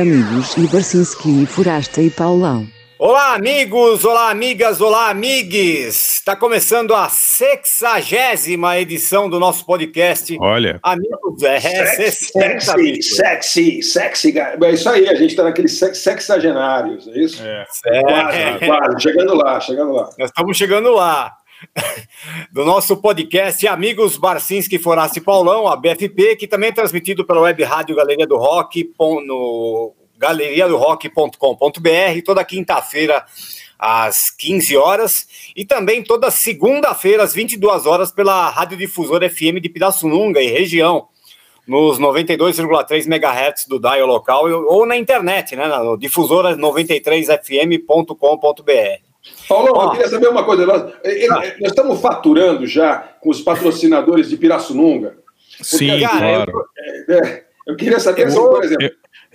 amigos e Barcinski, Forasta e Paulão. Olá, amigos! Olá, amigas! Olá, amigues! Está começando a sexagésima edição do nosso podcast. Olha. Amigos, é, sexy, sexy, sexy, sexy. É isso aí, a gente está naqueles sexagenários, é isso? É. Quase, quase, chegando lá, chegando lá. Nós estamos chegando lá. do nosso podcast Amigos Barcinski Forace Paulão, a BFP, que também é transmitido pela web rádio Galeria do Rock no galeriadorock.com.br toda quinta-feira às 15 horas e também toda segunda-feira às 22 horas pela Rádio Difusor FM de Pirassununga e região nos 92,3 MHz do dial local ou na internet, né, no difusora93fm.com.br. Paulo, eu queria saber uma coisa. Nós, eh, eh, ah. nós, estamos faturando já com os patrocinadores de Pirassununga? Sim, claro. Eu, é, eu, queria saber, eu, por exemplo. Eu,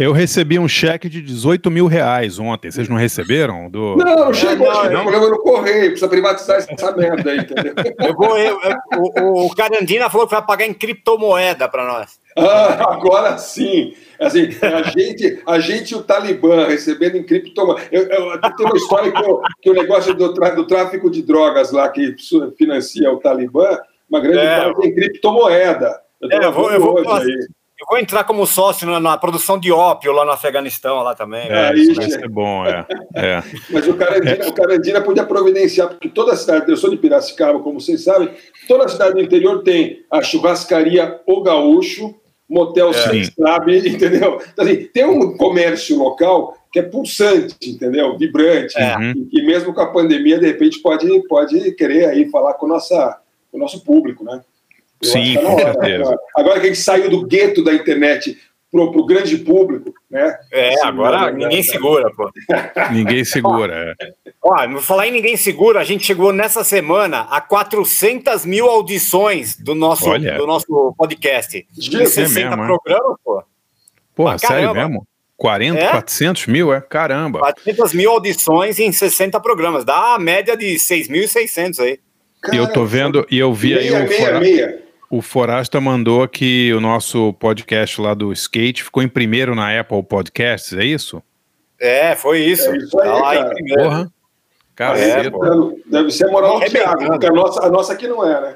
eu, recebi um cheque de 18 mil reais ontem. Vocês não receberam? Do... Não, não chegou. É, não, não. no correio. Precisa privatizar essa merda aí, entendeu? Eu vou, eu, o, o Carandina falou que vai pagar em criptomoeda para nós. Ah, agora sim. Assim, a gente, a gente e o Talibã recebendo em criptomoeda. Eu, eu, tem uma história que, eu, que o negócio do, do tráfico de drogas lá que financia o Talibã, uma grande é, parte em criptomoeda. Eu, é, eu vou, eu vou, eu vou entrar como sócio na, na, produção de ópio lá no Afeganistão, lá também. É, é isso vai ser bom, é. é. Mas o Carandina, o Carandina podia providenciar, porque toda a cidade, eu sou de Piracicaba, como vocês sabem, toda a cidade do interior tem a churrascaria O Gaúcho, motel é. sabe, entendeu? Então, assim, tem um comércio local que é pulsante, entendeu? Vibrante, é. e, e, mesmo com a pandemia, de repente, pode, pode querer aí falar com, nossa, com o nosso público, né? Eu Sim, tá com certeza. Agora que a gente saiu do gueto da internet para o grande público, né? É, agora ninguém segura, pô. ninguém segura, é. Ó, vou falar em ninguém segura, a gente chegou nessa semana a 400 mil audições do nosso, do nosso podcast. De 60 mesmo, programas, pô. Porra, sério mesmo? 40, é? 400 mil, é? Caramba. 400 mil audições em 60 programas. Dá a média de 6.600 aí. E eu tô vendo, e eu vi meia, aí o... Meia, fora... meia. O Forasta mandou que o nosso podcast lá do skate ficou em primeiro na Apple Podcasts, é isso? É, foi isso. É isso aí, tá lá em primeiro. Porra. Cara, é, deve ser a moral do Thiago, porque a nossa, a nossa aqui não é, né?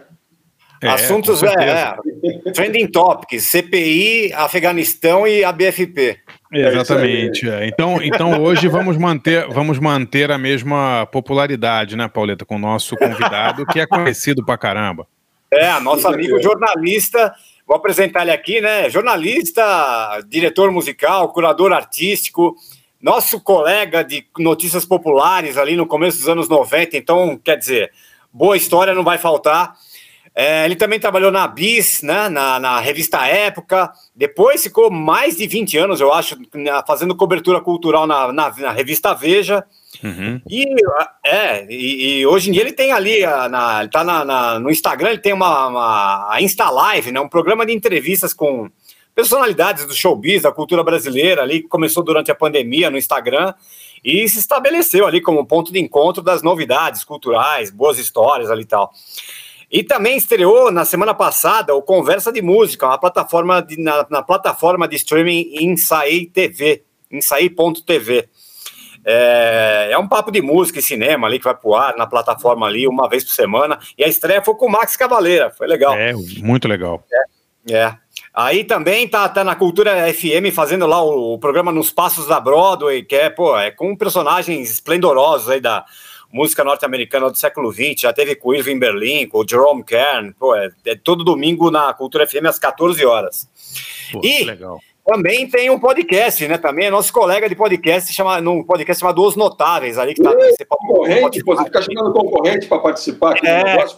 É, Assuntos, é, é, Trending Topics, CPI, Afeganistão e a BFP. É exatamente. É. Então, então hoje vamos manter, vamos manter a mesma popularidade, né, Pauleta, com o nosso convidado, que é conhecido pra caramba. É, nosso amigo jornalista, vou apresentar ele aqui, né? Jornalista, diretor musical, curador artístico, nosso colega de notícias populares ali no começo dos anos 90, então, quer dizer, boa história não vai faltar. É, ele também trabalhou na BIS, né, na, na, revista Época, depois ficou mais de 20 anos, eu acho, fazendo cobertura cultural na, na, na revista Veja. Uhum. E, é, e, e, hoje em dia ele tem ali, na, ele tá na, na, no Instagram, ele tem uma, uma a Insta Live, né, um programa de entrevistas com personalidades do showbiz, da cultura brasileira ali, que começou durante a pandemia no Instagram e se estabeleceu ali como ponto de encontro das novidades culturais, boas histórias ali e tal. E também estreou na semana passada o Conversa de Música, uma plataforma de, na, na plataforma de streaming Insaí TV, Insaí.tv. É, é, um papo de música e cinema ali que vai pro ar na plataforma ali uma vez por semana. E a estreia foi com o Max Cavaleira, foi legal. É, muito legal. É. é. Aí também tá, tá na Cultura FM fazendo lá o, o, programa Nos Passos da Broadway, que é, pô, é com personagens esplendorosos aí da música norte-americana do século XX. Já teve com o Irving Berlin, com o Jerome Kern, pô, é, é todo domingo na Cultura FM às 14 horas. Pô, e legal. Também tem um podcast, né? Também é nosso colega de podcast, chama, num podcast chamado Os Notáveis, ali que tá. Você pode, concorrente, pô, você fica chamando concorrente para participar aqui é, negócio,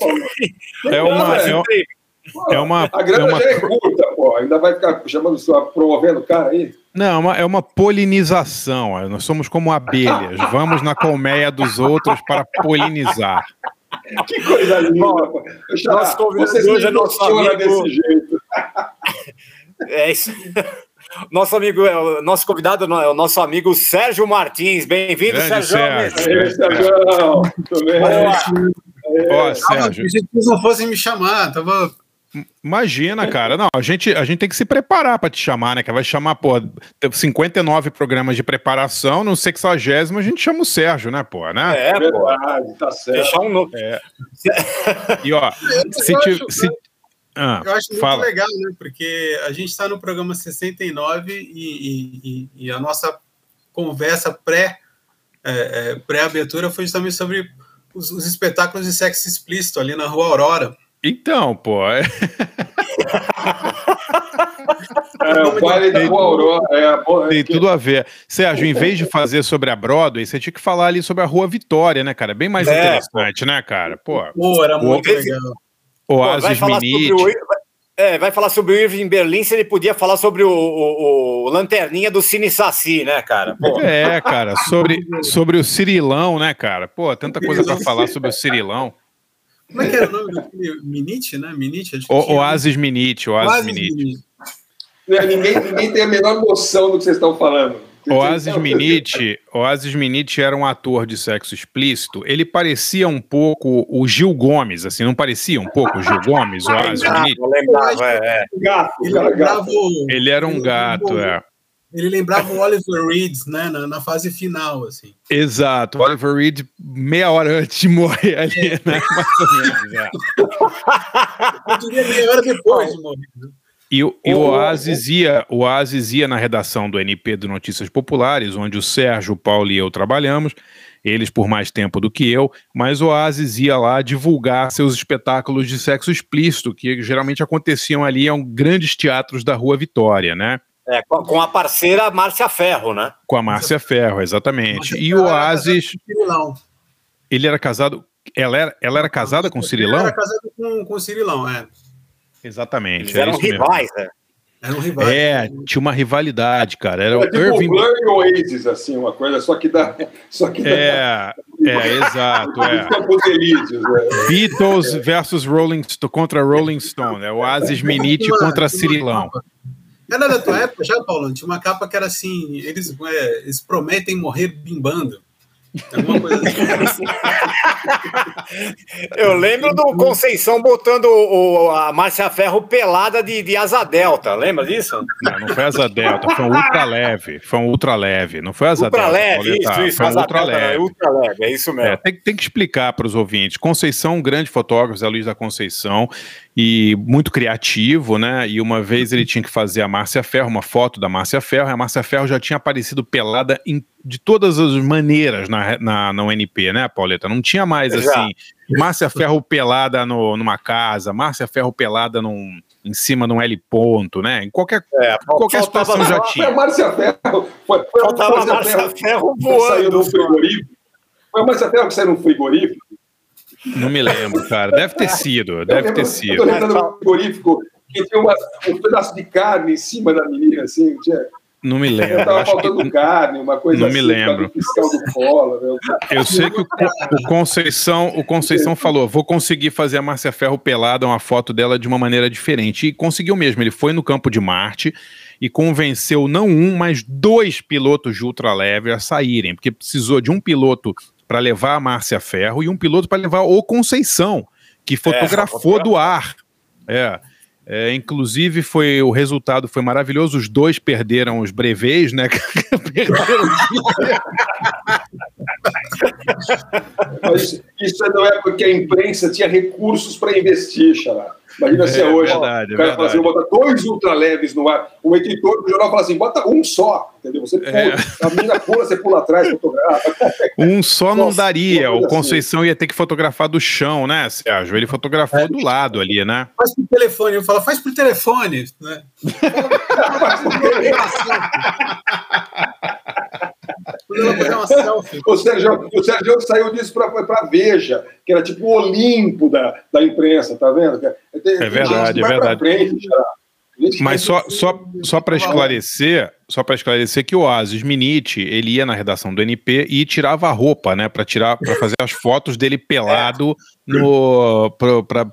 é uma. É, é uma, a grana é uma... já é curta, pô. Ainda vai ficar chamando, promovendo o cara aí. Não, é uma, é uma polinização. Nós somos como abelhas. Vamos na colmeia dos outros para polinizar. Que coisa linda, pô. Nosso convidado hoje é nosso amigo. desse jeito. É isso. Nosso amigo, é nosso convidado é o nosso amigo Sérgio Martins. Bem-vindo, Sérgio. Sérgio. Sérgio. Tudo bem? Ó, Sérgio. Vocês não fossem me chamar, tava Imagina, cara. Não, a gente, a gente tem que se preparar para te chamar, né? Que vai chamar, pô, 59 programas de preparação, no 60 a gente chama o Sérgio, né, pô, né? É, pô. tá certo. Deixar um novo. É. E ó, se, acho, se... Ah, eu acho muito fala. legal, né? Porque a gente está no programa 69 e, e, e, a nossa conversa pré, é, é, pré-abertura foi justamente sobre os, os espetáculos de sexo explícito ali na Rua Aurora. Então, pô. É... é o baile da Rua Aurora. É, pô, é tem que... tudo a ver. Sérgio, em vez de fazer sobre a Broadway, você tinha que falar ali sobre a Rua Vitória, né, cara? Bem mais é, interessante, né, cara? Pô, pô era muito o... legal. Oasis Minite. É, vai falar sobre o Irving Berlin se ele podia falar sobre o, o, o Lanterninha do Cine Saci, né, cara? Pô. É, cara, sobre, sobre o Cirilão, né, cara? Pô, tanta coisa para falar sobre o Cirilão. Como é que era o nome do Minite, né? Minite? O, Oasis Minite, Oasis, Oasis Minite. Minite. Ninguém, ninguém tem a menor noção do que vocês estão falando. Oasis Minite, Oasis Minite era um ator de sexo explícito. Ele parecia um pouco o Gil Gomes, assim, não parecia um pouco o Gil Gomes, Oasis Minite? lembrava, é. Gato, ele, lembrava ele era um gato, é. Ele lembrava o Oliver Reed, né, na, na, fase final, assim. Exato, o Oliver Reed meia hora antes de morrer ali, é. né, mais ou menos, é. Eu diria meia hora depois de morrer, né? E, o, e o, Oasis ia, o Oasis ia na redação do NP do Notícias Populares, onde o Sérgio, o Paulo e eu trabalhamos, eles por mais tempo do que eu, mas o Oasis ia lá divulgar seus espetáculos de sexo explícito, que geralmente aconteciam ali em grandes teatros da Rua Vitória, né? É, com a parceira Márcia Ferro, né? Com a Márcia Ferro, exatamente. E o Oasis. Ele era casado. Ela era, ela era casada com o Cirilão? Ela era casada com, com o Cirilão, é. Exatamente. Eles é eram rivais, né? Eram rivais. É, tinha uma rivalidade, cara. Era, Era tipo Irving... Blur e Oasis, assim, uma coisa, só que dá. Só que dá... É, é, exato. É. é. Beatles versus Rolling Stone contra Rolling Stone. É o Oasis Minite contra Cirilão. Era da tua época já, Paulo? Tinha uma capa que era assim: eles, é, eles prometem morrer bimbando. Assim. Eu lembro do Conceição botando o, a Márcia Ferro pelada de, de asa delta, lembra disso? Não, não foi asa delta, foi um ultra leve, foi um ultra leve, não foi asa ultra delta. Leve, isso, isso, foi um ultra delta, leve. É ultra leve, é isso mesmo. É, tem, tem, que explicar para os ouvintes. Conceição, um grande fotógrafo, é Luiz da Conceição, e muito criativo, né? E uma vez ele tinha que fazer a Márcia Ferro, uma foto da Márcia Ferro, e a Márcia Ferro já tinha aparecido pelada em, de todas as maneiras na, na, na UNP, né, Pauleta? Não tinha mais assim, Márcia Ferro pelada no, numa casa, Márcia Ferro pelada num, em cima de um L ponto, né? Em qualquer, é, qualquer situação já tinha. Foi a Márcia Ferro, foi, foi faltava a Márcia Ferro, Ferro voando. Saiu do frigorífico. Foi a Márcia Ferro que saiu no frigorífico. Não me lembro, cara. Deve ter sido, deve ter sido. Eu tô no frigorífico que tinha uma, um pedaço de carne em cima da menina, assim, tinha... Não me lembro. Faltando que... carne, uma coisa não assim. me lembro. Eu sei que o, o, Conceição, o Conceição falou: vou conseguir fazer a Márcia Ferro pelada, uma foto dela de uma maneira diferente. E conseguiu mesmo. Ele foi no campo de Marte e convenceu não um, mas dois pilotos de ultraleve a saírem, porque precisou de um piloto para levar a Márcia Ferro e um piloto para levar o Conceição, que fotografou é, do ar. É. É, inclusive, foi o resultado foi maravilhoso. Os dois perderam os brevês, né? Mas isso não é porque a imprensa tinha recursos para investir, Xará. Imagina é, se é hoje. Verdade, ó, o cara é fala assim, botar dois ultraleves no ar. O editor do jornal fala assim: bota um só. Entendeu? Você pula, é. a mina pula, você pula atrás, fotografa. Um só não daria. O assim. Conceição assim. ia ter que fotografar do chão, né, Sérgio? Ele fotografou é. do lado ali, né? Faz por telefone. Eu falo, faz por telefone. Né? faz por telefone. o, Sérgio, o Sérgio saiu disso para Veja, que era tipo o Olimpo da, da imprensa, tá vendo? É, é verdade, é verdade. Frente, Mas só, só, só para esclarecer, só para esclarecer que o Oasis Minite, ele ia na redação do NP e tirava a roupa, né, para tirar, para fazer as fotos dele pelado é. no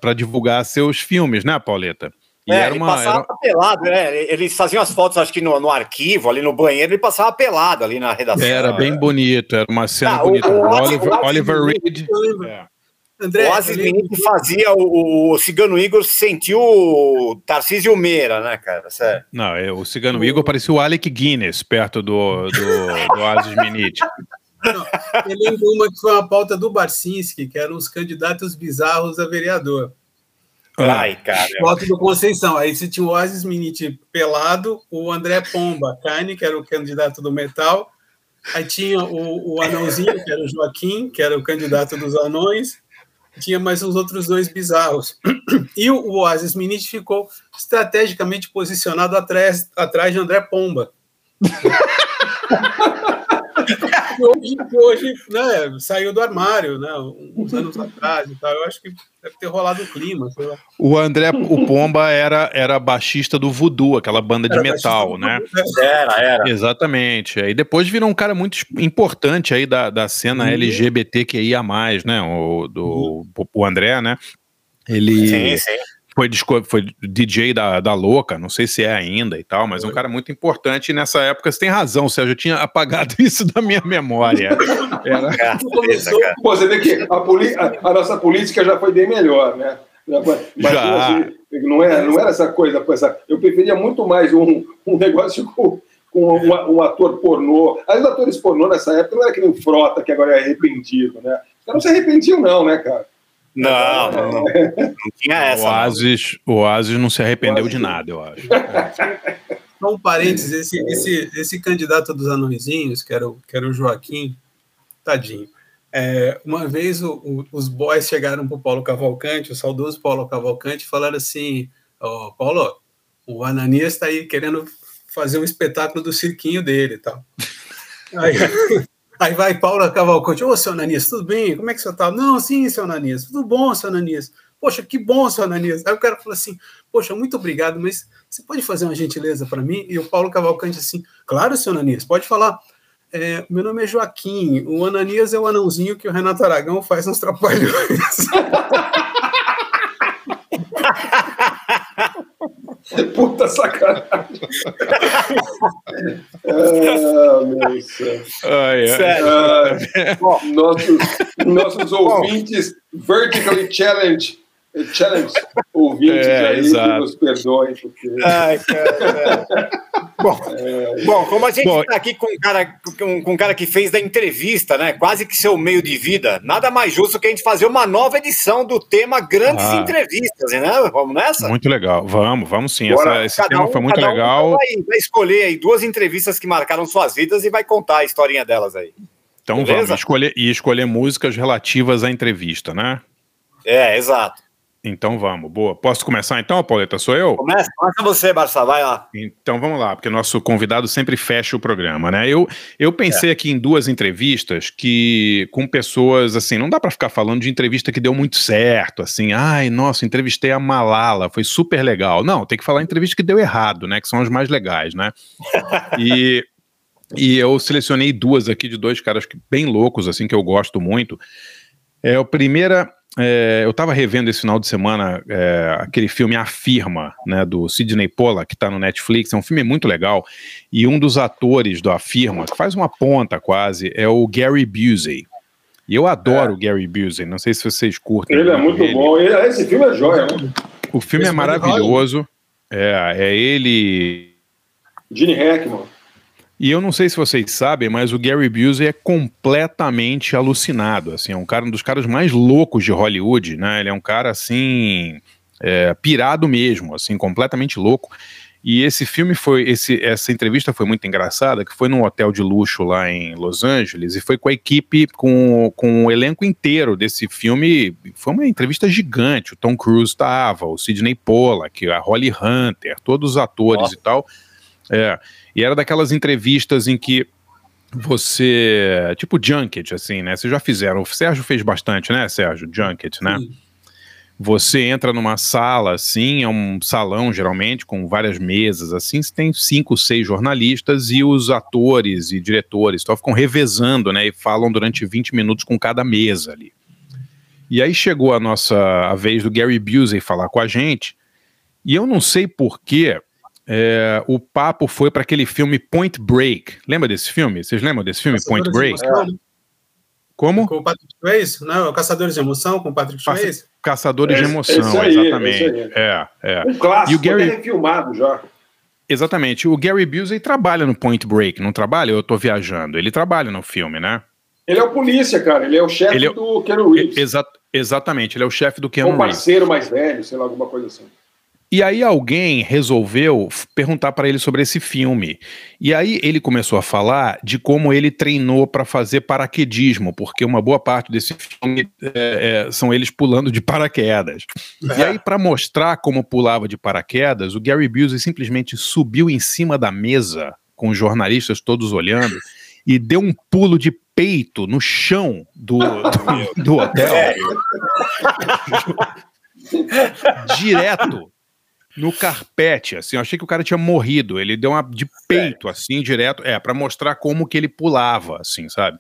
para divulgar seus filmes, né, Pauleta? E é, era uma, ele passava era... pelado, né? Eles faziam as fotos, acho que no, no, arquivo, ali no banheiro, ele passava pelado ali na redação. Era bem bonito, era uma cena ah, bonita. O, o, Oliver, Oliver Reed. É. André, o Asis Benite fazia o, o, Cigano Igor sentiu o Tarcísio Meira, né, cara? Sério. Não, é, o Cigano Igor parecia o Alec Guinness perto do, do, do Asis Benite. eu lembro uma que foi uma pauta do Barcinski, que eram os candidatos bizarros a vereador. Ai, cara. Foto do Conceição. Aí você tinha o Asis Minite pelado, o André Pomba, carne, que era o candidato do metal. Aí tinha o, o anãozinho, que era o Joaquim, que era o candidato dos anões tinha mais uns outros dois bizarros. E o Oasis Minite ficou estrategicamente posicionado atrás, atrás de André Pomba. hoje, hoje né, saiu do armário, né, uns anos atrás e tal. Eu acho que deve ter rolado o clima. O André, o Pomba era, era baixista do Voodoo, aquela banda de metal, né? Era, era. Exatamente. Aí depois virou um cara muito importante aí da, da cena uhum. LGBTQIA+, né? O, do, uhum. o André, né? Ele... Sim, sim foi, foi DJ da, da Louca, não sei se é ainda e tal, mas é um cara muito importante. E nessa época você tem razão, Sérgio, eu tinha apagado isso da minha memória. Era... Pô, você vê que a, a, a, nossa política já foi bem melhor, né? Mas, já. Assim, não, é, não era essa coisa, essa, eu preferia muito mais um, um negócio com, com um, um, ator pornô. Os atores pornô nessa época não era que nem o Frota, que agora é arrependido, né? Os caras não se arrependiam, não, né, cara? Não, não, não, não tinha essa. O Oasis, o Oasis não se arrependeu de nada, eu acho. Só um parênteses, esse, esse, esse candidato dos anõezinhos, que era o, que era o Joaquim, tadinho. É, uma vez o, o, os boys chegaram para o Paulo Cavalcante, o saudoso Paulo Cavalcante, e falaram assim: Ó, oh, Paulo, o Ananias está aí querendo fazer um espetáculo do cirquinho dele e tal. Aí, Aí vai Paula Cavalcante, ô, seu Ananias, tudo bem? Como é que você tá? Não, sim, seu Ananias, tudo bom, seu Ananias. Poxa, que bom, seu Ananias. Aí o cara falou assim, poxa, muito obrigado, mas você pode fazer uma gentileza para mim? E o Paulo Cavalcante assim, claro, seu Ananias, pode falar. É, meu nome é Joaquim, o Ananias é o anãozinho que o Renato Aragão faz nos trapalhões. Puta sacanagem. ah, meu céu. Ai, ai. Ah, nossos, nossos ouvintes vertically challenged challenge ouvintes é, aí exato. que nos perdoem. Porque... Ai, cara. bom, é... bom, como a gente está aqui com um, cara, com, com um cara que fez da entrevista, né? Quase que seu meio de vida, nada mais justo que a gente fazer uma nova edição do tema Grandes ah. Entrevistas, né? Vamos nessa? Muito legal. Vamos, vamos sim. Essa, esse cada tema um, foi muito legal. Um vai, vai, escolher aí duas entrevistas que marcaram suas vidas e vai contar a historinha delas aí. Então Beleza? vamos escolher e escolher músicas relativas à entrevista, né? É, exato. Então vamos, boa. Posso começar então, Pauleta? Sou eu? Começa, começa você, Barça, vai lá. Então vamos lá, porque nosso convidado sempre fecha o programa, né? Eu, eu pensei é. aqui em duas entrevistas que com pessoas assim, não dá para ficar falando de entrevista que deu muito certo, assim, ai, nossa, entrevistei a Malala, foi super legal. Não, tem que falar entrevista que deu errado, né? Que são as mais legais, né? e e eu selecionei duas aqui de dois caras bem loucos, assim, que eu gosto muito. É, a primeira é, eu estava revendo esse final de semana é, aquele filme Afirma, né, do Sidney Pollack, que está no Netflix. É um filme muito legal. E um dos atores do Afirma, que faz uma ponta quase, é o Gary Busey. E eu adoro é. o Gary Busey. Não sei se vocês curtem. Ele é muito ele. bom. Esse filme é joia, né? O filme esse é maravilhoso. É, é ele. Gene Hackman. E eu não sei se vocês sabem, mas o Gary Busey é completamente alucinado. Assim, é um cara um dos caras mais loucos de Hollywood, né? Ele é um cara assim é, pirado mesmo, assim, completamente louco. E esse filme foi, esse, essa entrevista foi muito engraçada, que foi num hotel de luxo lá em Los Angeles e foi com a equipe, com, com o elenco inteiro desse filme. Foi uma entrevista gigante. O Tom Cruise estava, o Sidney Pollack, a Holly Hunter, todos os atores oh. e tal. É. E era daquelas entrevistas em que você. Tipo junket, assim, né? Vocês já fizeram. O Sérgio fez bastante, né, Sérgio? Junket, né? Sim. Você entra numa sala, assim, é um salão geralmente com várias mesas, assim, você tem cinco, seis jornalistas e os atores e diretores só ficam revezando, né, e falam durante 20 minutos com cada mesa ali. E aí chegou a nossa a vez do Gary Busey falar com a gente, e eu não sei porquê, é, o papo foi para aquele filme Point Break. Lembra desse filme? Vocês lembram desse filme, Point Break? Como? Com o Patrick Swayze, não? Caçadores de Emoção com o Patrick Swayze? Caçadores de Emoção, aí, exatamente. É, é. Um clássico, e o Gary... é filmado já. Exatamente. O Gary Busey trabalha no Point Break, não trabalha? Eu tô viajando. Ele trabalha no filme, né? Ele é o polícia, cara. Ele é o chefe é... do Keanu Reeves. Exa exatamente, ele é o chefe do Keanu Reeves. Um parceiro mais velho, sei lá, alguma coisa assim. E aí alguém resolveu perguntar para ele sobre esse filme. E aí ele começou a falar de como ele treinou para fazer paraquedismo, porque uma boa parte desse filme é, é, são eles pulando de paraquedas. É. E aí para mostrar como pulava de paraquedas, o Gary Busey simplesmente subiu em cima da mesa com os jornalistas todos olhando e deu um pulo de peito no chão do, do, do hotel. Direto no carpete, assim, eu achei que o cara tinha morrido, ele deu uma de peito, assim, direto, é, para mostrar como que ele pulava, assim, sabe?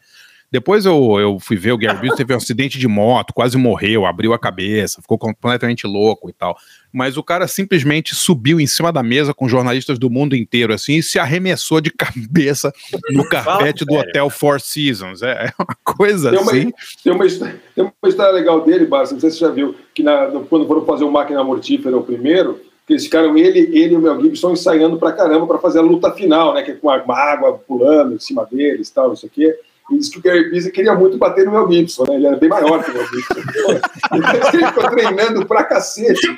Depois eu, eu fui ver o Gary Busey, teve um acidente de moto, quase morreu, abriu a cabeça, ficou completamente louco e tal. Mas o cara simplesmente subiu em cima da mesa com jornalistas do mundo inteiro, assim, e se arremessou de cabeça no carpete do Hotel Four Seasons. É, é uma coisa tem uma, assim. Tem uma, tem uma história legal dele, Basta, não sei se você já viu, que na, quando foram fazer o Máquina Mortífera, o primeiro, eles ficaram ele, ele e o Mel Gibson ensaiando pra caramba para fazer a luta final, né? Que é com uma água pulando em cima deles, tal, isso aqui. Disse que o Gary Busey queria muito bater no Mel Gibson, né? Ele era bem maior que o Mel Gibson. então ele ficou treinando pra cacete.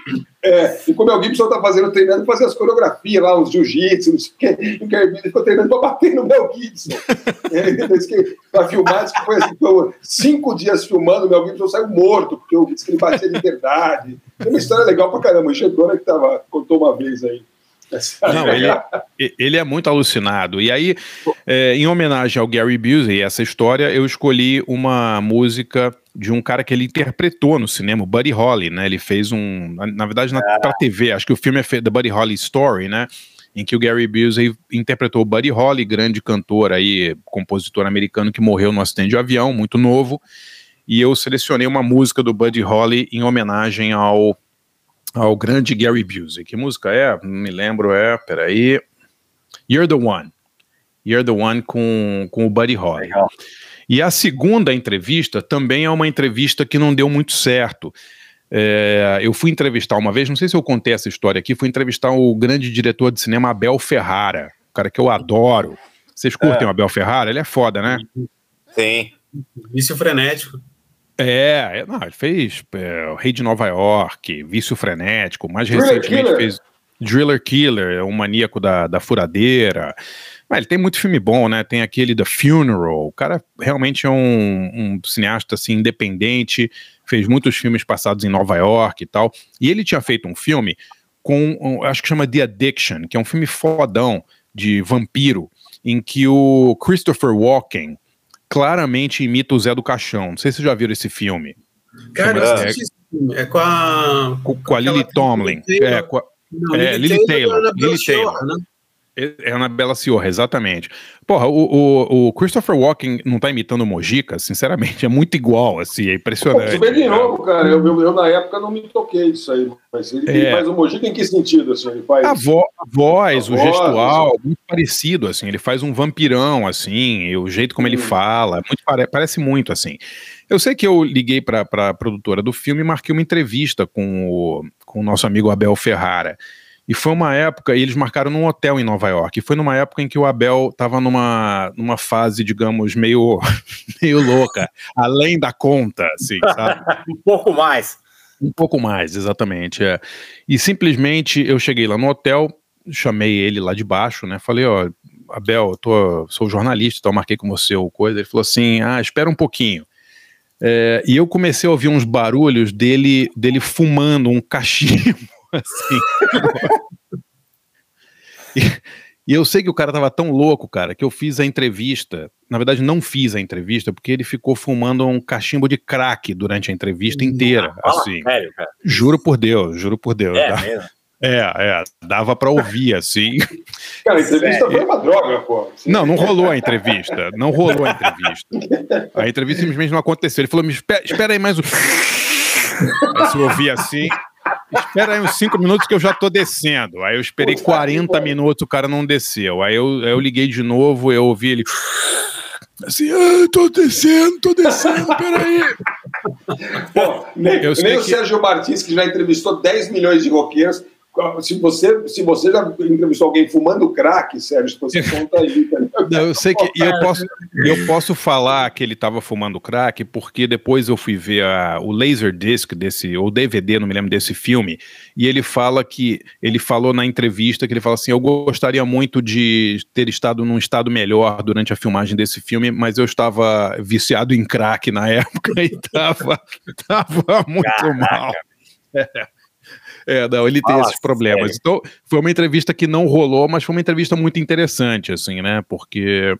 É, e como o Mel Gibson tá fazendo, treinando, fazer as coreografias lá, os jiu-jitsu, não sei o quê. E o Gary Busey ficou treinando pra bater no Mel Gibson. É, disse que, pra filmar, disse que foi assim, foi cinco dias filmando, o Mel Gibson saiu morto, porque eu disse que ele batia de verdade. Tem uma história legal pra caramba. O Chedona que tava, contou uma vez aí. Não, ele, ele, é muito alucinado. E aí, é, em homenagem ao Gary Busey, essa história, eu escolhi uma música de um cara que ele interpretou no cinema, o Buddy Holly, né? Ele fez um, na, verdade, na, pra TV, acho que o filme é The Buddy Holly Story, né? Em que o Gary Busey interpretou o Buddy Holly, grande cantor aí, compositor americano que morreu no acidente de avião, muito novo. E eu selecionei uma música do Buddy Holly em homenagem ao ao grande Gary Busey. Que música é? Não me lembro, é, peraí. You're the One. You're the One com, com o Buddy Holly. Legal. E a segunda entrevista também é uma entrevista que não deu muito certo. É, eu fui entrevistar uma vez, não sei se eu contei essa história aqui, fui entrevistar o grande diretor de cinema Abel Ferrara, um cara que eu adoro. Vocês curtem é. o Abel Ferrara? Ele é foda, né? Sim. Vício frenético. É, é, não, ele fez é, O Rei de Nova York, Vício Frenético, mais Driller recentemente Killer. fez Driller Killer, um maníaco da, da furadeira. Mas ele tem muito filme bom, né? Tem aquele The Funeral. O cara realmente é um, um cineasta assim, independente, fez muitos filmes passados em Nova York e tal. E ele tinha feito um filme com, um, acho que chama The Addiction, que é um filme fodão de vampiro, em que o Christopher Walken claramente imita o Zé do Caixão. Não sei se vocês já viram esse filme. Cara, é, é com a. Com, com a Lily Tomlin. É, com a, Não, é, Lily Taylor. Lily Taylor. Lily Taylor. Né? É, é Anabela Ciorra, exatamente. Porra, o, o, o, Christopher Walken não tá imitando o Mojica, sinceramente, é muito igual, assim, é impressionante. Pô, de novo, cara, eu, eu, eu, na época não me toquei disso aí, mas ele, é. ele faz o Mojica em que sentido, assim, ele faz... A, vo a voz, a o voz, gestual, assim. muito parecido, assim, ele faz um vampirão, assim, o jeito como hum. ele fala, muito, pare parece muito, assim. Eu sei que eu liguei para a produtora do filme e marquei uma entrevista com o, com o nosso amigo Abel Ferrara, e foi uma época, e eles marcaram num hotel em Nova York. E foi numa época em que o Abel estava numa, numa fase, digamos, meio, meio louca, além da conta, assim, sabe? um pouco mais. Um pouco mais, exatamente. É. E simplesmente eu cheguei lá no hotel, chamei ele lá de baixo, né? Falei, ó, Abel, eu tô, sou jornalista, então marquei com você ou coisa. Ele falou assim: ah, espera um pouquinho. É, e eu comecei a ouvir uns barulhos dele, dele fumando um cachimbo assim. e, e, eu sei que o cara tava tão louco, cara, que eu fiz a entrevista. Na verdade, não fiz a entrevista, porque ele ficou fumando um cachimbo de crack durante a entrevista inteira. Não, assim. Sério, cara. Juro por Deus, juro por Deus. É, tá? mesmo? É, é, dava para ouvir, assim. Cara, a entrevista é. foi uma droga, pô. Não, não rolou a entrevista. Não rolou a entrevista. A entrevista simplesmente não aconteceu. Ele falou: me espera, espera aí mais um. Aí se eu ouvi assim, Espera aí uns 5 minutos que eu já tô descendo. Aí eu esperei 40 minutos, o cara não desceu. Aí eu, eu liguei de novo, eu ouvi ele. Assim, ah, tô descendo, tô descendo, peraí. Pô, nem, nem o que... Sérgio Martins, que já entrevistou 10 milhões de roqueiros, se você, se você já entrevistou alguém fumando crack, Sérgio, você conta aí. Não, eu sei que eu posso, eu posso falar que ele estava fumando crack, porque depois eu fui ver a, o Laserdisc desse, ou DVD, não me lembro desse filme, e ele fala que, ele falou na entrevista que ele fala assim, eu gostaria muito de ter estado num estado melhor durante a filmagem desse filme, mas eu estava viciado em crack na época e estava tava muito Caraca. mal. É. É, não, ele tem esses problemas. Então, foi uma entrevista que não rolou, mas foi uma entrevista muito interessante, assim, né? Porque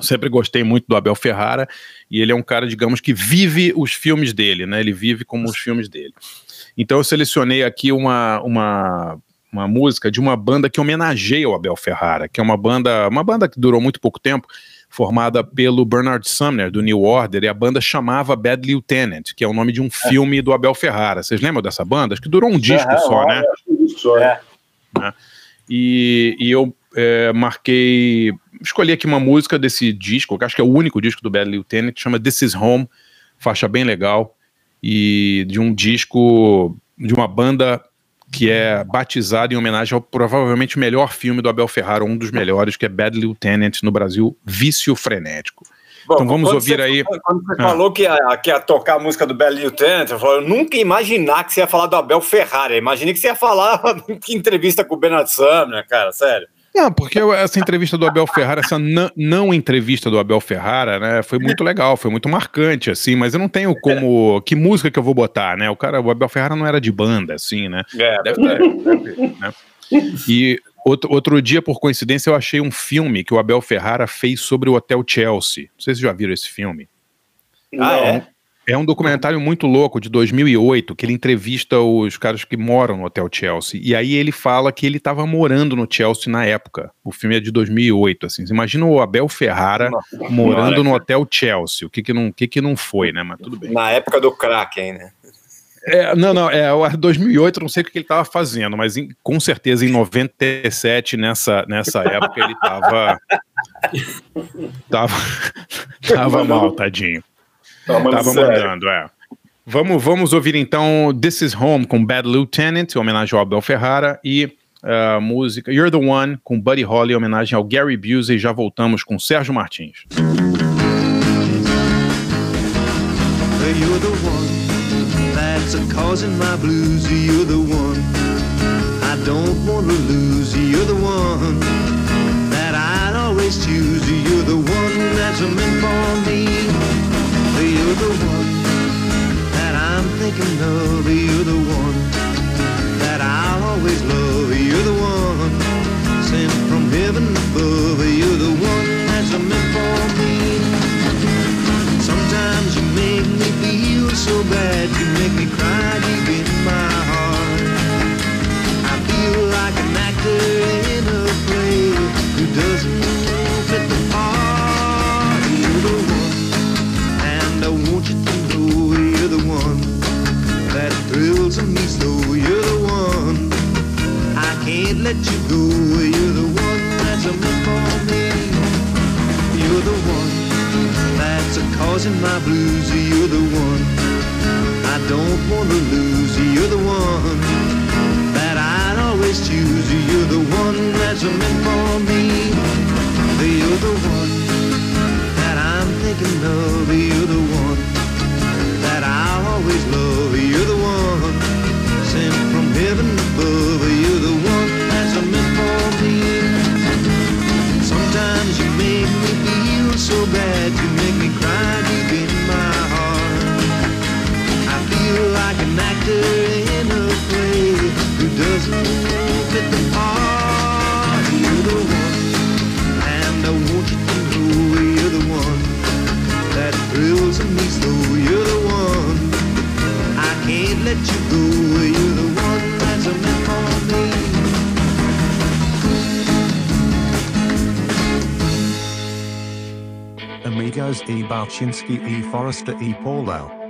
sempre gostei muito do Abel Ferrara e ele é um cara, digamos, que vive os filmes dele, né? Ele vive como os filmes dele. Então, eu selecionei aqui uma, uma, uma música de uma banda que homenageia o Abel Ferrara, que é uma banda, uma banda que durou muito pouco tempo, formada pelo Bernard Sumner, do New Order, e a banda chamava Bad Lieutenant, que é o nome de um é. filme do Abel Ferrara. Vocês lembram dessa banda? Acho que durou um disco é, só, né? Um disco só, é. é. E, e eu é, marquei, escolhi aqui uma música desse disco, que acho que é o único disco do Bad Lieutenant, que chama This Is Home, faixa bem legal, e de um disco de uma banda que é batizado em homenagem ao provavelmente melhor filme do Abel Ferrara, um dos melhores, que é Bad Lieutenant no Brasil, Vício Frenético. Bom, então vamos ouvir você, aí. Quando você ah. falou que ia, que ia tocar a música do Bad Lieutenant, eu, falei, eu nunca ia imaginar que você ia falar do Abel Ferrara. Imaginei que você ia falar que entrevista com o Bernard Sumner, cara, sério. Não, porque essa entrevista do Abel Ferrara, essa não, entrevista do Abel Ferrara, né, foi muito legal, foi muito marcante, assim, mas eu não tenho como. Que música que eu vou botar, né? O cara, o Abel Ferrara não era de banda, assim, né? É, deve ter, deve né? E outro, outro dia, por coincidência, eu achei um filme que o Abel Ferrara fez sobre o Hotel Chelsea. Não sei se vocês já viram esse filme. Ah, é? É um documentário muito louco, de 2008, que ele entrevista os caras que moram no Hotel Chelsea. E aí ele fala que ele estava morando no Chelsea na época. O filme é de 2008, assim. Imagina o Abel Ferrara Nossa, morando no Hotel Chelsea. O que que não, que que não foi, né? Mas tudo bem. Na época do crack ainda. É, não, não, é 2008, não sei o que ele estava fazendo, mas em, com certeza em 97, nessa, nessa época, ele estava tava, tava mal, tadinho. Tava, mandando, é. Vamos, vamos ouvir então This Is Home com Bad Lieutenant, em homenagem ao Abel Ferrara, e a uh, música You're the One com Buddy Holly, em homenagem ao Gary Busey. Já voltamos com Sérgio Martins. You're the one that's a causing my blues. You're the one I don't want to lose. You're the one that I'd always choose. You're the one that's a meant for me. You're the one that I'm thinking of. You're the one that I'll always love. You're the one sent from heaven above. You're the one that's meant for me. Sometimes you make me feel so bad. You make me cry deep my blues. You're the one I don't wanna lose. E. Balchinsky E. Forrester E. Paulo.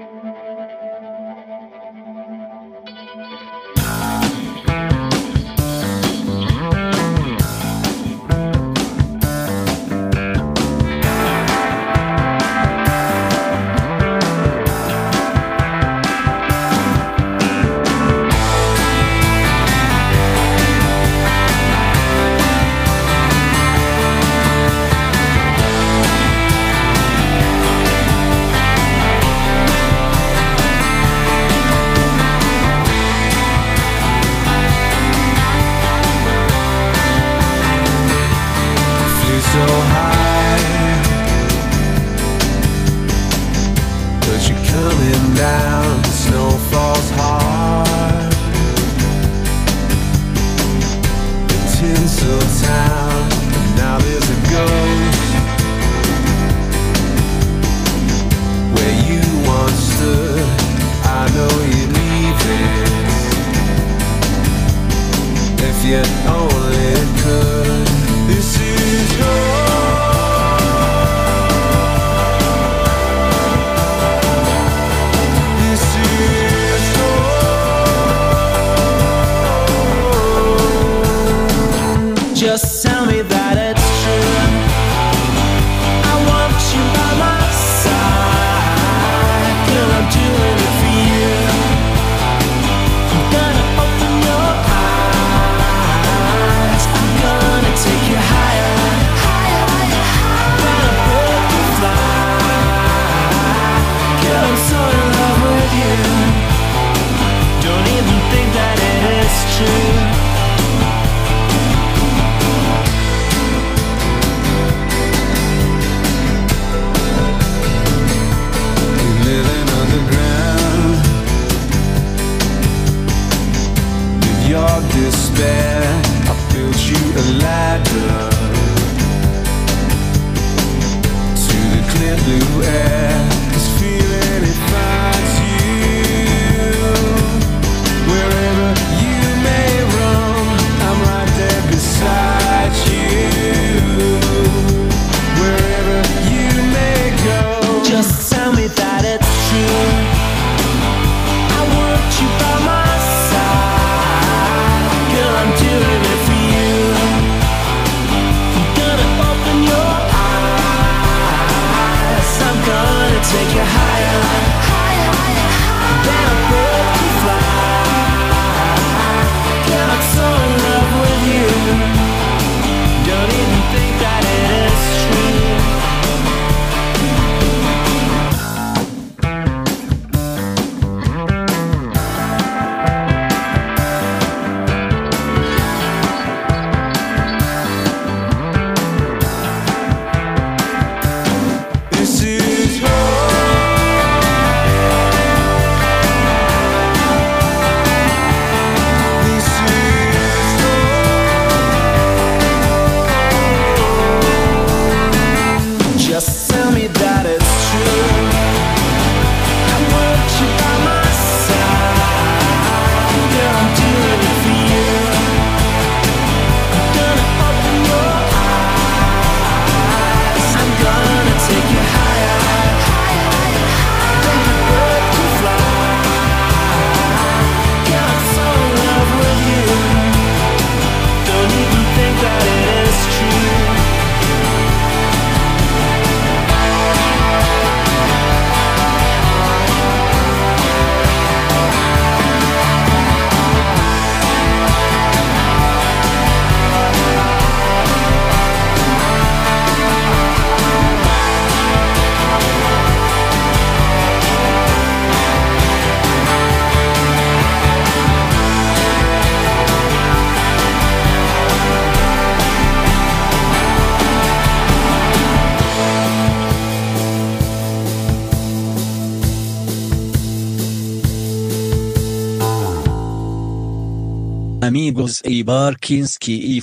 Barkinski e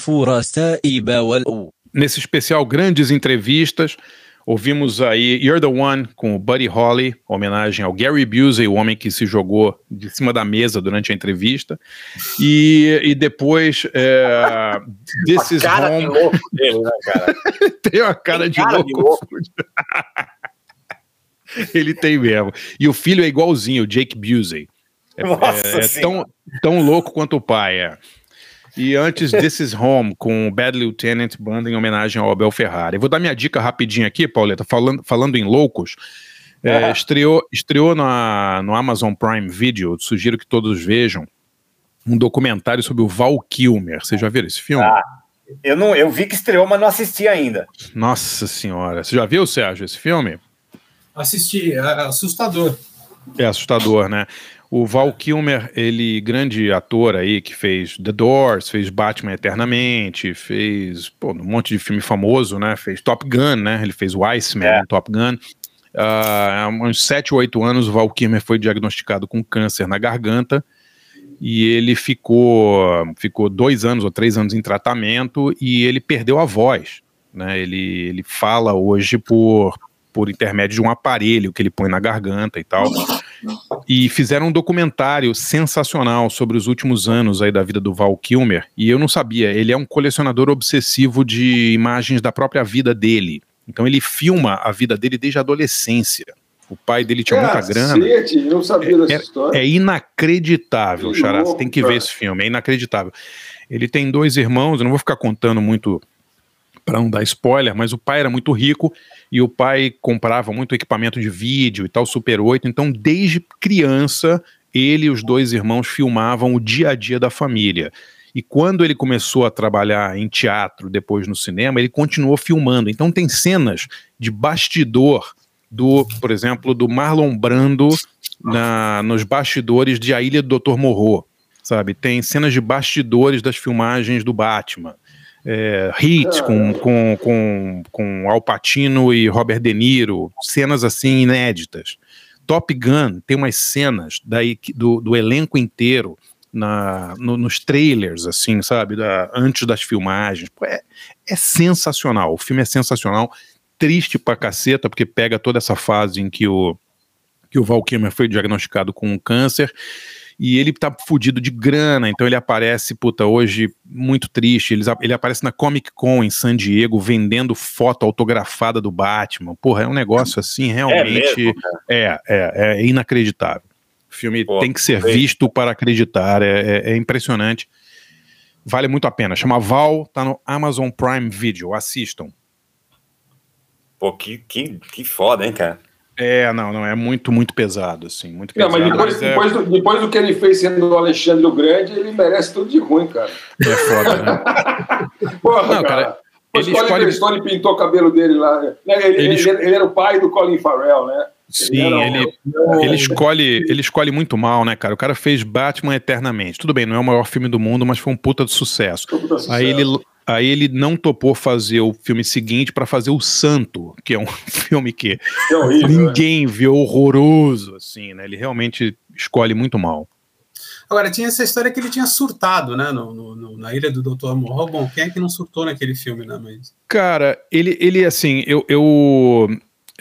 e. Nesse especial, grandes entrevistas. Ouvimos aí You're the One com o Buddy Holly, homenagem ao Gary Busey, o homem que se jogou de cima da mesa durante a entrevista. E, e depois é, This is cara Home. De louco dele, né, cara? tem uma cara, tem de, cara louco. de louco. Ele tem mesmo. E o filho é igualzinho, o Jake Busey. É, é, é tão, tão louco quanto o pai, é. E antes, This Is Home, com o Bad Lieutenant, banda em homenagem ao Abel Ferrari. vou dar minha dica rapidinho aqui, Pauleta, falando, falando em loucos. É, estreou estreou na, no Amazon Prime Video, sugiro que todos vejam, um documentário sobre o Val Kilmer. Vocês já viram esse filme? Ah, eu, não, eu vi que estreou, mas não assisti ainda. Nossa senhora. Você já viu, Sérgio, esse filme? Assisti, é assustador. É assustador, né? O Val Kilmer, ele, grande ator aí, que fez The Doors, fez Batman Eternamente, fez pô, um monte de filme famoso, né? Fez Top Gun, né? Ele fez o Iceman é. Top Gun. Uh, há uns 7 ou 8 anos, o Val Kilmer foi diagnosticado com câncer na garganta e ele ficou, ficou dois anos ou três anos em tratamento e ele perdeu a voz. Né? Ele, ele fala hoje por, por intermédio de um aparelho que ele põe na garganta e tal. E fizeram um documentário sensacional sobre os últimos anos aí da vida do Val Kilmer. E eu não sabia, ele é um colecionador obsessivo de imagens da própria vida dele. Então ele filma a vida dele desde a adolescência. O pai dele tinha muita grana. não sabia dessa é, história. É inacreditável, Xará. Você tem que ver esse filme, é inacreditável. Ele tem dois irmãos, eu não vou ficar contando muito para não dar spoiler, mas o pai era muito rico e o pai comprava muito equipamento de vídeo e tal, Super 8. Então, desde criança, ele e os dois irmãos filmavam o dia a dia da família. E quando ele começou a trabalhar em teatro, depois no cinema, ele continuou filmando. Então, tem cenas de bastidor do, por exemplo, do Marlon Brando na, nos bastidores de A Ilha do Dr. Morro, sabe? Tem cenas de bastidores das filmagens do Batman é, hits com, com, com, com Al Pacino e Robert De Niro, cenas assim inéditas. Top Gun tem umas cenas daí, do, do elenco inteiro na, no, nos trailers, assim, sabe, da, antes das filmagens. É, é sensacional, o filme é sensacional. triste pra caceta, porque pega toda essa fase em que o, que o Val Kilmer foi diagnosticado com um câncer e ele tá fudido de grana, então ele aparece, puta, hoje muito triste. Ele, ele aparece na Comic Con em San Diego vendendo foto autografada do Batman. Porra, é um negócio assim, realmente. É, é, é, é, inacreditável. O filme Pô, tem que ser visto para acreditar, é, é, é, impressionante. Vale muito a pena. Chama Val, tá no Amazon Prime Video. Assistam. Pô, que, que, que foda, hein, cara? É, não, não, é muito, muito pesado, assim, muito pesado. Não, mas depois, mas é... depois, do, depois do que ele fez sendo o Alexandre o Grande, ele merece tudo de ruim, cara. É foda, né? Porra, não, cara. Ele escolhe... Stone pintou o cabelo dele lá. Né? Ele, ele, ele, ele, era o pai do Colin Farrell, né? Sim, ele, ele, escolhe, ele escolhe muito mal, né, cara? O cara fez Batman eternamente. Tudo bem, não é o maior filme do mundo, mas foi um puta de sucesso. Puta sucesso. Aí ele Aí ele não topou fazer o filme seguinte para fazer o Santo, que é um filme que é horrível, né? ninguém né? viu horroroso, assim, né? Ele realmente escolhe muito mal. Agora, tinha essa história que ele tinha surtado, né? No, no, na ilha do Dr. Morro. Bom, quem é que não surtou naquele filme, né? Mas... Cara, ele, ele assim, eu, eu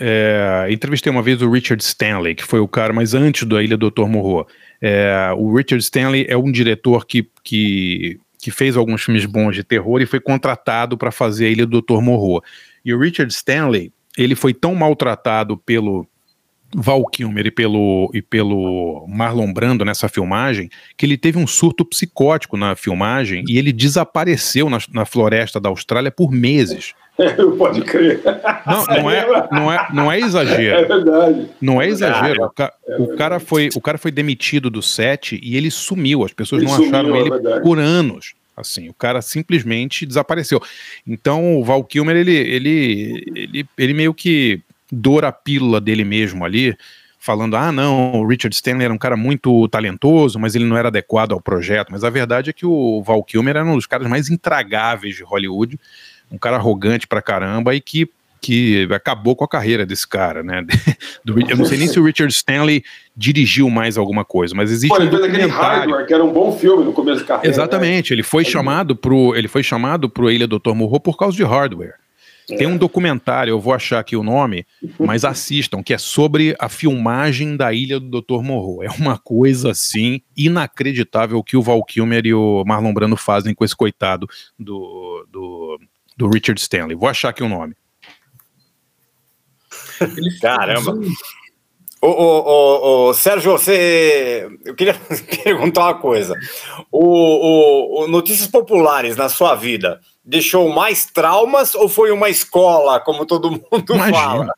é, entrevistei uma vez o Richard Stanley, que foi o cara, mas antes da Ilha do Dr. Morro. É, o Richard Stanley é um diretor que, que que fez alguns filmes bons de terror e foi contratado para fazer a Ilha do Dr. Morro. E o Richard Stanley, ele foi tão maltratado pelo Val Kilmer e pelo, e pelo Marlon Brando nessa filmagem, que ele teve um surto psicótico na filmagem e ele desapareceu na, na floresta da Austrália por meses. Pode crer. Não, não é, não é, não é exagero. É verdade. Não é exagero. O, ca é o, cara foi, o cara foi demitido do set e ele sumiu. As pessoas ele não sumiu, acharam é ele por anos. Assim, o cara simplesmente desapareceu. Então, o Val Kilmer, ele, ele, ele, ele meio que doura a pílula dele mesmo ali, falando: ah, não, o Richard Stanley era um cara muito talentoso, mas ele não era adequado ao projeto. Mas a verdade é que o Val Kilmer era um dos caras mais intragáveis de Hollywood um cara arrogante pra caramba e que, que acabou com a carreira desse cara, né? Do, eu não sei nem se o Richard Stanley dirigiu mais alguma coisa, mas existe Pô, ele um fez aquele Hardware, que era um bom filme no começo da carreira. Né? Exatamente, né? ele foi chamado pro ele foi chamado pro Ilha Dr. Morro por causa de Hardware. É. Tem um documentário, eu vou achar aqui o nome, mas assistam, que é sobre a filmagem da Ilha do Dr. Morro. É uma coisa assim inacreditável que o Val Kilmer e o Marlon Brando fazem com esse coitado do, do do Richard Stanley. Vou achar aqui o nome. Caramba. Ô, ô, ô, ô, Sérgio, você. Eu queria perguntar uma coisa. O, o, o, Notícias Populares na sua vida deixou mais traumas ou foi uma escola, como todo mundo Imagina. fala?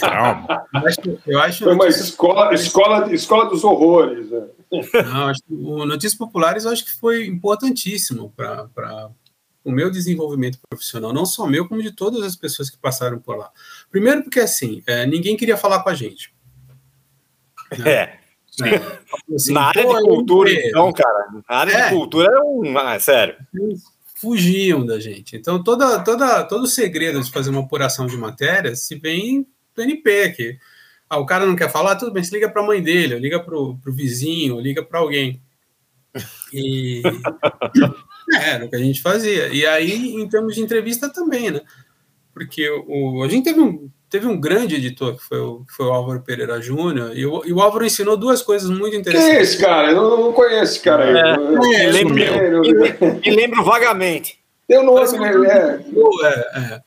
Trauma. Eu acho, eu acho foi uma escola, escola, escola dos horrores. Né? Não, acho que o Notícias Populares eu acho que foi importantíssimo para o meu desenvolvimento profissional, não só meu, como de todas as pessoas que passaram por lá. Primeiro porque, assim, é, ninguém queria falar com a gente. Né? É. é. Assim, na área de cultura, então, cara, na área é, de cultura é um... Ah, sério. Fugiam da gente. Então, toda, toda, todo o segredo de fazer uma apuração de matérias se vem do NP, que ah, o cara não quer falar, tudo bem, se liga para a mãe dele, liga para o vizinho, liga para alguém. E é, era o que a gente fazia. E aí, em termos de entrevista também, né? Porque o, a gente teve um, teve um grande editor, que foi o, que foi o Álvaro Pereira Júnior, e o, e o Álvaro ensinou duas coisas muito interessantes. Quem é esse cara? Eu não, não conheço esse cara aí. É, é, lembro, me, lembro vagamente. Tem um nome, né? É. É, é.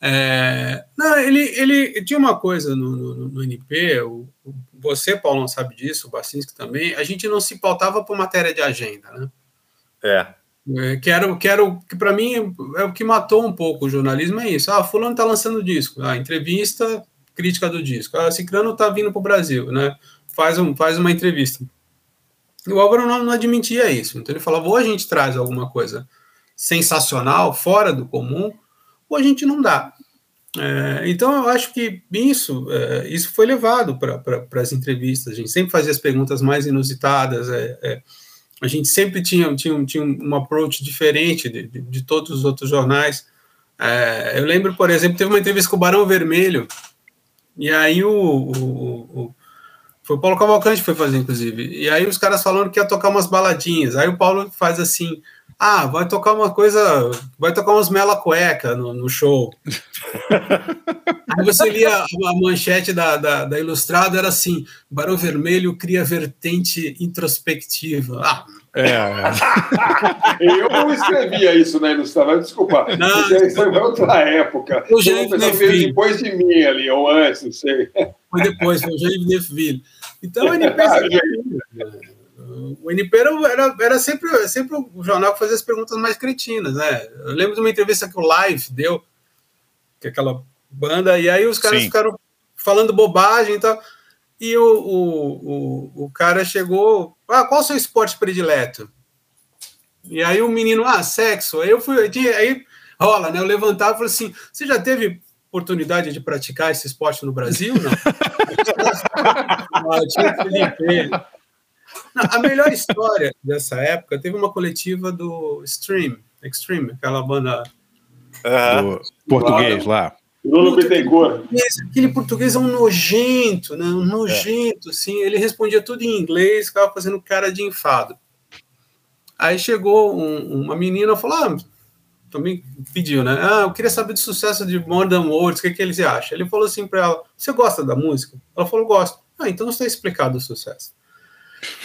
É, não, ele, ele tinha uma coisa no, no, no NP, o, você, Paulo, não sabe disso, o Bacinski também, a gente não se pautava por matéria de agenda, né? É. É, que era, que era que para mim é o que matou um pouco o jornalismo é isso. Ah, fulano está lançando disco, ah, entrevista, crítica do disco. Ah, Ciclano está vindo para o Brasil, né? Faz, um, faz uma entrevista. E o Álvaro não, não admitia isso. Então ele falava, ou a gente traz alguma coisa sensacional, fora do comum, ou a gente não dá. É, então eu acho que isso, é, isso foi levado para pra, as entrevistas. A gente sempre fazia as perguntas mais inusitadas. É, é a gente sempre tinha, tinha, tinha um approach diferente de, de, de todos os outros jornais. É, eu lembro, por exemplo, teve uma entrevista com o Barão Vermelho, e aí o, o, o foi o Paulo Cavalcante que foi fazer, inclusive. E aí os caras falando que ia tocar umas baladinhas. Aí o Paulo faz assim: Ah, vai tocar uma coisa, vai tocar uns mela cueca no, no show. Aí você lia a, manchete da, da, da Ilustrado, era assim: Barão Vermelho cria vertente introspectiva. Ah, é, é. eu não escrevia isso na Ilustrado, desculpa. Não, isso foi outra época. O Neville. Depois de mim ali, ou antes, não sei. Foi depois, foi o James Neville. Então, o NP, ah, o NP era, era, era, sempre, sempre o jornal que fazia as perguntas mais cretinas, né? Eu lembro de uma entrevista que o Live deu, que é aquela banda, e aí os caras Sim. ficaram falando bobagem e tal. E o, o, o, o cara chegou, ah, qual o seu esporte predileto? E aí o menino, ah, sexo. Aí eu fui, aí rola, né? Eu levantava e falei assim: você já teve oportunidade de praticar esse esporte no Brasil? Não. tinha Felipe. A melhor história dessa época teve uma coletiva do Stream, Extreme, aquela banda. do português lá. Bruno Bittencourt. Aquele português é um nojento, né? Um nojento, é. assim. Ele respondia tudo em inglês, ficava fazendo cara de enfado. Aí chegou um, uma menina e falou: ah, também pediu, né? Ah, eu queria saber do sucesso de Modern Words, o que, que eles acham? Ele falou assim para ela: Você gosta da música? Ela falou: Gosto. Ah, então está explicado o sucesso.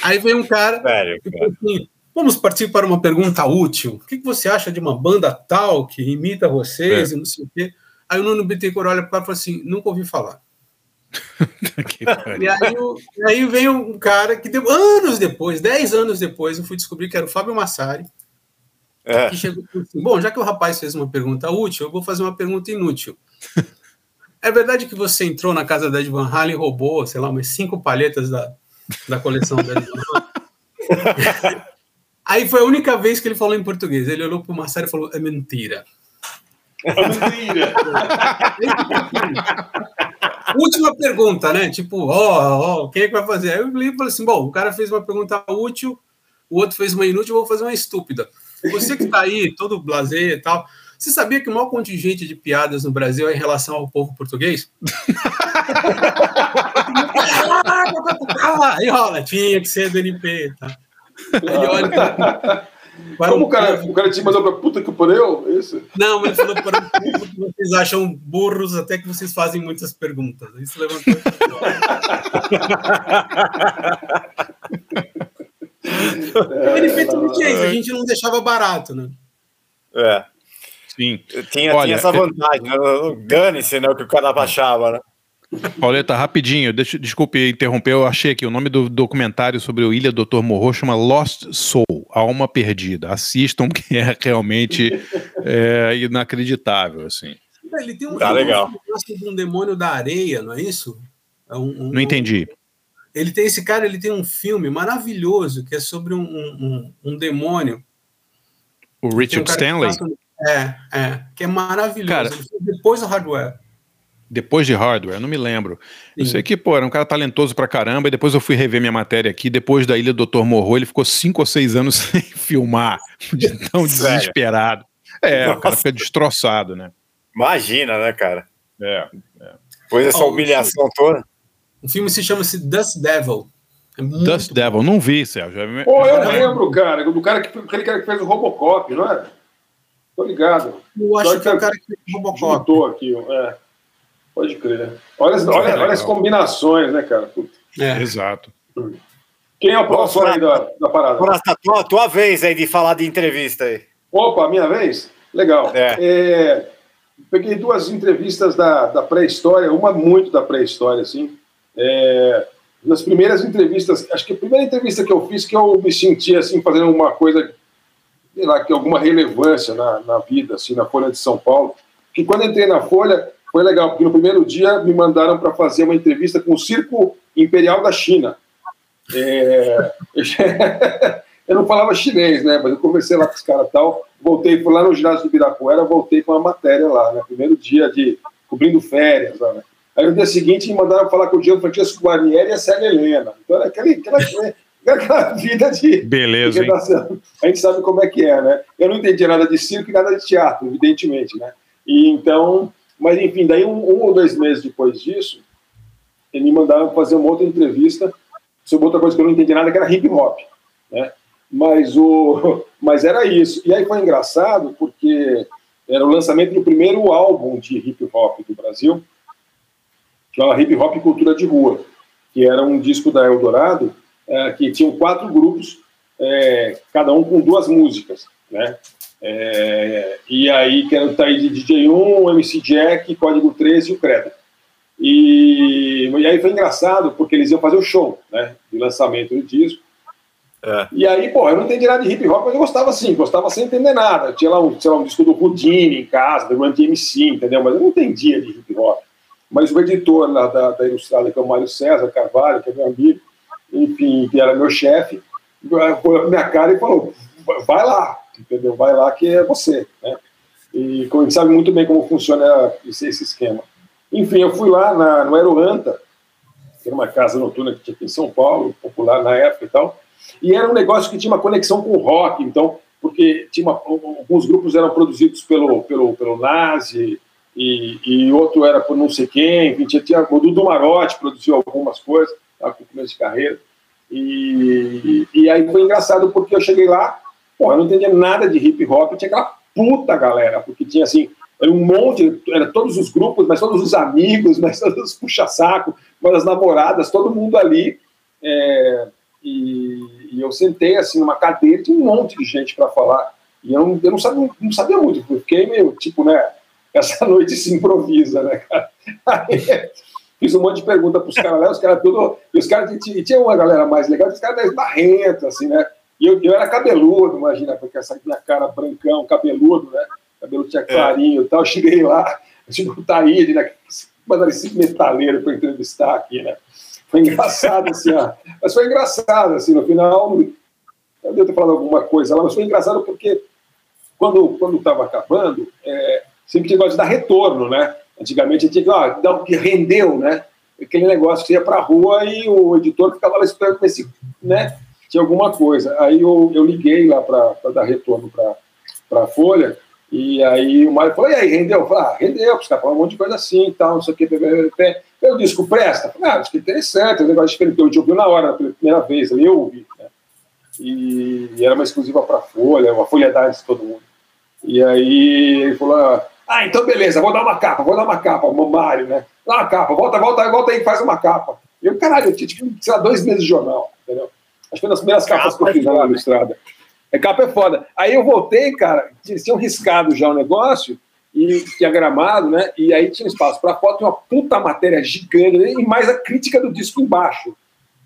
Aí veio um cara, Sério, e falou assim: Vamos partir para uma pergunta útil. O que, você acha de uma banda tal que imita vocês é. e não sei o quê? Aí o Nuno Bittencourt olha para o cara e fala assim: Nunca ouvi falar. e aí, aí vem um cara que deu, anos depois, 10 anos depois, eu fui descobrir que era o Fábio Massari é. Que chegou assim, bom, já que o rapaz fez uma pergunta útil, eu vou fazer uma pergunta inútil. é verdade que você entrou na casa da Ed Van Halen e roubou, sei lá, umas cinco palhetas da, da coleção Halen? Aí foi a única vez que ele falou em português. Ele olhou para o Marcelo e falou: é mentira. É mentira. Última pergunta, né? Tipo, ó, oh, ó, oh, quem é que vai fazer? Aí eu li e falei assim: bom, o cara fez uma pergunta útil, o outro fez uma inútil, eu vou fazer uma estúpida. Você que está aí, todo blazer e tal, você sabia que o maior contingente de piadas no Brasil é em relação ao povo português? aí rola, tinha que ser do NP. Tá? Aí olha, tá. Como o cara, o cara te mandou pra puta que pariu? Isso? Não, mas falou para que vocês acham burros até que vocês fazem muitas perguntas. Isso levantou. o que é isso? A gente não deixava barato, né? É. Sim. Tinha, Olha, tinha essa vantagem. Né? Dane-se, né? O que o cara achava, né? Pauleta, rapidinho, deixa, desculpe interromper, eu achei aqui o nome do documentário sobre o Ilha Dr. Morro chama Lost Soul, Alma Perdida. Assistam, que é realmente é, inacreditável, assim. Ele tem um, tá legal. de um demônio da areia, não é isso? É um, um, não entendi. Ele tem esse cara, ele tem um filme maravilhoso que é sobre um, um, um demônio. O Richard um Stanley? É, é, que é maravilhoso. Cara, depois do hardware. Depois de hardware, não me lembro. Sim. Eu sei que, pô, era um cara talentoso pra caramba, e depois eu fui rever minha matéria aqui. Depois da Ilha do Dr. Morro, ele ficou cinco ou seis anos sem filmar, de tão desesperado. É, Nossa. o cara fica destroçado, né? Imagina, né, cara? É. é. Depois dessa oh, humilhação toda. O filme se chama-se Dust Devil. É Dust bom. Devil, não vi, Sérgio. Pô, eu lembro, cara, do cara que, aquele cara que fez o Robocop, não é? Tô ligado. Eu acho que é o cara que fez o Robocop. Juntou aqui, é. Pode crer. Olha, as, olha, olha as combinações, né, cara? É. Exato. Quem é o próximo aí da, da parada? Próxima, tua, tua vez aí de falar de entrevista aí. Opa, minha vez? Legal. É. é peguei duas entrevistas da, da pré-história, uma muito da pré-história, assim. É, nas primeiras entrevistas, acho que a primeira entrevista que eu fiz que eu me senti assim fazendo uma coisa, sei lá, que alguma relevância na, na vida, assim, na Folha de São Paulo. Que quando entrei na Folha foi legal, porque no primeiro dia me mandaram para fazer uma entrevista com o Circo Imperial da China. É, eu não falava chinês, né? Mas eu conversei lá com os caras tal. Voltei, fui lá no ginásio do Birapuera, voltei com uma matéria lá, né? Primeiro dia de cobrindo férias, lá, né? Aí no dia seguinte me mandaram falar com o Diego Francisco Guarnieri e a Célia Helena. Então era aquela, aquela, aquela vida de. Beleza. De a gente sabe como é que é, né? Eu não entendi nada de circo e nada de teatro, evidentemente, né? E então, mas enfim, daí um, um ou dois meses depois disso, eles me mandaram fazer uma outra entrevista sobre outra coisa que eu não entendi nada, que era hip hop, né? Mas, o, mas era isso. E aí foi engraçado porque era o lançamento do primeiro álbum de hip hop do Brasil, que é Hip Hop Cultura de Rua, que era um disco da Eldorado, é, que tinham quatro grupos, é, cada um com duas músicas, né? É, e aí, que era o Taí de DJ1, o MC Jack, Código 13 e o Credo. E, e aí foi engraçado, porque eles iam fazer o show, né? De lançamento do disco. É. E aí, pô, eu não entendi nada de hip hop, mas eu gostava assim, gostava sem entender nada. Eu tinha lá um, sei lá, um disco do Houdini em casa, do Run DMC, entendeu? Mas eu não entendia de hip hop. Mas o editor lá da, da Ilustrada, que é o Mário César Carvalho, que é meu amigo, enfim, que era meu chefe, foi na minha cara e falou: vai lá, entendeu? Vai lá que é você, né? E a gente sabe muito bem como funciona esse, esse esquema. Enfim, eu fui lá na, no Aeroanta, que era uma casa noturna que tinha aqui em São Paulo, popular na época e tal, e era um negócio que tinha uma conexão com o rock, então, porque tinha uma, alguns grupos eram produzidos pelo, pelo, pelo Nazi, e, e outro era por não sei quem, tinha, tinha o Dudu Marotti produziu algumas coisas, tá, com começo de carreira, e, e aí foi engraçado porque eu cheguei lá, pô, eu não entendia nada de hip hop, tinha aquela puta galera, porque tinha assim, era um monte, era todos os grupos, mas todos os amigos, mas todos os puxa-saco, mas as namoradas, todo mundo ali, é, e, e, eu sentei assim numa cadeira, tinha um monte de gente para falar. E eu, não, eu não, sabia, não sabia muito, fiquei meio tipo, né? Essa noite se improvisa, né, cara? Aí, fiz um monte de pergunta para os caras lá, os caras tudo. E os caras tinha, uma galera mais legal, os caras mais barrenta, assim, né? E eu, eu era cabeludo, imagina, porque essa minha cara brancão, cabeludo, né? Cabelo tinha clarinho e tal. Eu cheguei lá, eu tive o Taíde, né? Mandaram esse metaleiro para entrevistar aqui, né? Foi engraçado, assim, ó. Mas foi engraçado, assim, no final. Eu devo ter falado alguma coisa lá, mas foi engraçado porque quando quando estava acabando, é, sempre tinha negócio de dar retorno, né? Antigamente tinha que, ó, dar o que rendeu, né? Aquele negócio que ia para a rua e o editor ficava lá esperando ver se né, tinha alguma coisa. Aí eu, eu liguei lá para dar retorno para a Folha e aí o Mário falou, e aí, rendeu? Eu falei, ah, rendeu, os caras falaram um monte de coisa assim e tal, não sei o que, o disco presta? Eu falei, ah, disco interessante, o negócio diferente, eu na hora, pela primeira vez, eu ouvi, né? E, e, era uma exclusiva para Folha, uma folhadade de todo mundo. E aí ele falou, ah, então beleza, vou dar uma capa, vou dar uma capa, o Mário, né? Dá uma capa, volta, volta, volta aí, faz uma capa. E eu, caralho, eu tinha, tipo, sei lá, dois meses de jornal, entendeu? Acho que foi das primeiras capas que eu fiz na ilustrada. É capa é foda. Aí eu voltei, cara, tinham riscado já o negócio, e diagramado, né? E aí tinha espaço para foto, uma puta matéria gigante, e mais a crítica do disco embaixo.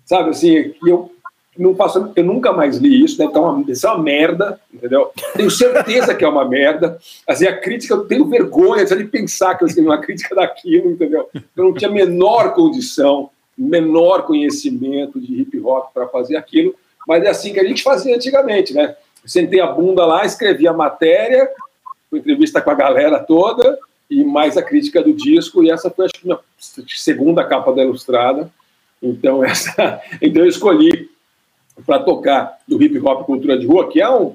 Sabe assim, e eu não eu nunca mais li isso, deve estar uma, deve uma merda, entendeu? Tenho certeza que é uma merda. Assim, a crítica, eu tenho vergonha de pensar que eu escrevi uma crítica daquilo, entendeu? Eu não tinha menor condição, menor conhecimento de hip hop para fazer aquilo mas é assim que a gente fazia antigamente, né? Sentei a bunda lá, escrevi a matéria, entrevista com a galera toda, e mais a crítica do disco, e essa foi acho que minha segunda capa da Ilustrada. Então, essa, então eu escolhi para tocar do hip hop cultura de rua, que é um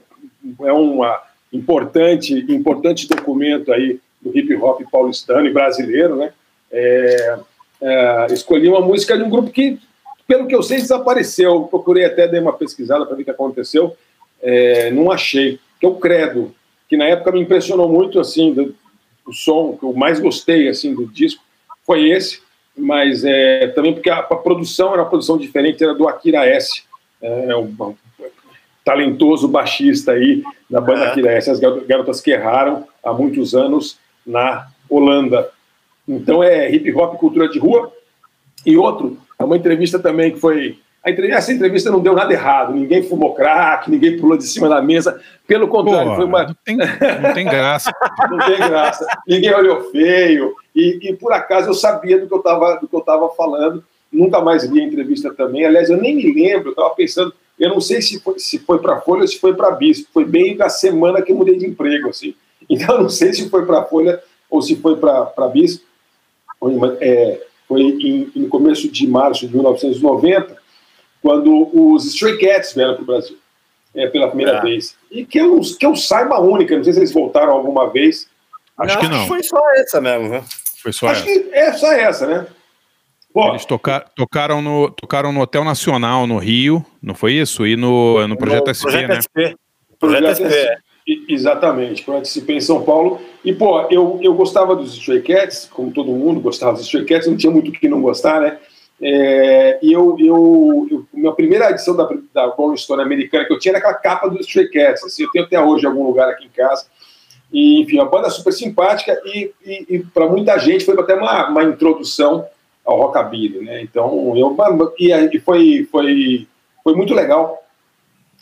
é uma importante importante documento aí do hip hop paulistano e brasileiro, né? É, é, escolhi uma música de um grupo que pelo que eu sei, desapareceu. Procurei até dar uma pesquisada para ver o que aconteceu. É, não achei. Que o Credo, que na época me impressionou muito, assim, do, o som que eu mais gostei, assim, do disco, foi esse. Mas é, também porque a, a produção era uma produção diferente, era do Akira S. É, um, talentoso baixista aí da banda Akira S, as garotas que erraram há muitos anos na Holanda. Então é hip hop cultura de rua. E outro é uma entrevista também que foi. Entrevista, essa entrevista não deu nada errado, ninguém fumou crack, ninguém pulou de cima da mesa. Pelo contrário, Pô, foi uma. Não tem, não tem graça. não tem graça. Ninguém olhou feio. E, e por acaso eu sabia do que eu estava falando. Nunca mais vi a entrevista também. Aliás, eu nem me lembro, eu estava pensando. Eu não sei se foi, se foi para Folha ou se foi para Bispo. Foi bem da semana que eu mudei de emprego. Assim. Então, eu não sei se foi para Folha ou se foi para Bispo. É, foi em, no começo de março de 1990, quando os Stray Cats vieram para o Brasil é, pela primeira é. vez. E que eu, que eu saiba a única, não sei se eles voltaram alguma vez. Acho, que não. foi só essa mesmo, né? Foi só Acho essa. que é só essa, né? Pô, Eles tocar, tocaram, no, tocaram no Hotel Nacional, no Rio, não foi isso? E no, no Projeto no, SP, Projeto né? SP. Projeto, Projeto SP. SP. Exatamente, Projeto SP em São Paulo. E, pô, eu, eu gostava dos Stray Cats, como todo mundo gostava dos Stray Cats, não tinha muito o que não gostar, né? É, e eu, eu, eu, minha primeira edição da, da Rolling Stone americana que eu tinha era aquela capa dos Stray Cats, assim, eu tenho até hoje em algum lugar aqui em casa. E, enfim, uma banda super simpática e, e, e para muita gente foi até uma, uma introdução ao rockabilly, né? Então, eu e, foi foi foi muito legal,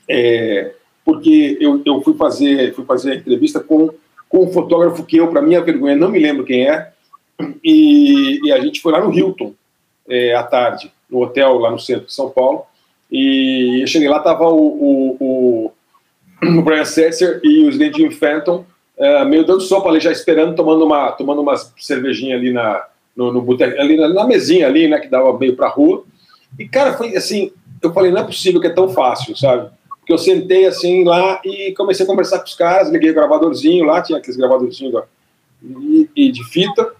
é, porque eu, eu fui fazer fui fazer a entrevista com com um fotógrafo que eu, para minha vergonha, não me lembro quem é, e, e a gente foi lá no Hilton é, à tarde, no hotel lá no centro de São Paulo, e eu cheguei lá, tava o, o, o, o Brian Setzer e o Slade Jim Fenton é, meio dando sopa ali, já esperando, tomando uma, tomando uma cervejinha ali na, no, no boteco, ali na, na, mesinha ali, né, que dava meio pra rua. E, cara, foi assim, eu falei, não é possível que é tão fácil, sabe? Porque eu sentei assim lá e comecei a conversar com os caras, liguei o gravadorzinho lá, tinha aqueles gravadorzinhos e, e de fita,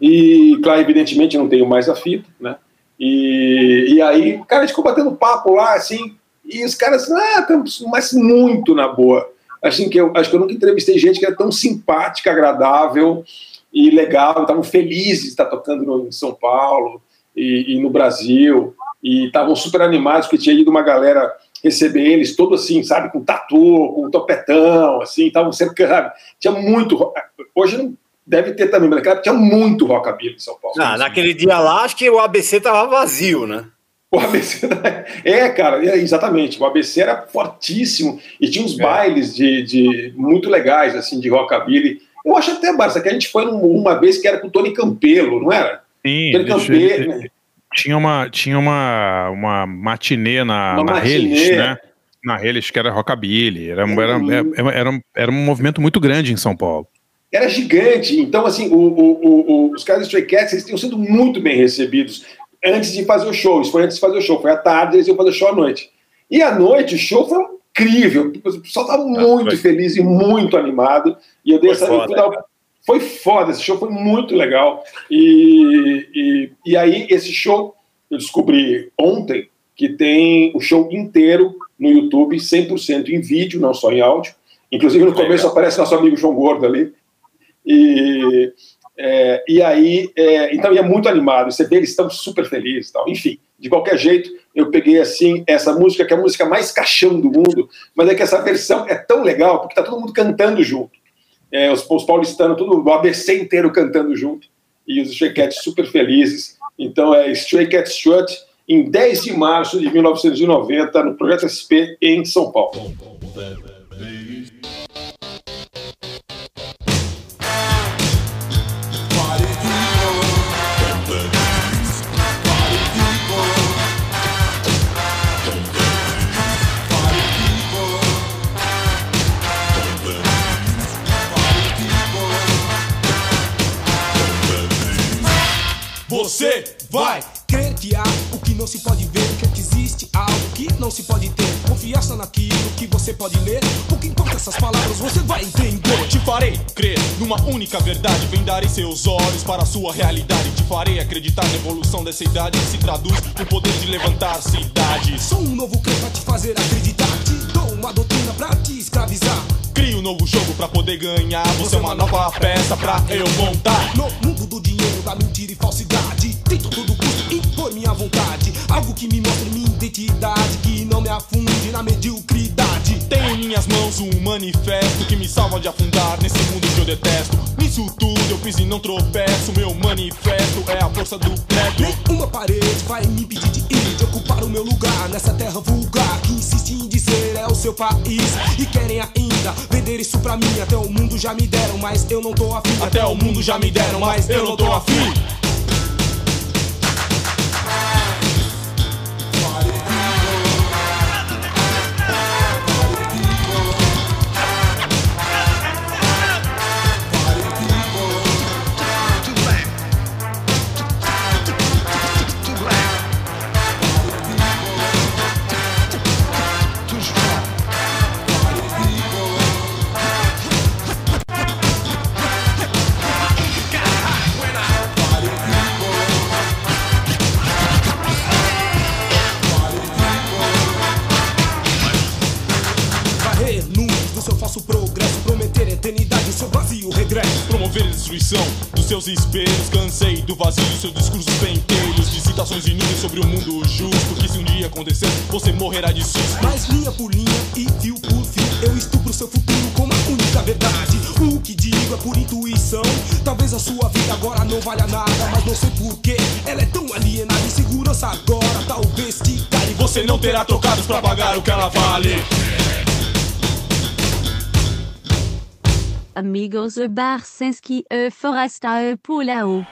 e, claro, evidentemente não tenho mais a fita, né? E, e aí, cara, a gente ficou batendo papo lá, assim, e os caras, ah, estamos mas muito na boa. Assim, que eu, acho que eu nunca entrevistei gente que era tão simpática, agradável, e legal, estavam felizes de estar tocando no, em São Paulo e, e no Brasil, e estavam super animados, porque tinha ido uma galera receber eles, todo assim, sabe, com tatu, com topetão, assim, estavam sempre, sabe, tinha muito, hoje não deve ter também, mas naquela tinha muito rockabilly em São Paulo. Ah, naquele dia lá, acho que o ABC tava vazio, né? O ABC é, cara, é, exatamente. O ABC era fortíssimo e tinha uns é. bailes de, de muito legais, assim, de rockabilly. Eu acho até, Barça, que a gente foi uma vez que era com o Tony Campelo, não era? Sim. Tony Campelo. Né? Tinha uma, tinha uma, uma matinê na, uma na matinê. né? Na Hellis, que era rockabilly. Era, era, era, era, era um movimento muito grande em São Paulo. Era gigante. Então, assim, o, o, o, os caras do Stray Cats eles tinham sido muito bem recebidos antes de fazer o show. Isso foi antes de fazer o show. Foi à tarde, eles iam fazer o show à noite. E à noite, o show foi incrível. O pessoal estava ah, muito foi. feliz e muito animado. E eu dei foi essa. Foda, foi foda, esse show foi muito legal. E, e, e aí, esse show, eu descobri ontem que tem o show inteiro no YouTube, 100% em vídeo, não só em áudio. Inclusive, no começo legal. aparece nosso amigo João Gordo ali. E, é, e aí, é, então, é muito animado. Você vê, eles estão super felizes tal. Enfim, de qualquer jeito, eu peguei assim essa música, que é a música mais caixão do mundo, mas é que essa versão é tão legal, porque tá todo mundo cantando junto. É, os, os paulistanos, tudo, o ABC inteiro cantando junto, e os Stray Cats super felizes. Então é Stray Cats Strut, em 10 de março de 1990, no Projeto SP, em São Paulo. Você vai crer que há o que não se pode ver, que existe algo que não se pode ter. Confiança naquilo que você pode ler. O que importa essas palavras você vai entender. Te farei crer numa única verdade. Vendarei seus olhos para a sua realidade. Te farei acreditar na evolução dessa idade que se traduz no poder de levantar cidades. Sou um novo crer pra te fazer acreditar. Te dou uma doutrina pra te escravizar. Novo jogo pra poder ganhar. Você é uma nova peça pra eu montar. No mundo do dinheiro, da mentira e falsidade. Impor minha vontade. Algo que me mostre minha identidade. Que não me afunde na mediocridade. Tenho em minhas mãos um manifesto que me salva de afundar nesse mundo que eu detesto. Nisso tudo eu fiz e não tropeço. Meu manifesto é a força do credo. Nenhuma parede vai me impedir de ir, de ocupar o meu lugar nessa terra vulgar. Que insiste em dizer é o seu país. E querem ainda vender isso pra mim. Até o mundo já me deram, mas eu não tô afim. Até o mundo já me deram, mas eu não tô afim. Dos seus espelhos. Cansei do vazio, seus discursos penteiros, de citações inúteis sobre o mundo justo. Que se um dia acontecer, você morrerá de susto. Mas linha por linha e fio por fio, eu estupro seu futuro como a única verdade. O que digo é por intuição. Talvez a sua vida agora não valha nada, mas não sei porquê. Ela é tão alienada, insegurança agora, talvez te cale. Você não terá trocados pra pagar o que ela vale. Amigos e Barsinski e Foresta e Pulao.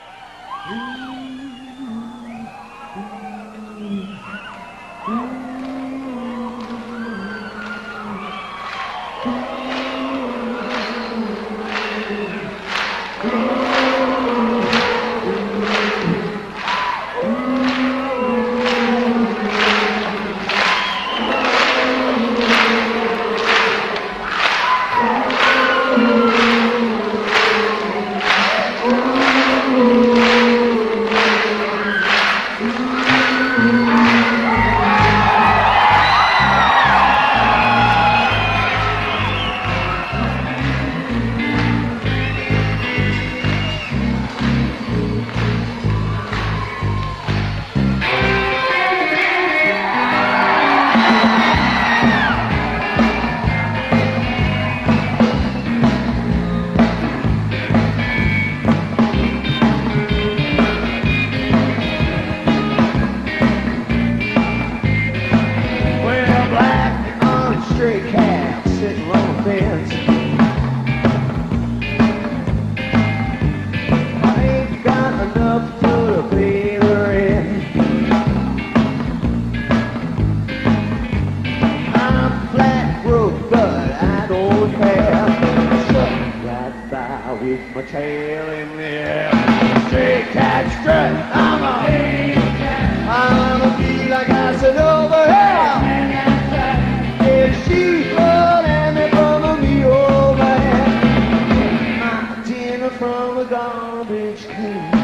garbage can.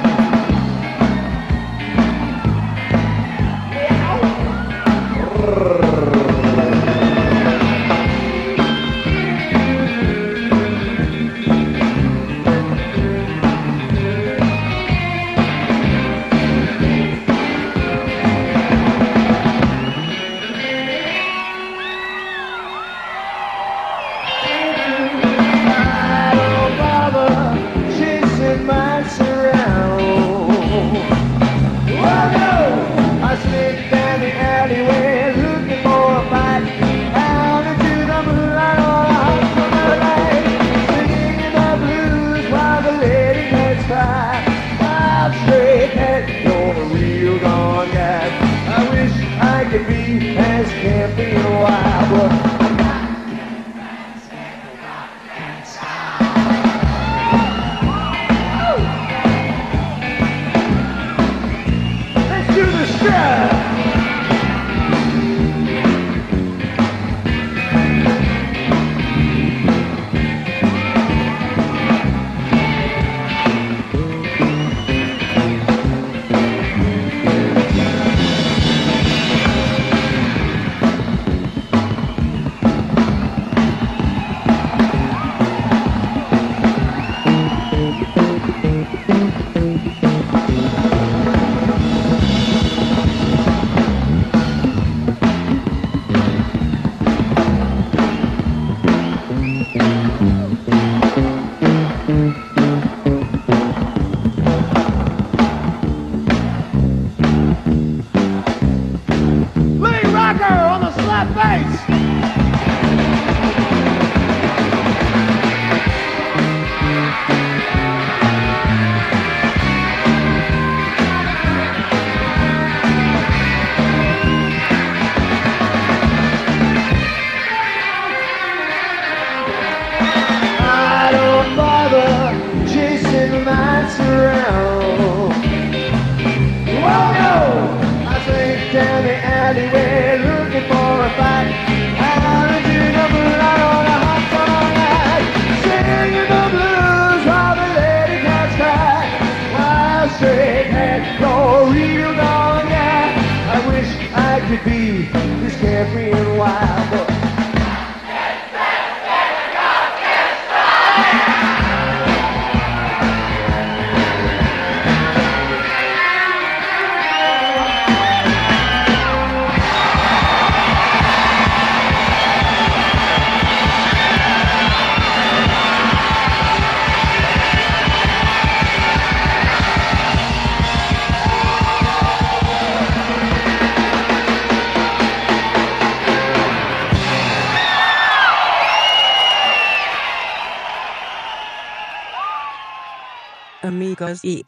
E.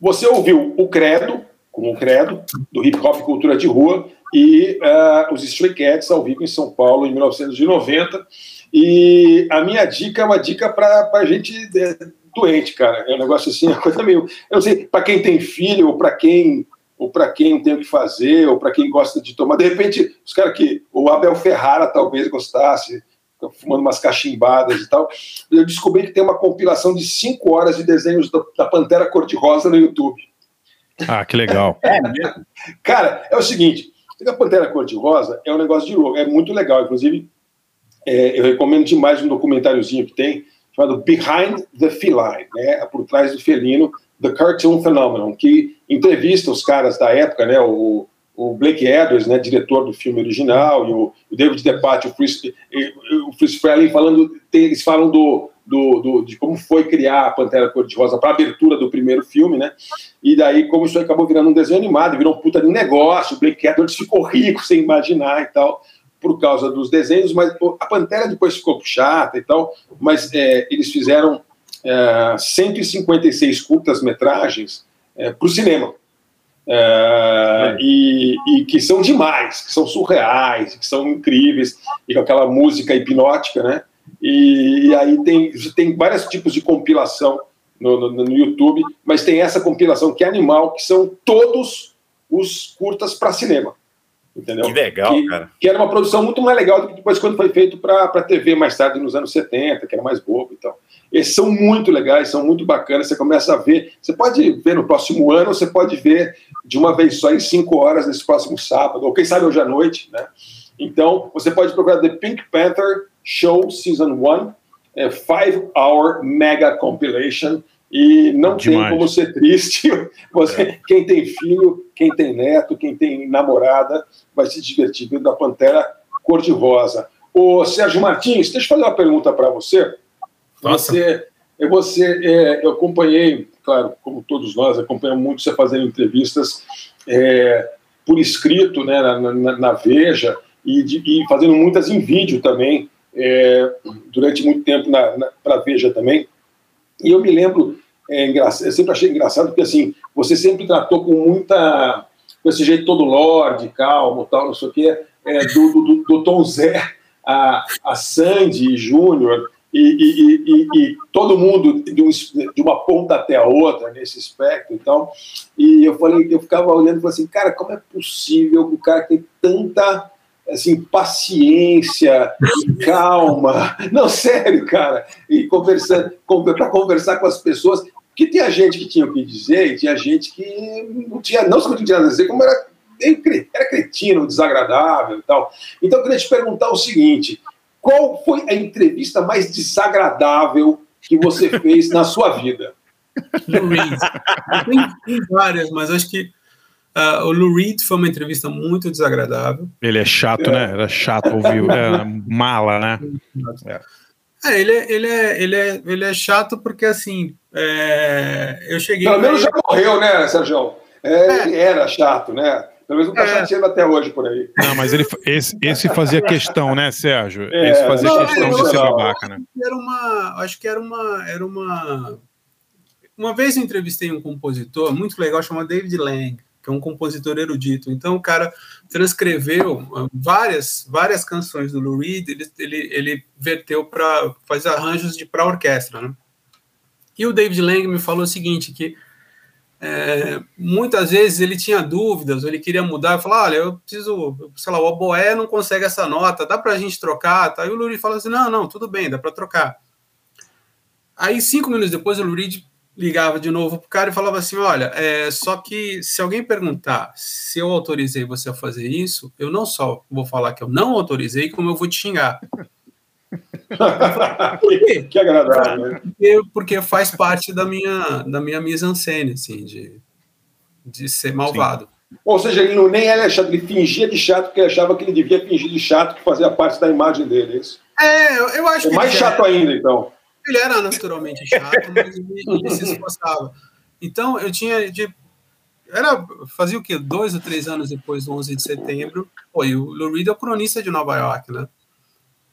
Você ouviu o Credo, com o Credo, do Hip Hop Cultura de Rua, e uh, os Stray Cats ao vivo em São Paulo em 1990. E a minha dica é uma dica para gente é, doente, cara. É um negócio assim, uma coisa meio. Eu não sei, para quem tem filho ou para quem ou para quem não tem o que fazer, ou para quem gosta de tomar. De repente, os caras que. O Abel Ferrara talvez gostasse, fumando umas cachimbadas e tal. Eu descobri que tem uma compilação de cinco horas de desenhos da Pantera Cor-de-Rosa no YouTube. Ah, que legal. É, cara, é o seguinte: a Pantera Cor-de-Rosa é um negócio de louco, é muito legal. Inclusive, é, eu recomendo demais um documentáriozinho que tem, chamado Behind the Feline, né? Por trás do felino, The Cartoon Phenomenon, que entrevista os caras da época, né? O, o Blake Edwards, né, diretor do filme original, e o, o David DePatie, o Chris, o Chris Farley falando, eles falam do, do, do, de como foi criar a Pantera Cor-de-Rosa para abertura do primeiro filme, né? E daí, como isso acabou virando um desenho animado, virou um puta de negócio, o Blake Edwards ficou rico sem imaginar e tal, por causa dos desenhos, mas a Pantera depois ficou chata e tal, mas é, eles fizeram é, 156 curtas-metragens é, para o cinema. É, e, e, que são demais, que são surreais, que são incríveis, e com aquela música hipnótica, né? E, e aí tem, tem vários tipos de compilação no, no, no, YouTube, mas tem essa compilação que é animal, que são todos os curtas para cinema. Entendeu? Que legal, que, cara. Que era uma produção muito mais legal do que depois quando foi feito para TV mais tarde, nos anos 70, que era mais bobo e tal. Esses são muito legais, são muito bacanas. Você começa a ver. Você pode ver no próximo ano, você pode ver de uma vez só em cinco horas nesse próximo sábado, ou quem sabe hoje à noite, né? Então, você pode procurar The Pink Panther Show Season 1, é, Five Hour Mega Compilation, e não Demais. tem como ser triste. Você, é. Quem tem filho, quem tem neto, quem tem namorada, vai se divertir vendo a Pantera cor-de-rosa. Ô, Sérgio Martins, deixa eu fazer uma pergunta para você. Nossa. Você, é você é, eu acompanhei, claro, como todos nós, acompanhamos muito você fazendo entrevistas é, por escrito, né, na, na, na Veja, e, de, e, fazendo muitas em vídeo também, é, durante muito tempo na, na para Veja também. E eu me lembro, é, eu sempre achei engraçado, porque assim, você sempre tratou com muita, com esse jeito todo lorde, calmo, tal, não sei o quê, é, do, do, do Tom Zé, a, a Sandy Júnior, e, e, e, e, todo mundo de, um, de, uma ponta até a outra nesse espectro e tal. E eu falei, eu ficava olhando e falei assim, cara, como é possível o cara ter tanta assim paciência calma? Não, sério, cara. E conversando, para conversar com as pessoas, que tinha gente que tinha o que dizer e tinha gente que não tinha, não só que a dizer, como era era cretino, desagradável e tal. Então eu queria te perguntar o seguinte: qual foi a entrevista mais desagradável que você fez na sua vida? Tem, várias, mas acho que uh, o Lou Reed foi uma entrevista muito desagradável. Ele é chato, é. né? Era chato ouvir, é mala, né? É. É, ele, é, ele, é, ele, é, ele é chato porque, assim, é, eu cheguei... Pelo menos já morreu, né, Sérgio? É, Ele era chato, né? Pelo menos não está é. chateando até hoje por aí. Não, mas ele, esse, esse fazia questão, né, Sérgio? É, esse fazia não, questão de ser babaca, né? Era uma, acho que era uma, era uma. Uma vez eu entrevistei um compositor muito legal chamado David Lang, que é um compositor erudito. Então o cara transcreveu ah, várias, várias canções do Lou Reed, ele, ele, ele verteu para fazer arranjos de para orquestra, né? E o David Lang me falou o seguinte que é, muitas vezes ele tinha dúvidas, ele queria mudar, falar, olha, eu preciso, sei lá, o oboé não consegue essa nota, dá para a gente trocar? Tá? E o Lurid falou assim, não, não, tudo bem, dá para trocar. Aí, cinco minutos depois, o Lurid ligava de novo pro cara e falava assim, olha, é, só que se alguém perguntar se eu autorizei você a fazer isso, eu não só vou falar que eu não autorizei, como eu vou te xingar. Por quê? Que agradável. Né? Porque, porque, faz parte da minha, da minha mise-en-scène, assim, de, de ser malvado. Sim. Ou seja, ele não, nem era chato, ele fingia de chato porque achava que ele devia fingir de chato que fazia parte da imagem dele, é isso? É, eu, eu acho é que. mais chato era, ainda, então. Ele era naturalmente chato, mas ele, ele se esforçava. Então, eu tinha. De, era, fazia o quê? Dois ou três anos depois do 11 de setembro. E o Lou Reed é o cronista de Nova York, né?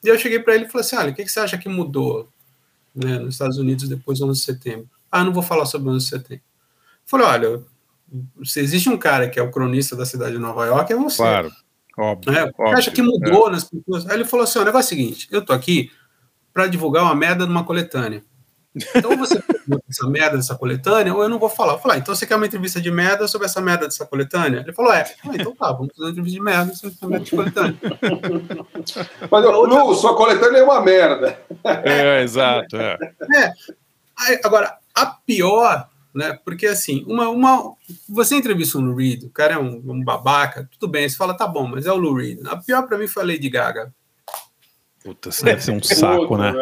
E eu cheguei para ele e falei assim: olha, o que, que você acha que mudou? né, nos Estados Unidos depois do 11 de setembro. Ah, não vou falar sobre o 11 de setembro. falei, olha, se existe um cara que é o cronista da cidade de Nova York, é você. Claro, óbvio. É, óbvio acha que mudou é. nas pessoas. Aí ele falou assim: o negócio é o seguinte, eu tô aqui para divulgar uma merda numa coletânea. Então você essa merda dessa coletânea, ou eu não vou falar. Eu falei, ah, então você quer uma entrevista de merda sobre essa merda dessa coletânea? Ele falou, é. Falei, então tá, vamos fazer uma entrevista de merda sobre essa merda de coletânea. Mas, outra... Lu, sua coletânea é uma merda. É, exato. É. é. Agora, a pior, né? Porque assim, uma, uma, você entrevista um Lou Reed, o cara é um, um babaca, tudo bem, você fala, tá bom, mas é o Lou Reed. A pior para mim foi a Lady Gaga. Puta, isso deve ser um saco, né?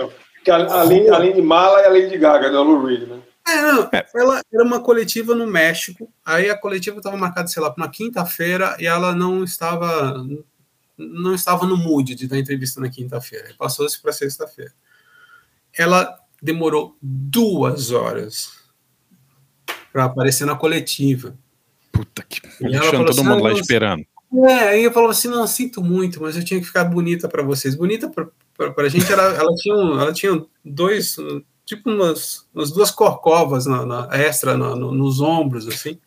além, além de mala é a Lady Gaga, né? Lou Reed, né? É, não, é. ela era uma coletiva no México, aí a coletiva estava marcada, sei lá, para uma quinta-feira e ela não estava não estava no mood de dar entrevista na quinta-feira, passou-se para sexta-feira. Ela demorou duas horas para aparecer na coletiva. Puta que. Deixando todo assim, mundo lá esperando. É, aí eu falava assim, não, sinto muito, mas eu tinha que ficar bonita para vocês. Bonita para a gente, era, ela, tinha, ela tinha dois, tipo umas, umas duas corcovas na, na extra na, no, nos ombros, assim.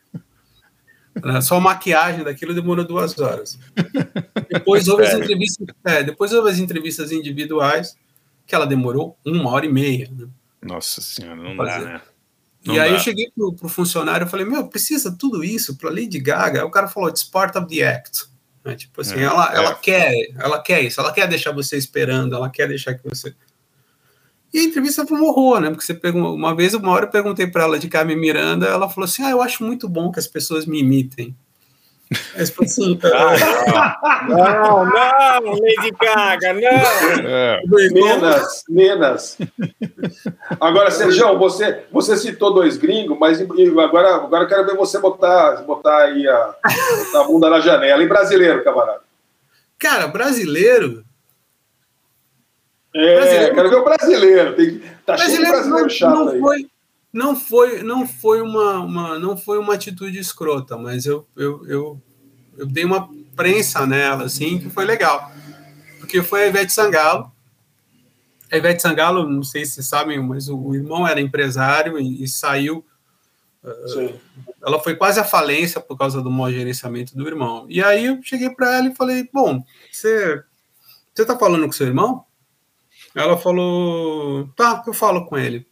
Só a maquiagem daquilo demorou duas horas. Depois houve, as entrevistas, é, depois houve as entrevistas individuais, que ela demorou uma hora e meia. Né? Nossa senhora, não dá, né? Não e aí eu cheguei pro, pro funcionário e falei, meu, precisa tudo isso para Lady Gaga? Aí o cara falou, it's part of the act. É, tipo assim, é, ela, é. ela quer, ela quer isso, ela quer deixar você esperando, ela quer deixar que você. E a entrevista foi um horror, né? Porque você perguntou, uma vez, uma hora eu perguntei para ela de Carmen Miranda, ela falou assim: Ah, eu acho muito bom que as pessoas me imitem. Assim, não, não, Lady Gaga, não. É. Menos, menos. Agora, Sérgio, você, você citou dois gringos, mas agora, agora eu quero ver você botar, botar aí a, botar a bunda na janela. E brasileiro, camarada? Cara, brasileiro. É, brasileiro. quero ver o brasileiro. Tem, tá brasileiro cheio de brasileiro não, chato não aí. Foi, não foi, não foi uma, uma, não foi uma atitude escrota, mas eu, eu, eu, eu dei uma prensa nela, assim, que foi legal. Porque foi a Ivete Sangalo. A Ivete Sangalo, não sei se vocês sabem, mas o, o irmão era empresário e, e saiu. Uh, ela foi quase à falência por causa do mau gerenciamento do irmão. E aí eu cheguei para ela e falei: Bom, você, você tá falando com seu irmão? Ela falou: Tá, eu falo com ele.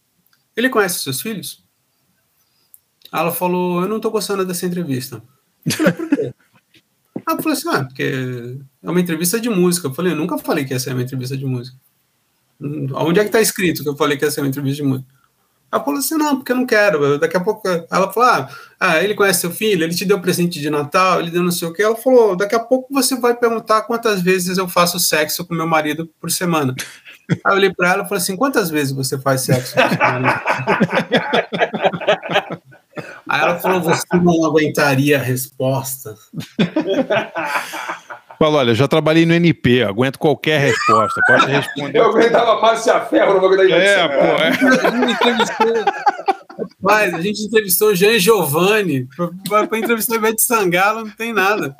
Ele conhece seus filhos? Ela falou, eu não estou gostando dessa entrevista. Eu falei, por quê? Ela falou assim, ah, porque é uma entrevista de música. Eu falei, eu nunca falei que ia ser uma entrevista de música. Onde é que está escrito que eu falei que ia ser uma entrevista de música? Ela falou assim, não, porque eu não quero. Daqui a pouco. Ela falou, ah, ah, ele conhece seu filho, ele te deu presente de Natal, ele deu não sei o quê. Ela falou, daqui a pouco você vai perguntar quantas vezes eu faço sexo com meu marido por semana. Aí eu olhei para ela e falei assim: quantas vezes você faz sexo? Aí ela falou: você não aguentaria a resposta. Falou, olha, eu já trabalhei no NP, aguento qualquer resposta. Pode responder. Eu aguentava Márcia Ferro no bagulho da É, pô, é. Mas a gente entrevistou o Jean Giovanni. Para entrevistar o Ivete Sangalo não tem nada.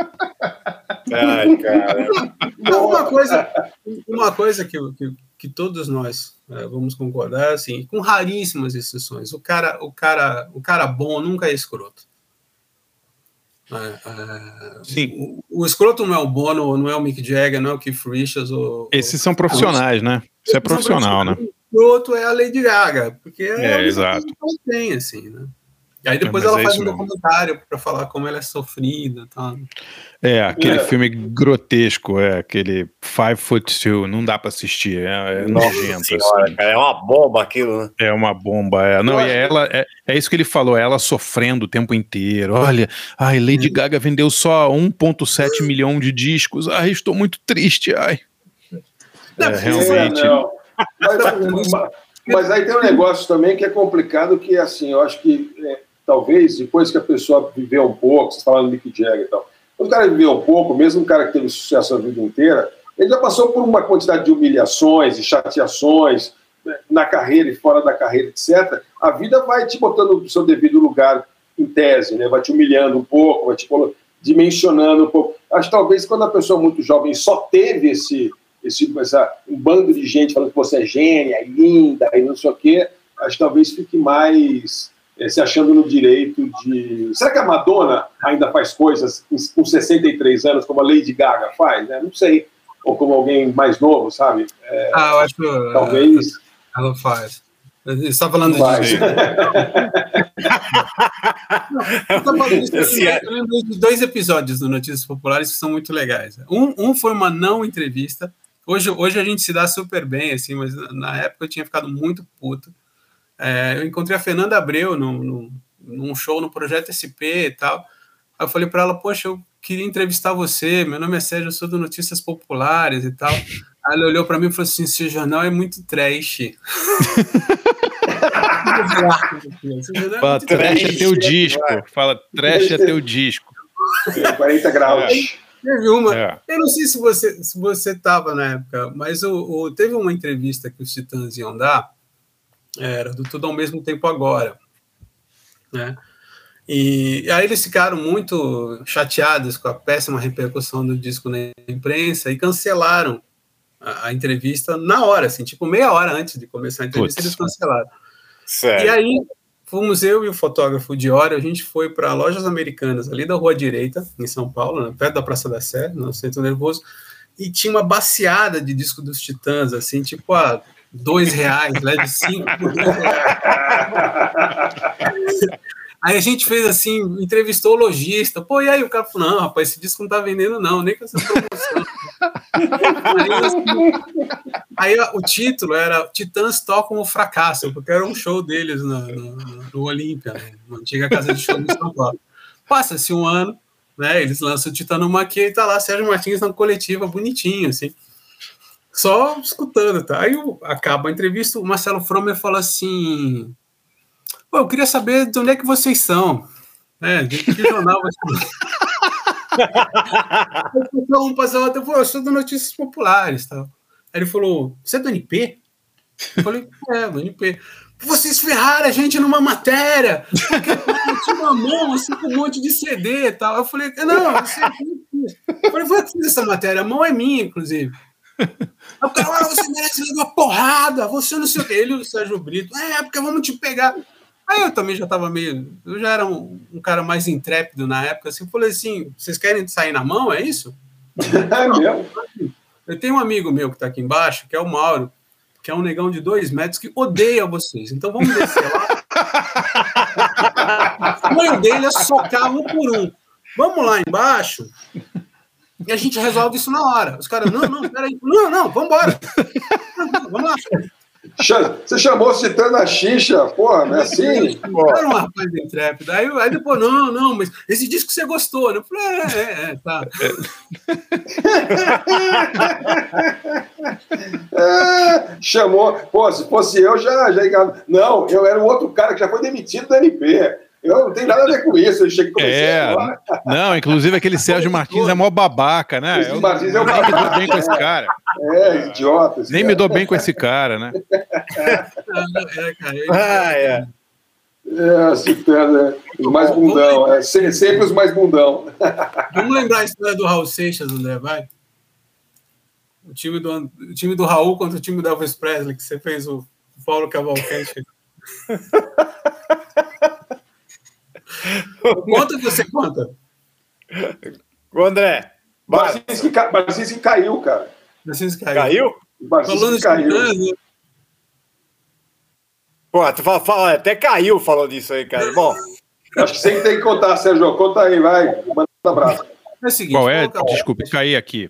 Ai, cara. uma coisa, uma coisa que, que, que todos nós é, vamos concordar, assim, com raríssimas exceções, o cara, o cara, o cara bom nunca é escroto. É, é, Sim. O, o, escroto não é o Bono, não é o Mick Jagger, não é o Keith Richards. Ou, Esses são profissionais, né? Isso é profissional, né? O escroto é a Lady Gaga, porque é, é exato. que tem, assim, né? E aí depois é, ela é faz um documentário para falar como ela é sofrida. Tá? É, aquele é. filme grotesco, é aquele Five Foot Two, não dá para assistir, é, é nojento. Senhora, assim. É uma bomba aquilo, né? É uma bomba, é. Não, e ela, é, é isso que ele falou, ela sofrendo o tempo inteiro. Olha, ai, Lady hum. Gaga vendeu só 1,7 milhão de discos, ai, estou muito triste, ai. É, realmente. Mas, mas, aí tem um negócio também que é complicado, que assim, eu acho que é, talvez, depois que a pessoa viveu um pouco, você falando do Mick Jagger e tal, quando o cara viveu um pouco, mesmo um cara que teve sucesso a vida inteira, ele já passou por uma quantidade de humilhações e chateações né, na carreira e fora da carreira, etc. A vida vai te botando no seu devido lugar em tese, né? vai te humilhando um pouco, vai te dimensionando um pouco. Acho que talvez quando a pessoa muito jovem só teve esse, esse, essa, um bando de gente falando que você é gênia, linda, e não sei o quê, acho que talvez fique mais se achando no direito de. Será que a Madonna ainda faz coisas com 63 anos, como a Lady Gaga faz? Né? Não sei. Ou como alguém mais novo, sabe? É, ah, eu acho que. Talvez. Ela faz. Você está falando disso. eu lembro de dois episódios do Notícias Populares que são muito legais. Um, um foi uma não entrevista. Hoje, hoje a gente se dá super bem, assim, mas na época eu tinha ficado muito puto. É, eu encontrei a Fernanda Abreu no, no, num show no Projeto SP e tal. Aí eu falei para ela, poxa, eu queria entrevistar você, meu nome é Sérgio, eu sou do Notícias Populares e tal. Aí ela olhou para mim e falou assim, esse jornal é muito trash. Fala, trash é teu disco. Fala, trash é teu disco. 40 graus. É. Teve uma. É. Eu não sei se você se você estava na época, mas o, o, teve uma entrevista que os Titãs iam dar, era do Tudo ao Mesmo Tempo Agora, né? E, e aí eles ficaram muito chateados com a péssima repercussão do disco na imprensa e cancelaram a, a entrevista na hora, assim, tipo meia hora antes de começar a entrevista, eles cancelaram. Sério? E aí fomos eu e o fotógrafo de hora, a gente foi para lojas americanas ali da Rua Direita, em São Paulo, né, perto da Praça da Sé, no Centro Nervoso, e tinha uma baseada de disco dos Titãs, assim, tipo a dois reais, leve cinco dois reais. Aí a gente fez assim, entrevistou o lojista. Pô, e aí o cara falou: não, rapaz, esse disco não tá vendendo, não, nem com essa promoção. aí, aí, o título era Titãs tocam o fracasso, porque era um show deles no, no, no Olímpia, né, na antiga casa de show de São Paulo. Passa-se um ano, né? Eles lançam o Titã Maquia e tá lá Sérgio Martins na coletiva, bonitinho, assim. Só escutando, tá? Aí acaba a entrevista, o Marcelo Fromer fala assim Pô, eu queria saber de onde é que vocês são. É, de que jornal vocês Vamos passar outra. Eu sou do Notícias Populares. Tal. Aí ele falou: Você é do NP? Eu falei: É, do NP. Vocês ferraram a gente numa matéria. Porque tinha uma mão assim com um monte de CD e tal. Eu falei: Não, você Eu falei: Vou fazer essa matéria. A mão é minha, inclusive. Aí o cara, ah, você merece uma porrada, você não sei o que. Ele e o Sérgio Brito, é, porque vamos te pegar. Aí eu também já estava meio. Eu já era um, um, cara mais intrépido na época, assim, falei assim: vocês querem sair na mão? É isso? É mesmo? Eu tenho um amigo meu que está aqui embaixo, que é o Mauro, que é um negão de dois metros que odeia vocês. Então vamos descer lá. o dele é socar um por um. Vamos lá embaixo e a gente resolve isso na hora. Os caras, não, não, peraí. Não, não, vamos embora. Vamos lá. Você chamou o Titã na xixa, porra, não é assim? Era um rapaz intrépido. Aí, aí depois, não, não, mas esse disco você gostou, né? Eu falei, é, é, é tá. É, chamou, pô, se fosse eu, já, já. Não, eu era o outro cara que já foi demitido do NP. Eu não tenho nada a ver com isso. Eu cheguei é, não, inclusive aquele Sérgio Martins é mó babaca, né? Sérgio Martins é o Nem me dou bem com esse cara. É, idiota. Nem cara. me dou bem com esse cara, né? É, cara. Ah, é. É, se perde, os mais bundão. É, sempre os mais bundão. Vamos lembrar a história do Raul Seixas, André, vai. O time do, o time do Raul contra o time do Elvis Presley, que você fez o Paulo Cavalcante. Conta que você conta. O André. Barcinski caiu, cara. Barcinski caiu. Caiu? Barcinski caiu. Pô, tu fala, fala, até caiu falou disso aí, cara. Bom. Acho que você tem que contar, Sérgio. Conta aí, vai. Manda um abraço. É o seguinte, Qual é? Desculpe, caí aqui.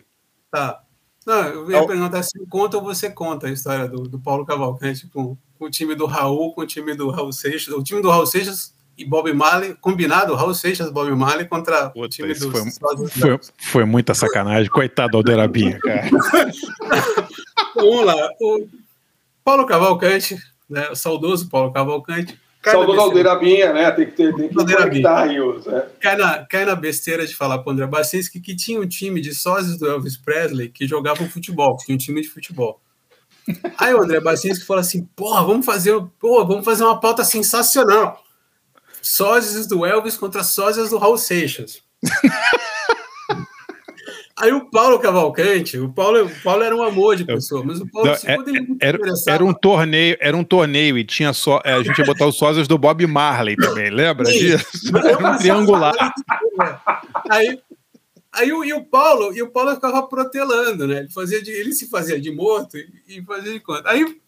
Tá. Não, eu ia perguntar se conta ou você conta a história do, do Paulo Cavalcante com, com, o time do Raul, com o time do Raul Seixas. O time do Raul Seixas e Bob Marley, combinado, Raul Seixas, Bob Marley contra Puta, o time dos foi, foi, foi, muita sacanagem, coitado do Alderabinha, cara. Vamos lá, o Paulo Cavalcante, né, o saudoso Paulo Cavalcante. Saudoso Alderabinha, né? Tem que ter, tem que conectar rios, né? cai, na, cai na besteira de falar para o André Bacinski que tinha um time de sócios do Elvis Presley que jogavam futebol, que tinha um time de futebol. Aí o André Bacinski falou assim: porra, vamos fazer, porra, vamos fazer uma pauta sensacional sósias do Elvis contra sósias do Raul Seixas. Aí o Paulo Cavalcante, o Paulo, o Paulo era um amor de pessoa, mas o Paulo Não, é, era, era, um torneio, era um torneio e tinha só, é, a gente ia botar os sósias do Bob Marley também, lembra Sim, disso? Era um triangular. Aí, aí o, e o Paulo, e o Paulo ficava protelando, né? Ele fazia de, ele se fazia de morto e, e fazia de conta. Aí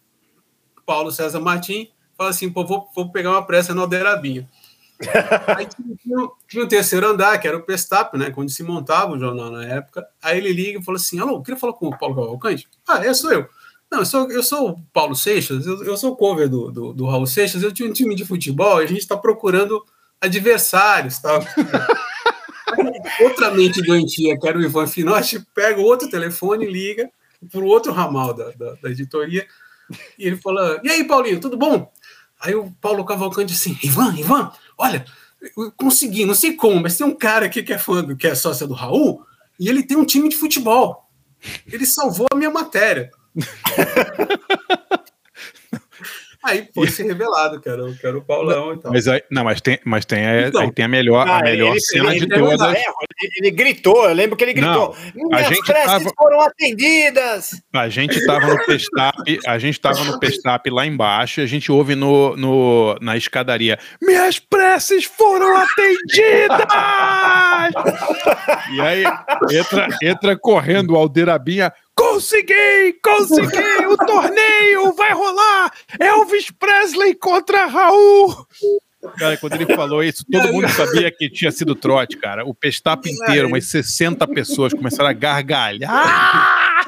Paulo César Martins fala assim, pô, vou, vou pegar uma pressa no Aldeirabinha. Aí tinha, tinha um terceiro andar, que era o Pestap, né? Quando se montava o jornal na época. Aí ele liga e fala assim: Alô, queria falar com o Paulo Cavalcante? Ah, é, sou eu. Não, eu sou, eu sou o Paulo Seixas, eu, eu sou o cover do, do, do, Raul Seixas, eu tinha um time de futebol e a gente está procurando adversários. Tá? Outra mente doentia, que era o Ivan Finotti, pega outro telefone liga para o outro ramal da, da, da editoria. E ele fala: E aí, Paulinho, tudo bom? Aí o Paulo Cavalcante assim: Ivan, Ivan, olha, consegui, não sei como, mas tem um cara aqui que é fã que é sócia do Raul, e ele tem um time de futebol. Ele salvou a minha matéria. Aí foi se revelado, que era, que era o Paulão e tal. Mas, aí, não, mas tem, mas tem, a, então, aí tem a melhor, a melhor ele, cena ele, de todas. Ele, ele, gritou, eu lembro que ele gritou. Não, Minhas a gente tava, foram atendidas. A gente estava no Pestap, a gente estava no Pestap lá embaixo, a gente ouve no, no, na escadaria: Minhas preces foram atendidas! e aí entra, entra correndo o Aldeirabinha. Consegui! Consegui! O torneio vai rolar! Elvis Presley contra Raul! Cara, quando ele falou isso, todo mundo sabia que tinha sido trote, cara. O Pestap inteiro, umas 60 pessoas começaram a gargalhar.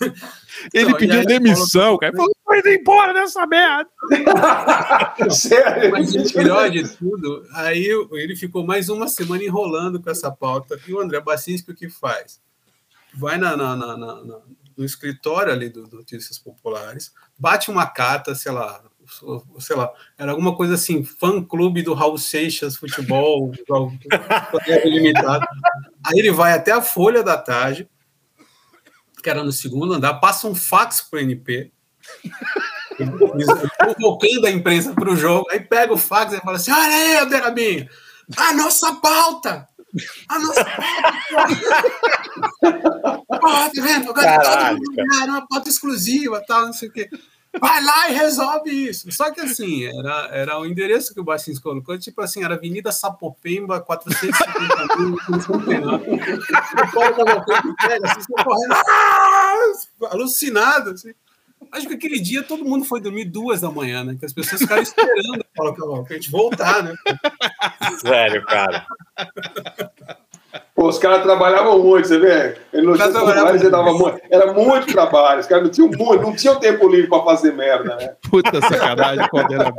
Ele pediu demissão, cara. Ele falou: vai embora dessa merda. Sério? Mas o melhor de tudo, aí ele ficou mais uma semana enrolando com essa pauta. E o André Bacinski o que faz? Vai na, na, na, na, no escritório ali do, Notícias Populares, bate uma carta, sei lá, sei lá, era alguma coisa assim, fã clube do Raul Seixas Futebol, limitado. Aí ele vai até a Folha da Tarde, que era no segundo andar, passa um fax para o NP, convocando a imprensa para o jogo, aí pega o fax e fala assim: olha aí, Alderabinho, a nossa pauta! A nossa pauta! tá vendo? Agora todo mundo ganhar uma pauta exclusiva, tal, não sei o quê. Vai lá e resolve isso. Só que assim, era, era o endereço que o Bastins colocou, tipo assim, era Avenida Sapopemba, 450 mil, assim, correndo, ah! alucinado, assim. Acho que aquele dia todo mundo foi dormir duas da manhã, né? Que as pessoas ficaram esperando a gente voltar, né? Sério, cara. Pô, os caras trabalhavam muito, você vê? Ele não tinha muito. Era muito trabalho, os caras não tinham muito, não tinham tempo livre para fazer merda, né? Puta sacanagem quando era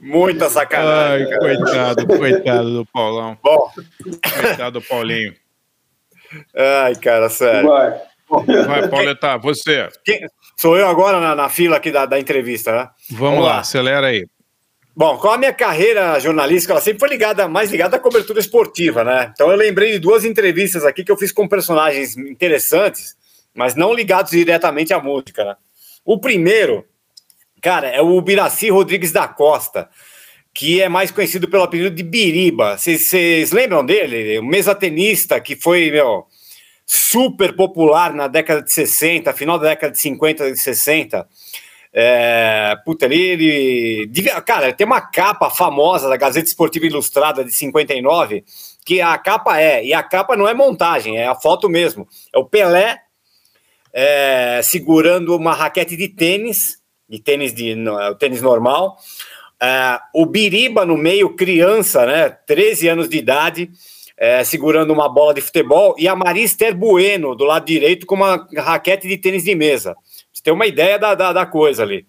Muita sacanagem. Ai, coitado, coitado do Paulão. Bom. Coitado do Paulinho. Ai, cara, sério. Vai. Vai, Pauleta, você. Quem, sou eu agora na, na fila aqui da, da entrevista, né? Vamos, Vamos lá, lá, acelera aí. Bom, com a minha carreira jornalística, ela sempre foi ligada, mais ligada à cobertura esportiva, né? Então eu lembrei de duas entrevistas aqui que eu fiz com personagens interessantes, mas não ligados diretamente à música, né? O primeiro, cara, é o Biraci Rodrigues da Costa, que é mais conhecido pelo apelido de Biriba. Vocês lembram dele? O mesatenista que foi, meu, super popular na década de 60, final da década de 50 e 60. É, puta, ele, ele. Cara, tem uma capa famosa da Gazeta Esportiva Ilustrada de 59, que a capa é, e a capa não é montagem, é a foto mesmo. É o Pelé é, segurando uma raquete de tênis, de tênis de no, tênis normal. É, o Biriba no meio, criança, né? 13 anos de idade é, segurando uma bola de futebol, e a Marister Bueno, do lado direito, com uma raquete de tênis de mesa. Você tem uma ideia da, da, da coisa ali.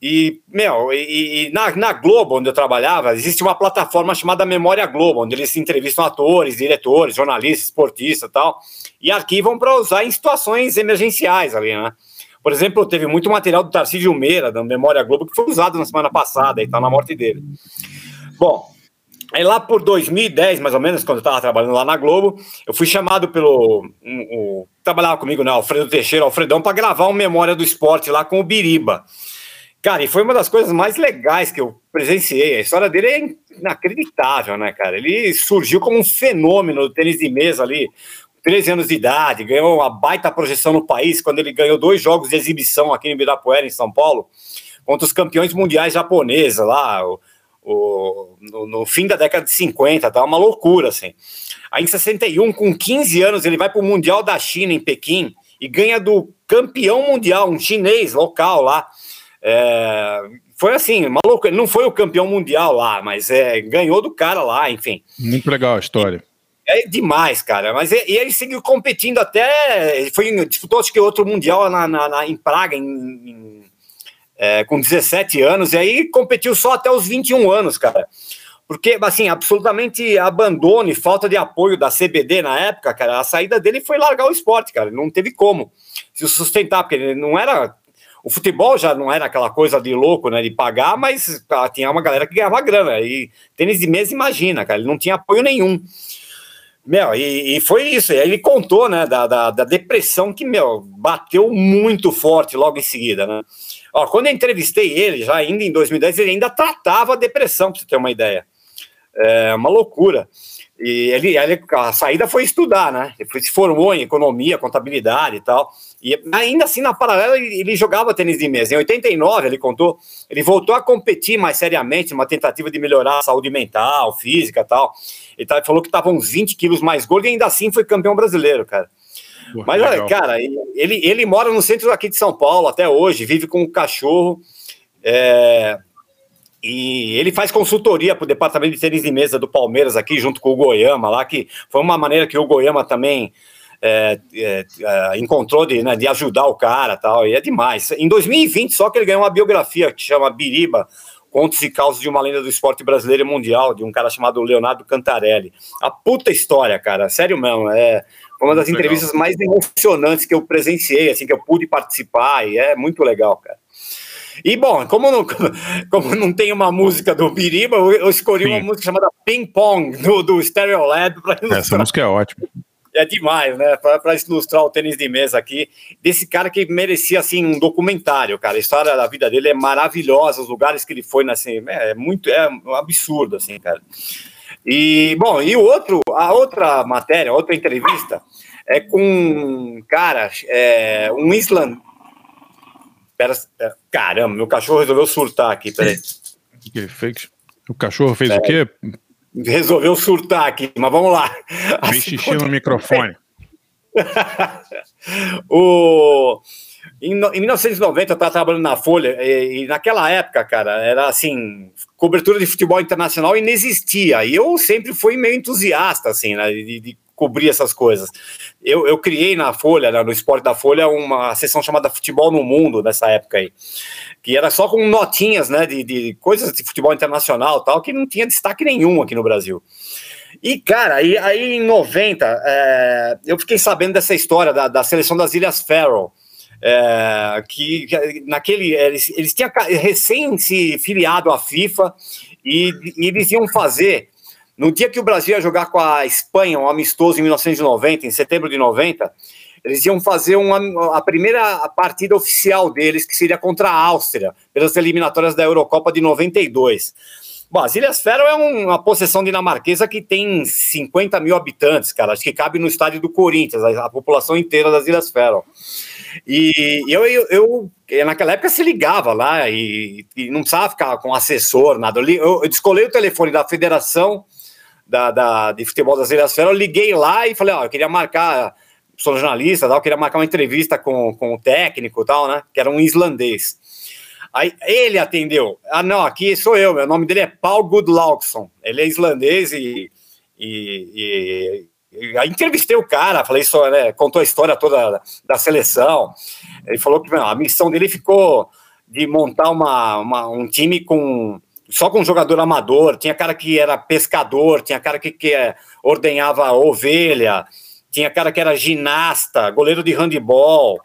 E, meu, e, e na, na, Globo, onde eu trabalhava, existe uma plataforma chamada Memória Globo, onde eles entrevistam atores, diretores, jornalistas, esportistas e tal, e arquivam para usar em situações emergenciais ali, né? Por exemplo, teve muito material do Tarcísio Meira, da Memória Globo, que foi usado na semana passada, e tá na morte dele. Bom, Aí lá por 2010, mais ou menos, quando eu estava trabalhando lá na Globo, eu fui chamado pelo. Um, um, trabalhava comigo, né? Alfredo Teixeira, Alfredão, para gravar uma memória do esporte lá com o Biriba. Cara, e foi uma das coisas mais legais que eu presenciei. A história dele é inacreditável, né, cara? Ele surgiu como um fenômeno do tênis de mesa ali, 13 anos de idade, ganhou uma baita projeção no país quando ele ganhou dois jogos de exibição aqui no Ibirapuera, em São Paulo, contra os campeões mundiais japoneses lá, o, o, no, no, fim da década de 50, tá uma loucura, assim. Aí em 61, com 15 anos, ele vai para o Mundial da China, em Pequim, e ganha do campeão mundial, um chinês local lá, é, foi assim, maluco. Ele não foi o campeão mundial lá, mas é, ganhou do cara lá, enfim. Muito legal a história. É demais, cara. Mas e, e ele seguiu competindo até. Foi, disputou acho que outro mundial na, na, na em Praga, em, em, é, com 17 anos, e aí competiu só até os 21 anos, cara. Porque, assim, absolutamente abandono e falta de apoio da CBD na época, cara, a saída dele foi largar o esporte, cara. Não teve como se sustentar, porque ele não era o futebol já não era aquela coisa de louco, né, de pagar, mas ah, tinha uma galera que ganhava grana. E tênis de mesa, imagina, cara, ele não tinha apoio nenhum. Meu, e, e foi isso. E ele contou, né, da, da, da, depressão que, meu, bateu muito forte logo em seguida, né. Ó, quando eu entrevistei ele, já ainda em 2010, ele ainda tratava a depressão, pra você ter uma ideia. É uma loucura. E ele, ele, a saída foi estudar, né? Ele se formou em economia, contabilidade e tal. E ainda assim, na paralela, ele, ele, jogava tênis de mesa. Em 89, ele contou, ele voltou a competir mais seriamente, uma tentativa de melhorar a saúde mental, física e tal. Ele tá, falou que estava uns 20 quilos mais gordo e ainda assim foi campeão brasileiro, cara. Mas, olha, cara, ele, ele mora no centro aqui de São Paulo até hoje, vive com um cachorro. É, e ele faz consultoria para o departamento de tênis de mesa do Palmeiras aqui, junto com o Goiama, lá, que foi uma maneira que o Goiama também é, é, é, encontrou de, né, de ajudar o cara tal, e é demais. Em 2020, só que ele ganhou uma biografia que chama Biriba, Contos e Causas de uma Lenda do Esporte Brasileiro e Mundial, de um cara chamado Leonardo Cantarelli. A puta história, cara, sério mesmo, é uma das muito entrevistas legal. mais emocionantes que eu presenciei, assim, que eu pude participar, e é muito legal, cara. E bom, como não, como não tem uma música do Biriba, eu escolhi Sim. uma música chamada Ping Pong do, do Stereo Lab para ilustrar. Essa música é ótima. É demais, né? Para ilustrar o tênis de mesa aqui, desse cara que merecia assim um documentário, cara. A história da vida dele é maravilhosa, os lugares que ele foi, assim, é muito, é um absurdo, assim, cara. E bom, e o outro, a outra matéria, outra entrevista é com um cara, é, um islandês Pera, pera, caramba, meu cachorro resolveu surtar aqui, peraí. O que ele fez? O cachorro fez é, o quê? Resolveu surtar aqui, mas vamos lá. Fez xixi no microfone. o... Em, em 1990 eu estava trabalhando na Folha e, e, naquela época, cara, era assim, cobertura de futebol internacional inexistia. E eu sempre fui meio entusiasta, assim, né, de, de cobrir essas coisas. Eu, eu criei na Folha, né, no Esporte da Folha, uma sessão chamada Futebol no Mundo, nessa época aí, que era só com notinhas, né, de, de coisas de futebol internacional tal, que não tinha destaque nenhum aqui no Brasil. E, cara, aí, aí em 90, é, eu fiquei sabendo dessa história da, da seleção das Ilhas Faroe, é, que, que, naquele eles, eles tinham recém se filiado à FIFA e, e, eles iam fazer no dia que o Brasil ia jogar com a Espanha, um amistoso em 1990, em setembro de 90, eles iam fazer uma, a primeira partida oficial deles, que seria contra a Áustria, pelas eliminatórias da Eurocopa de 92. Bom, as Ilhas Faroe é uma possessão dinamarquesa que tem 50 mil habitantes, cara. Acho que cabe no estádio do Corinthians, a, a população inteira das Ilhas Faroe. E eu, eu, eu, naquela época se ligava lá e, e não precisava ficar com assessor, nada. Eu, eu, descolei o telefone da Federação da, da, de futebol das Ilhas Feras, eu liguei lá e falei, ó, eu queria marcar, sou jornalista, tal, eu queria marcar uma entrevista com, com o técnico tal, né, que era um islandês. Aí ele atendeu, ah, não, aqui sou eu, meu nome dele é Paul Goodlaugson, ele é islandês e, e, e aí entrevistei o cara, falei isso, né, contou a história toda da seleção, ele falou que a missão dele ficou de montar uma, uma um time com só com jogador amador, tinha cara que era pescador, tinha cara que, que é, ordenhava ovelha, tinha cara que era ginasta, goleiro de handebol.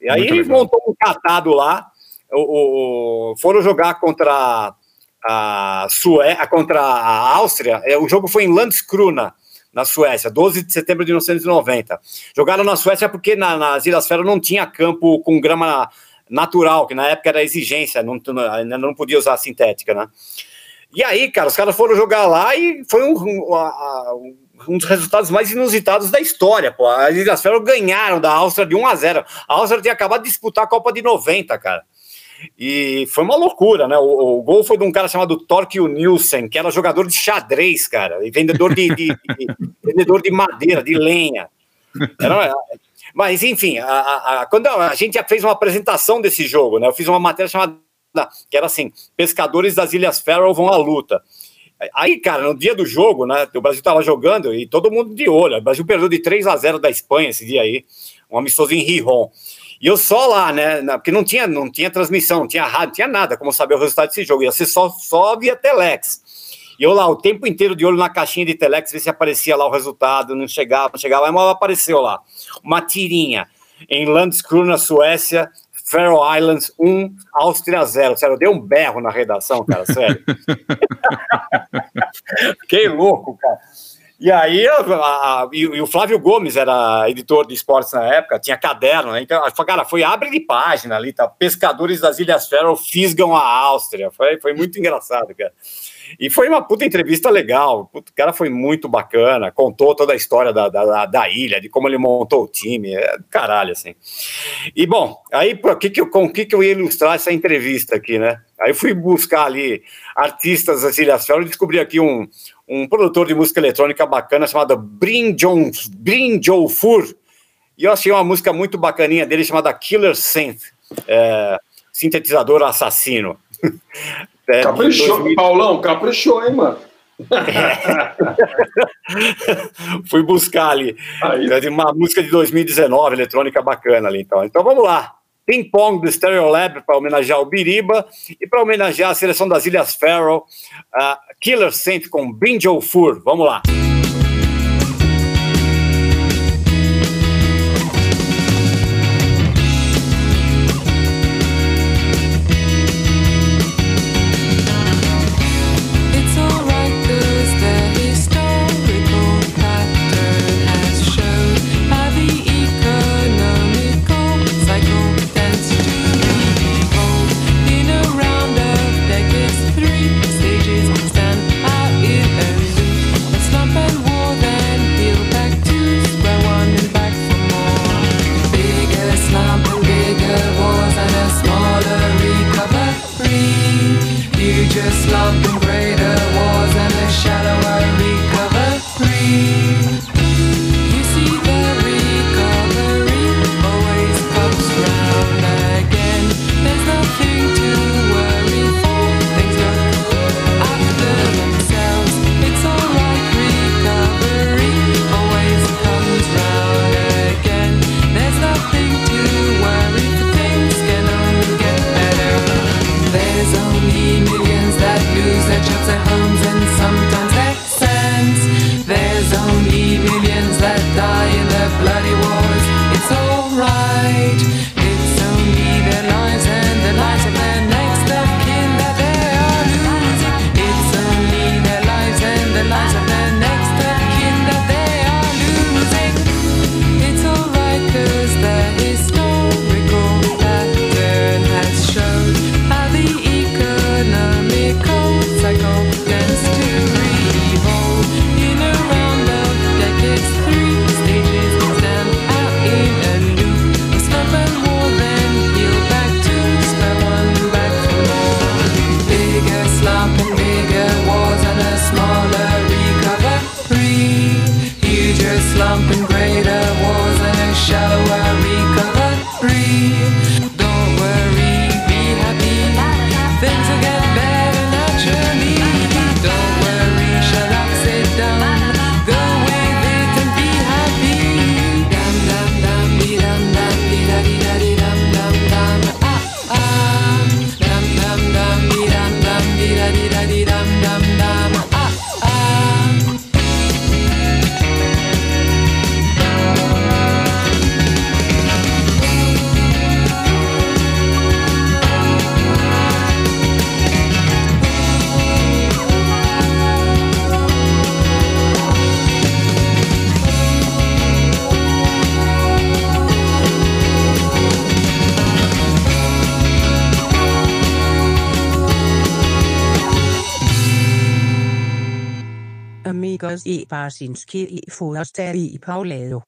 E aí ele montou um catado lá, o, o, foram jogar contra a Suécia, contra a Áustria, é, o jogo foi em Landskrona, na Suécia, 12 de setembro de 1990. Jogaram na Suécia porque na, nas Ilhas Feras não tinha campo com grama natural, que na época era exigência, não, ainda não podia usar sintética, né? E aí, cara, os caras foram jogar lá e foi um, um, um dos resultados mais inusitados da história, pô. As Ilhas Faroe ganharam da Áustria de 1 a 0. A Áustria tinha acabado de disputar a Copa de 90, cara. E foi uma loucura, né? O, o gol foi de um cara chamado Torquil Nielsen, que era jogador de xadrez, cara, e vendedor de, de, de vendedor de madeira, de lenha. Era, mas, enfim, a, a, a, quando a gente já fez uma apresentação desse jogo, né? Eu fiz uma matéria chamada que era assim: Pescadores das Ilhas Faroe vão à luta. Aí, cara, no dia do jogo, né? O Brasil estava jogando e todo mundo de olho. O Brasil perdeu de 3 a 0 da Espanha esse dia aí, um amistoso em Rijon. E eu só lá, né? Porque não tinha, não tinha transmissão, não tinha rádio, não tinha nada como saber o resultado desse jogo. Ia ser só, só via Telex. E eu lá o tempo inteiro de olho na caixinha de Telex, ver se aparecia lá o resultado, não chegava, não chegava, mas apareceu lá. Uma tirinha em Landskrona, na Suécia, Faroe Islands 1, Áustria 0. Sério, eu dei um berro na redação, cara, sério. Fiquei louco, cara. E aí, a, a, e, e, o Flávio Gomes era editor de esportes na época, tinha caderno, né? Então, cara, foi abre de página ali, tá? Pescadores das Ilhas Faroe fisgam a Áustria. Foi, foi muito engraçado, cara. E foi uma puta entrevista legal. o cara foi muito bacana, contou toda a história da, da, da ilha, de como ele montou o time. É caralho, assim. E bom, aí por que que eu, com o que, que eu ia ilustrar essa entrevista aqui, né? Aí fui buscar ali artistas das Ilhas Faroe e descobri aqui um, um produtor de música eletrônica bacana chamado Brin Jones, Brin Joe Fur. E eu achei uma música muito bacaninha dele chamada Killer Synth, é, sintetizador assassino. É, caprichou, 2000... Paulão, caprichou, hein, mano? Fui buscar ali. Aí. Uma música de 2019, eletrônica bacana ali, então. Então vamos lá. Ping Pong do Stereo Lab para homenagear o Biriba e para homenagear a seleção das Ilhas Faroe, uh, Killer Saint com Binjo Fur. Vamos lá. Amigos Barsinski i Forasteri i Paulado.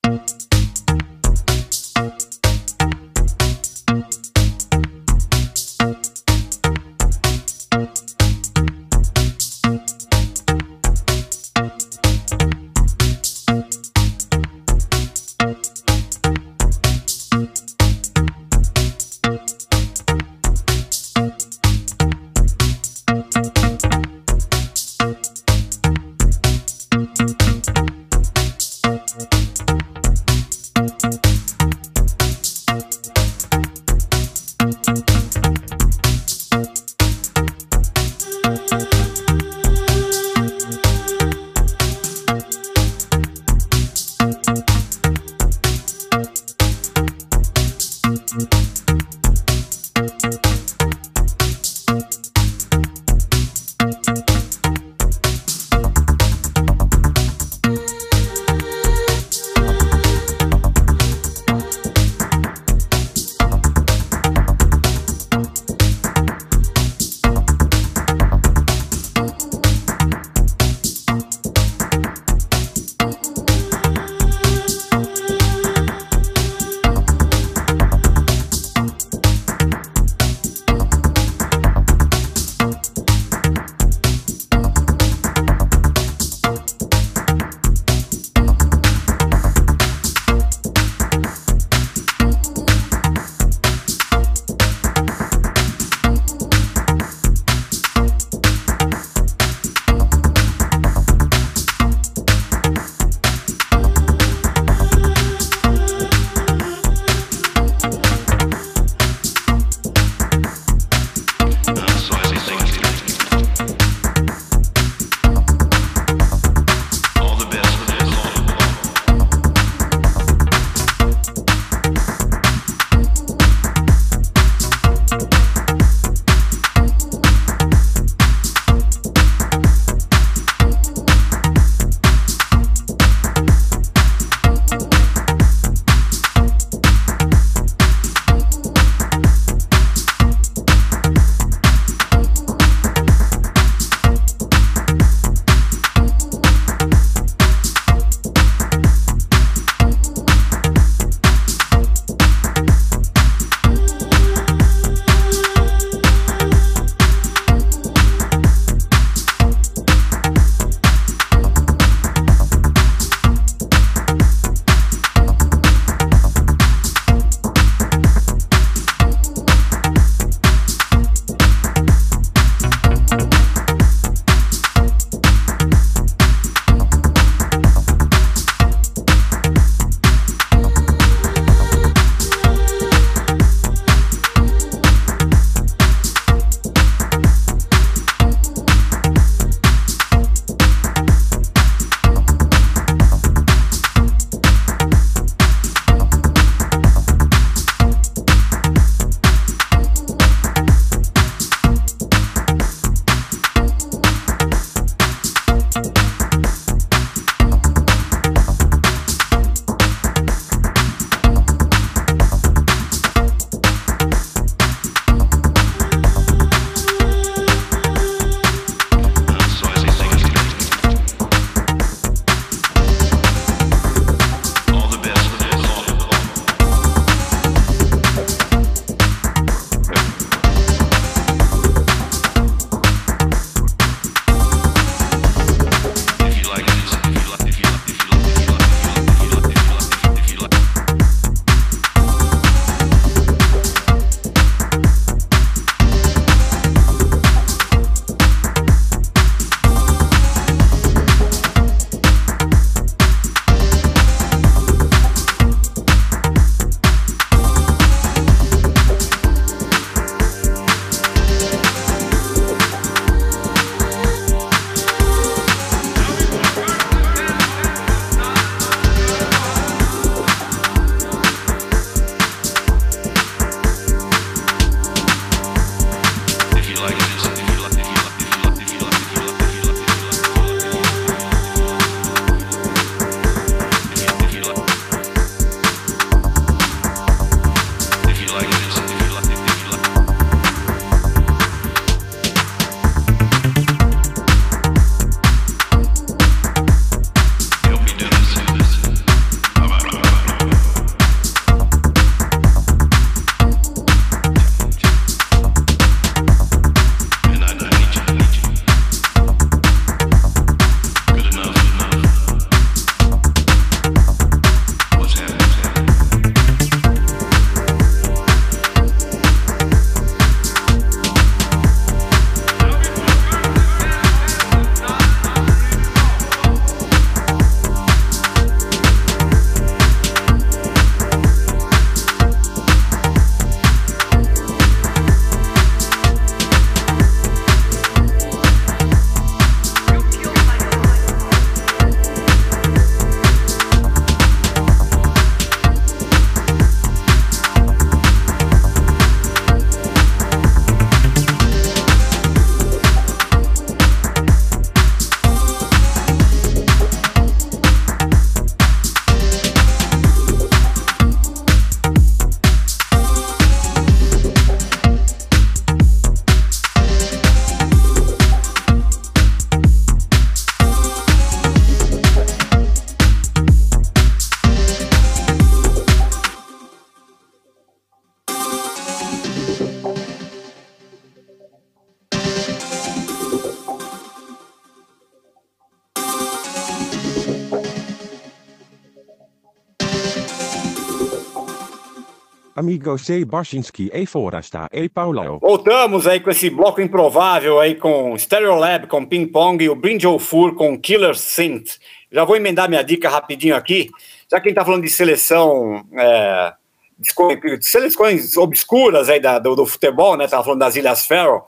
Amigo sei Barsinski e Forasta e Paulo. Voltamos aí com esse bloco improvável aí com Stereolab, com Ping Pong e o Brinjal Fur com Killer Synth. Já vou emendar minha dica rapidinho aqui, já que a gente tá falando de seleção, é, seleções obscuras aí da, do, do, futebol, né? Tava falando das Ilhas Faroe.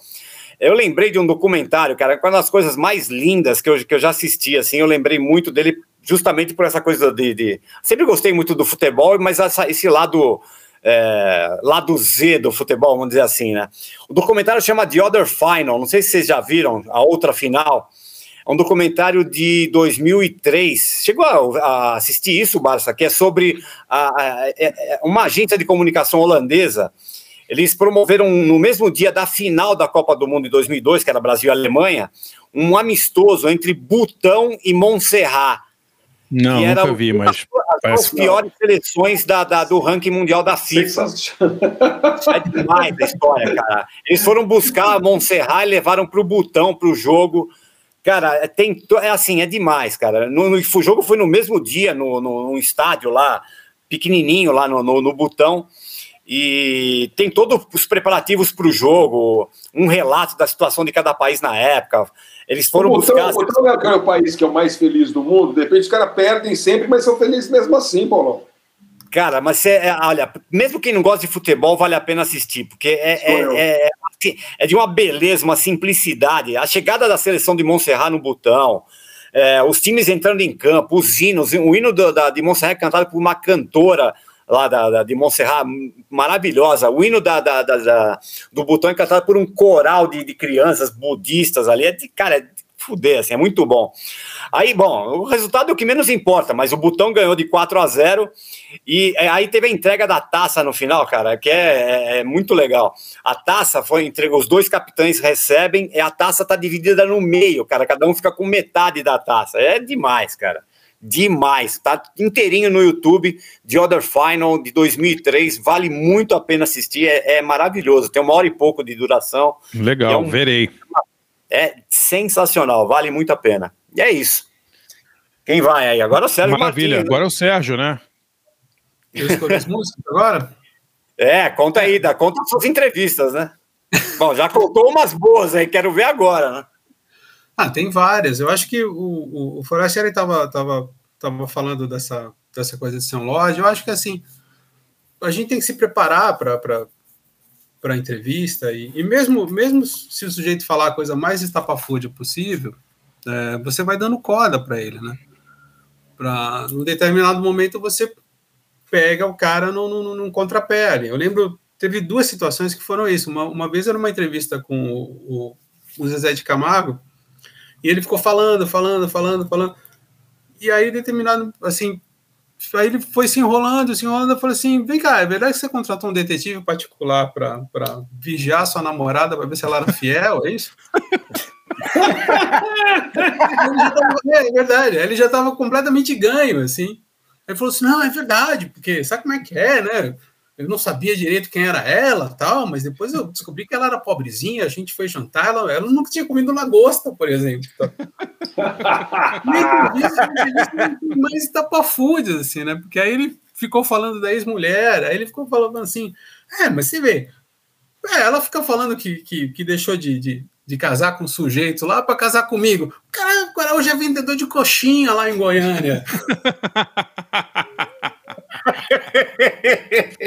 Eu lembrei de um documentário, cara, uma das coisas mais lindas que eu, que eu já assisti, assim, eu lembrei muito dele justamente por essa coisa de. de... Sempre gostei muito do futebol, mas essa, esse lado. É, lado Z do futebol, vamos dizer assim, né? O documentário chama The Other Final, não sei se vocês já viram a outra final. É um documentário de 2003. Chegou a, a assistir isso, Barça? Que é sobre a, a, é, é uma agência de comunicação holandesa. Eles promoveram no mesmo dia da final da Copa do Mundo de 2002, que era Brasil e Alemanha, um amistoso entre Butão e Montserrat. Não, que nunca vi, mas. As, as piores não. seleções da, da, do ranking mundial da FIFA. é demais a história, cara. Eles foram buscar a Montserrat e levaram para o Butão para o jogo. Cara, é, tem, é assim, é demais, cara. No, no, o jogo foi no mesmo dia, no, no, no estádio lá, pequenininho, lá no, no, no Butão e tem todos os preparativos para o jogo, um relato da situação de cada país na época. Eles foram o buscar. O Butão é o país que é o mais feliz do mundo. De repente os caras perdem sempre, mas são felizes mesmo assim, Paulo. Cara, mas você, é, olha, mesmo quem não gosta de futebol, vale a pena assistir, porque é, é, é, assim, é, de uma beleza, uma simplicidade. A chegada da seleção de Montserrat no Butão, é, os times entrando em campo, os hinos, o hino da, de Montserrat cantado por uma cantora lá da, da, de Montserrat, maravilhosa. O hino da, da, da do Butão é cantado por um coral de, de crianças budistas ali. É de, cara, é de fuder, assim, é muito bom. Aí, bom, o resultado é o que menos importa, mas o Butão ganhou de 4 a 0 e é, aí teve a entrega da taça no final, cara, que é, é, é muito legal. A taça foi entregue, os dois capitães recebem, e a taça tá dividida no meio, cara, cada um fica com metade da taça. É demais, cara demais. Tá inteirinho no YouTube, The Other Final de 2003. Vale muito a pena assistir. É, é maravilhoso. Tem uma hora e pouco de duração. Legal, é um, verei. É sensacional. Vale muito a pena. E é isso. Quem vai aí? Agora é o Sérgio Maravilha. Martins, né? Agora é o Sérgio, né? Eu escolhi as músicas agora? É, conta aí, dá conta das suas entrevistas, né? Bom, já contou umas boas aí, quero ver agora, né? Ah, tem várias. Eu acho que o, o, o Forestieri estava tava, tava falando dessa, dessa coisa de um lodge. Eu acho que assim a gente tem que se preparar para a entrevista e, e, mesmo, mesmo se o sujeito falar a coisa mais estapafúrdia possível, é, você vai dando corda para ele, né? Para num determinado momento você pega o cara num, num, num contrapé. Eu lembro, teve duas situações que foram isso. Uma, uma vez era uma entrevista com o, o, o Zezé de Camargo, e ele ficou falando, falando, falando, falando. E aí, determinado, assim, aí ele foi se enrolando, se enrolando, falei assim, vem cá, é verdade que você contratou um detetive particular para vigiar sua namorada para ver se ela era fiel, é isso? tava, é, é, verdade, ele já estava completamente ganho, assim. Ele falou assim, não, é verdade, porque sabe como é que é, né? Eu não sabia direito quem era ela, tal, mas depois eu descobri que ela era pobrezinha, a gente foi jantar, ela, ela nunca tinha comido lagosta, por exemplo. mas tapafúdios, assim, né? Porque aí ele ficou falando da ex-mulher, aí ele ficou falando assim, é, mas você vê, é, ela fica falando que, que, que deixou de, de, de, casar com um sujeito lá para casar comigo. Cara, cara, hoje é vendedor de coxinha lá em Goiânia.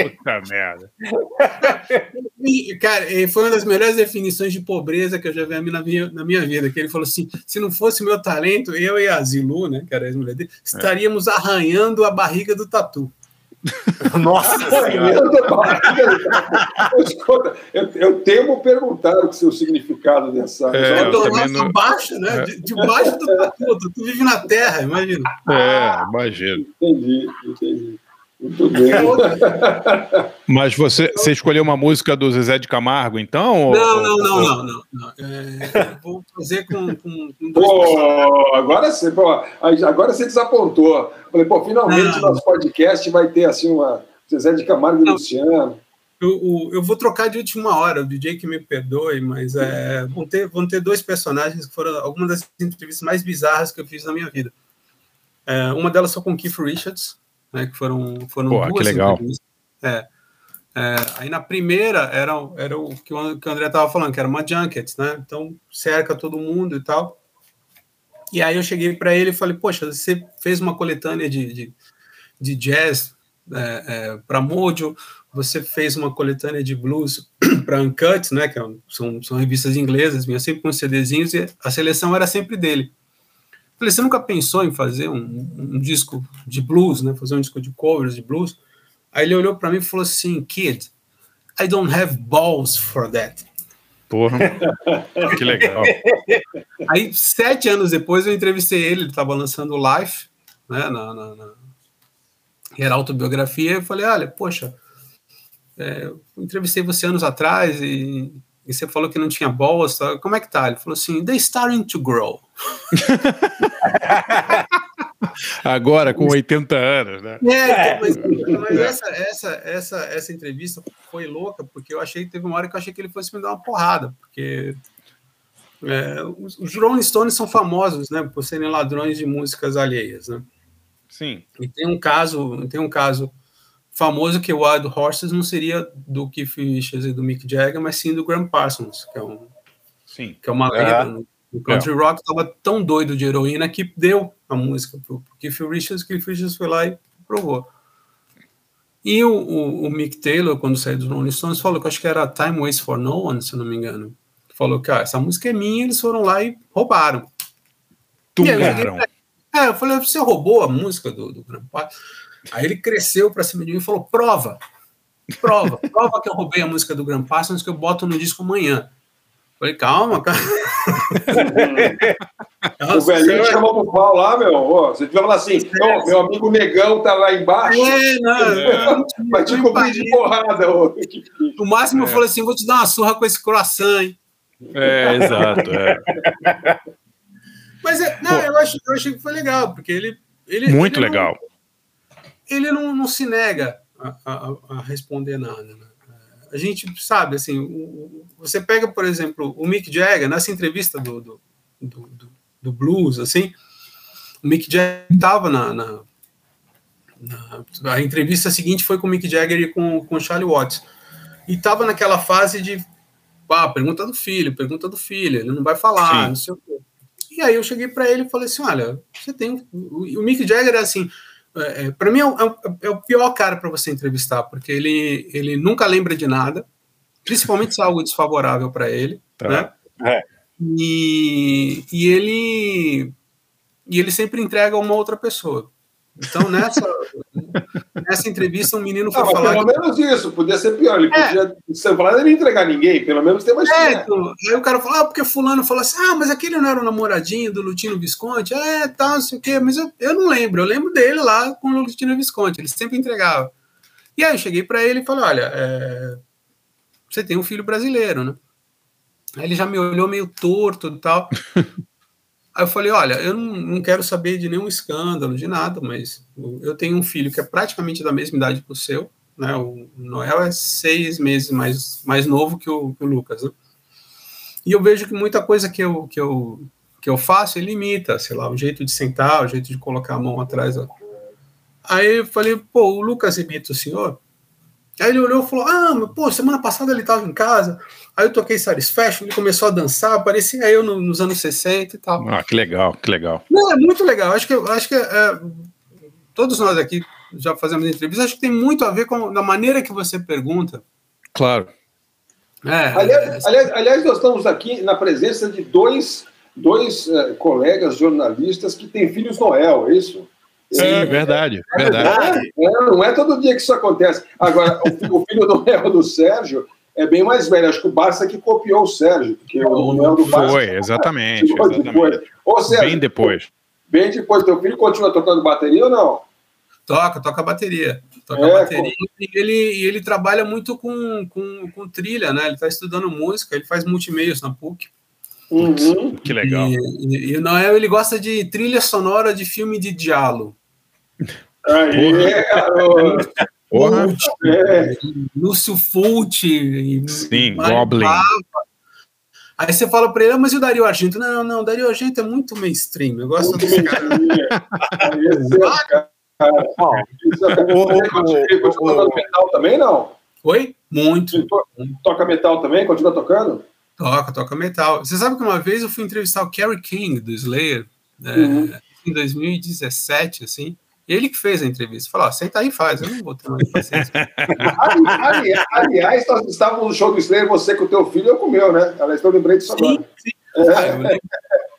Puta merda. cara, foi uma das melhores definições de pobreza que eu já vi na minha, na minha vida. Que ele falou assim: se não fosse meu talento, eu e a Zilu, né, que era a ex-mulher dele, estaríamos é. arranhando a barriga do tatu. Nossa eu, eu temo perguntar o seu significado dessa. É, eu tô lá não... baixo, né? É. Debaixo do tatu, tu vive na terra, imagina. É, imagina. Entendi, entendi. Muito bem. Mas você, você escolheu uma música do Zezé de Camargo, então? Não, não, não, não, não, não. É, vou fazer com, com, com dois pô, agora você, pô, agora você desapontou. Falei, pô, finalmente não. nosso podcast vai ter assim uma Zezé de Camargo e Luciano. Eu, eu, vou trocar de última hora, o DJ que me perdoe, mas é, vão, ter, vão ter dois personagens que foram algumas das entrevistas mais bizarras que eu fiz na minha vida. É, uma delas foi com Keith Richards, né, que foram, foram Pô, duas que legal. É, É, aí na primeira era, era o que o, que o André estava falando, que era uma junket, né? Então cerca todo mundo e tal. E aí eu cheguei para ele e falei, poxa, você fez uma coletânea de, de, de jazz é, é, para Mojo, você fez uma coletânea de blues para Uncut, né? Que é são, são revistas inglesas, vinha sempre com CDzinhos e a seleção era sempre dele. Falei, você nunca pensou em fazer um, um disco de blues, né? Fazer um disco de covers de blues? Aí ele olhou para mim e falou assim, kid, I don't have balls for that. Porra, que legal. Aí, sete anos depois, eu entrevistei ele, ele estava lançando Life, né, na, na, na, era autobiografia, eu falei, olha, poxa, é, eu entrevistei você anos atrás e, e, você falou que não tinha bolas, tá? como é que tá? Ele falou assim, they starting to grow. Agora, com 80 anos, né? É, mas, mas essa, essa, essa, essa entrevista foi louca, porque eu achei, teve uma hora que eu achei que ele fosse me dar uma porrada, porque é, os, os Rolling Stones são famosos, né, por serem ladrões de músicas alheias, né? Sim. E tem um caso, tem um caso famoso que o Wild Horses não seria do Keith Richards e do Mick Jagger, mas sim do Graham Parsons, que é um, sim. que é uma lenda. O country é. rock estava tão doido de heroína que deu a música para o Keith Richards, Keith Richards foi lá e provou. E o, o, o, Mick Taylor, quando saiu dos Rolling Stones, falou que acho que era Time Waits for No One, se eu não me engano. Falou que ah, essa música é minha, eles foram lá e roubaram. Tungaram. É, eu falei, você roubou a música do, do Grandpa? Aí ele cresceu para cima de mim e falou: prova, prova, prova que eu roubei a música do Grandpa, Parsons que eu boto no disco amanhã. Falei, calma, cara. o velhinho chamou pro pau lá, meu. você devia falar assim: é, meu amigo Negão tá lá embaixo. É, não, Vai te cobrir de porrada. O máximo é. eu falei assim: vou te dar uma surra com esse croissant, hein? É, exato. É. Mas é, não, eu, acho, eu achei que foi legal, porque ele. ele Muito ele legal. Não, ele não, não se nega a, a, a responder nada, né? a gente sabe, assim, o, você pega, por exemplo, o Mick Jagger, nessa entrevista do, do, do, do blues, assim, o Mick Jagger estava na, na, na, A entrevista seguinte foi com o Mick Jagger e com, com o Charlie Watts. E estava naquela fase de. Ah, pergunta do filho, pergunta do filho, ele não vai falar, Sim. não sei o quê. E aí eu cheguei para ele e falei assim: olha, você tem. O, o Mick Jagger é assim é, é para mim é, é, o, é, o pior cara para você entrevistar, porque ele, ele nunca lembra de nada, principalmente se é algo desfavorável para ele, tá. né? É. E, e ele e ele sempre entrega uma outra pessoa. Então, nessa, nessa entrevista, um menino foi ah, falar. Pelo que... menos isso, podia ser pior. Ele é. podia ele entregar ninguém, pelo menos tem mais é, então, Aí o cara falou, ah, porque Fulano falou assim: ah, mas aquele não era o namoradinho do Lutino Visconti? É, tá, não sei o quê. Mas eu, eu não lembro, eu lembro dele lá com o Lutino Visconti, ele sempre entregava. E aí eu cheguei para ele e falei: olha, é... você tem um filho brasileiro, né? Aí ele já me olhou meio torto e tal. Aí eu falei, olha, eu não, não, quero saber de nenhum escândalo, de nada, mas eu tenho um filho que é praticamente da mesma idade que o seu, né? O Noel é seis meses mais, mais novo que o, que o Lucas, né? E eu vejo que muita coisa que eu, que eu, que eu faço, ele imita, sei lá, o jeito de sentar, o jeito de colocar a mão atrás. Ó. Aí eu falei, pô, o Lucas imita o senhor? Aí ele olhou e falou: Ah, mas, pô, semana passada ele estava em casa. Aí eu toquei Satisfaction, ele começou a dançar, parecia eu no, nos anos 60 e tal. Ah, que legal, que legal. Não, é muito legal. Acho que, acho que é, todos nós aqui já fazemos entrevistas, acho que tem muito a ver com a maneira que você pergunta. Claro. É, aliás, é, aliás, aliás, nós estamos aqui na presença de dois, dois uh, colegas jornalistas que têm filhos Noel, é isso? Sim, é, verdade, é verdade. É, não é todo dia que isso acontece. Agora, o, filho do Neo do Sérgio é bem mais velho. Acho que o Barça que copiou o Sérgio, porque o Neo do Barça. Foi, exatamente. exatamente. Depois. Ou seja, bem depois. Bem depois. Teu filho continua tocando bateria ou não? Toca, toca bateria. Toca é, bateria. E ele, ele trabalha muito com, com, com trilha, né? Ele está estudando música, ele faz multimeios na PUC. Uhum. Que legal. E, e, e, o Noel ele gosta de trilha sonora de filme de diálogo. Aí, Porra. É. Lúcio Fulci. Sim, Goblin. Aí você fala para ele, ah, mas e o Dario Argento? Não, não, o Dario Argento é muito mainstream. Eu gosto desse cara. É, continua metal também, não? Oi? Muito. Toca metal também? Continua tocando? Toca, toca metal. Você sabe que uma vez eu fui entrevistar o Kerry King, do Slayer, né, uhum. em 2017, assim. Ele que fez a entrevista. Falou: senta aí e faz, eu não vou ter mais paciência. aliás, aliás, nós estávamos no show do Slayer, você com o teu filho, eu com o meu, né? Aliás, eu lembrei disso agora. Sim, sim. Ah, eu, lembro,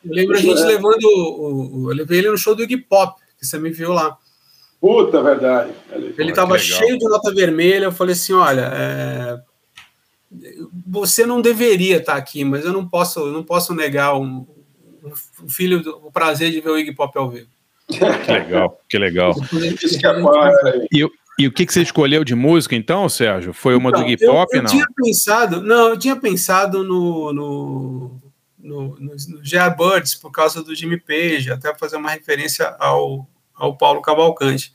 eu lembro a gente é. levando. O, o, eu levei ele no show do Iggy Pop, que você me viu lá. Puta, verdade. Ele estava cheio de nota vermelha. Eu falei assim: olha, é, você não deveria estar aqui, mas eu não posso, eu não posso negar um, um filho o prazer de ver o Iggy Pop ao vivo. Que legal, que legal. e, e o que, que você escolheu de música, então, Sérgio? Foi uma então, do Iggy Pop, eu, eu não? Tinha pensado, não, eu tinha pensado no, no, no, no, no Birds por causa do Jimmy Page, até fazer uma referência ao, ao Paulo Cavalcante.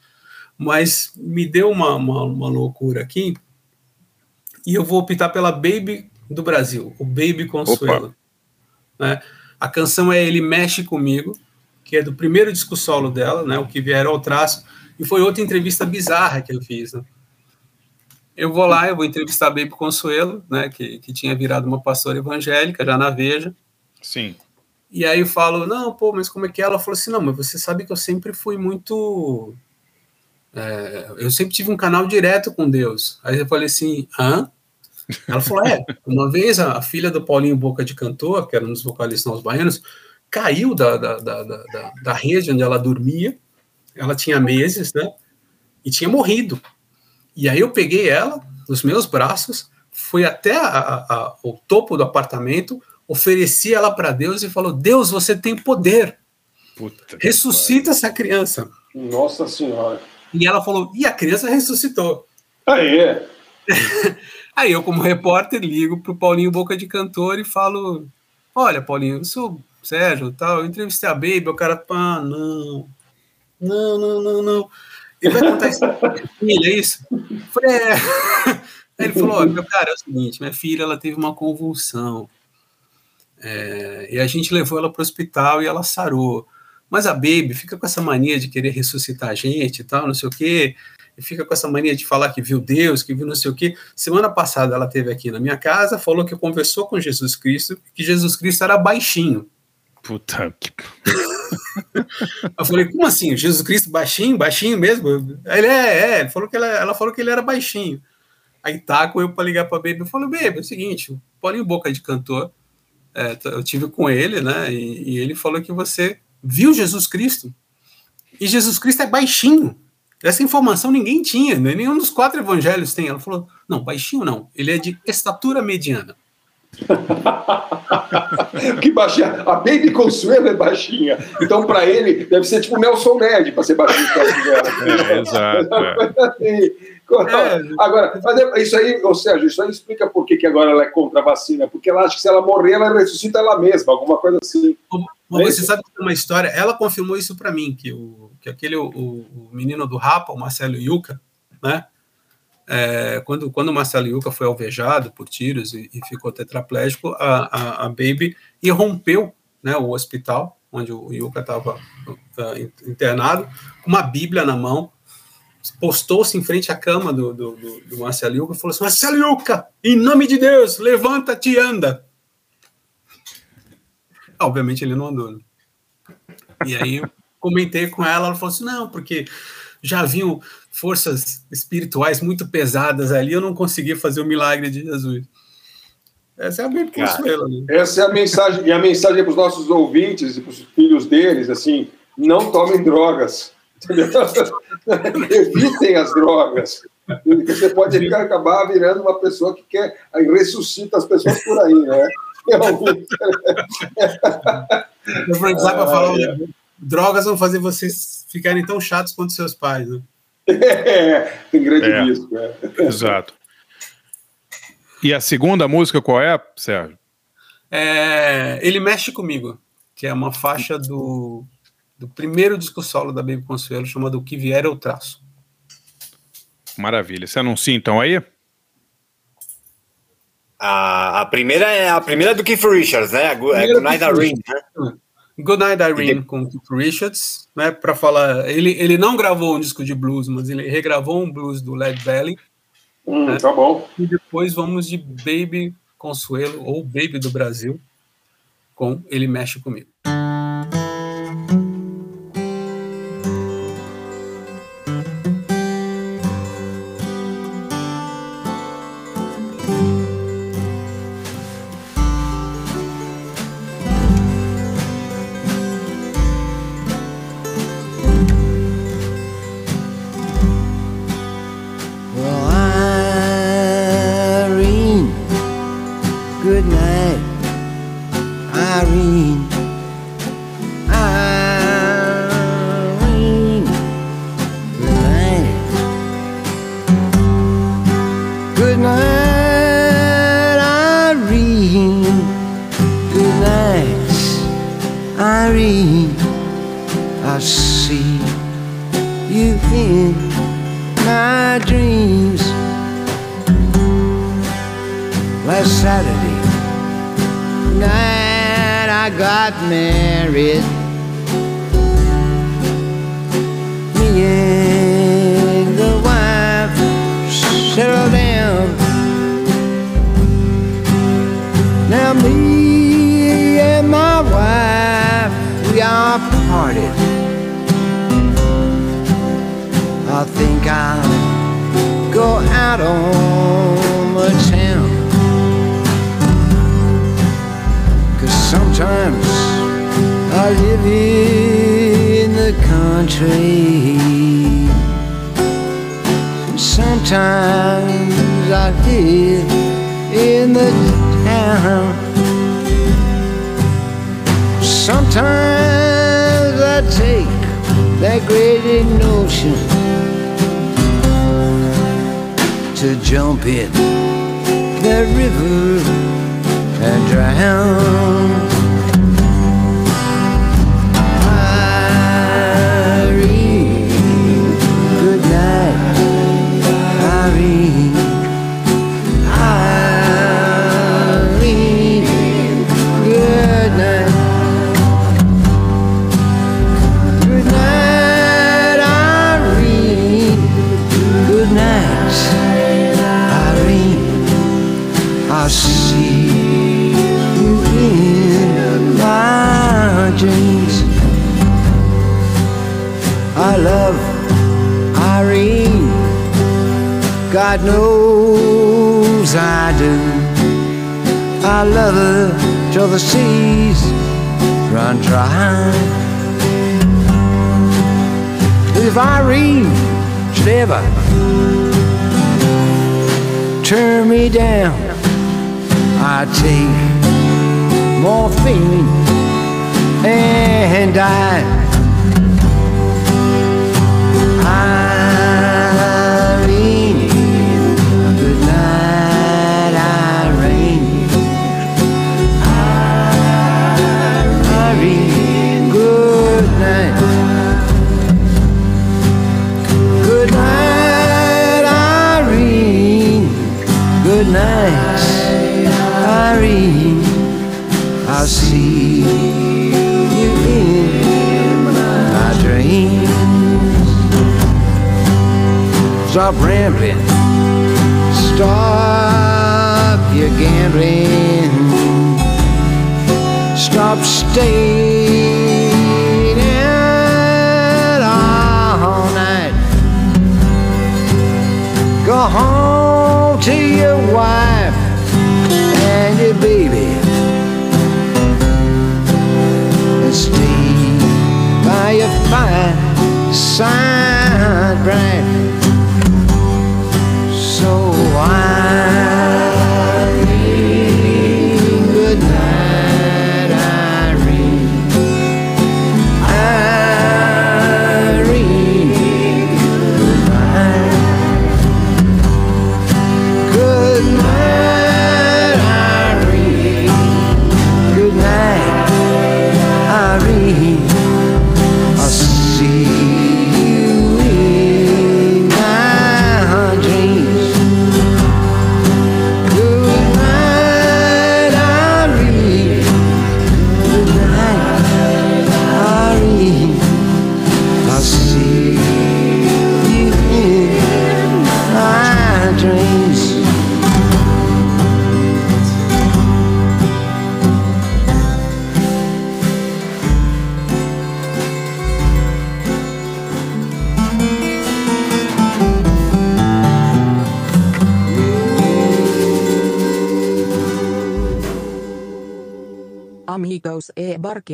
Mas me deu uma, uma, uma loucura aqui, e eu vou optar pela Baby do Brasil, o Baby Consuelo. Né? A canção é Ele Mexe Comigo, que é do primeiro disco solo dela, né, o que vier ao traço, e foi outra entrevista bizarra que eu fiz. Né? Eu vou lá, eu vou entrevistar a Baby Consuelo, né, que, que tinha virado uma pastora evangélica, já na Veja. Sim. E aí eu falo, não, pô, mas como é que é? Ela falou assim, não, mas você sabe que eu sempre fui muito... É, eu sempre tive um canal direto com Deus. Aí eu falei assim, hã? Ela falou: é, uma vez a, filha do Paulinho Boca de Cantor, que era um dos vocalistas nos baianos, caiu da, da, da, da, da rede onde ela dormia, ela tinha meses, né? E tinha morrido. E aí eu peguei ela nos meus braços, fui até a, a, o topo do apartamento, ofereci ela para Deus e falou: Deus, você tem poder. Puta Ressuscita essa criança. Nossa Senhora. E ela falou: e a criança ressuscitou. Aí. Aí eu, como repórter, ligo pro Paulinho Boca de Cantor e falo: Olha, Paulinho, eu sou Sérgio, tal, eu entrevistei a Baby, o cara, ah, não, não, não, não, não. Ele vai contar isso pra filha, é isso? Falei, é. Aí ele falou: meu cara, é o seguinte, minha filha ela teve uma convulsão. É, e a gente levou ela para o hospital e ela sarou. Mas a Baby fica com essa mania de querer ressuscitar a gente e tal, não sei o quê e fica com essa mania de falar que viu Deus, que viu não sei o quê. Semana passada ela teve aqui na minha casa, falou que conversou com Jesus Cristo, que Jesus Cristo era baixinho. Puta que. eu falei, como assim? Jesus Cristo baixinho, baixinho mesmo? Ele é, é, ele falou que ela, ela falou que ele era baixinho. Aí taco eu para ligar para Baby, eu falo, Baby, é o seguinte, o Paulinho Boca de Cantor, é, eu tive com ele, né? E, e ele falou que você viu Jesus Cristo. E Jesus Cristo é baixinho. Essa informação ninguém tinha, né? nenhum dos quatro evangelhos tem. Ela falou: não, baixinho não, ele é de estatura mediana. que baixinha. A Baby Consuelo é baixinha. Então, para ele, deve ser tipo Nelson Ned para ser baixinho. É, exato. É. É. Agora, é, isso aí, ou seja, isso aí explica por que, que agora ela é contra a vacina. Porque ela acha que se ela morrer, ela ressuscita ela mesma, alguma coisa assim. Mas você sabe que uma história, ela confirmou isso para mim, que o que aquele o, o menino do Rapa, o Marcelo Yuca, né? É, quando, quando o Marcelo Yuca foi alvejado por tiros e, e ficou tetraplégico, a, a, a, Baby irrompeu né, o hospital onde o Yuca estava uh, internado, com uma Bíblia na mão, postou-se em frente à cama do, do, do, do Marcelo Yuca e falou assim: Marcelo Yuca, em nome de Deus, levanta-te e anda. Obviamente ele não andou. Né? E aí comentei com ela, ela falou assim: não, porque já haviam forças espirituais muito pesadas ali, eu não consegui fazer o milagre de Jesus. Essa é a minha consuelo. Né? Essa é a mensagem, e a mensagem para os nossos ouvintes e para os filhos deles, assim, não tomem drogas. Evitem as drogas. Você pode acabar virando uma pessoa que quer aí ressuscita as pessoas por aí, né? Eu vou para falar drogas vão fazer vocês ficarem tão chatos quanto seus pais. Né? É, tem grande é, risco. É. Exato. E a segunda música qual é, Sérgio? É, Ele Mexe Comigo, que é uma faixa do, do primeiro disco solo da Baby Consuelo, chamado O Que Vier Eu Traço. Maravilha. Você anuncia então aí? A, a primeira é a primeira do Keith Richards, né? A Good, é Night Ring, né? Good Night Irene com Keith Richards, né, para falar, ele, ele não gravou um disco de blues, mas ele regravou um blues do Led Belly, Hum, né? Tá bom. E depois vamos de Baby Consuelo ou Baby do Brasil com Ele Mexe Comigo.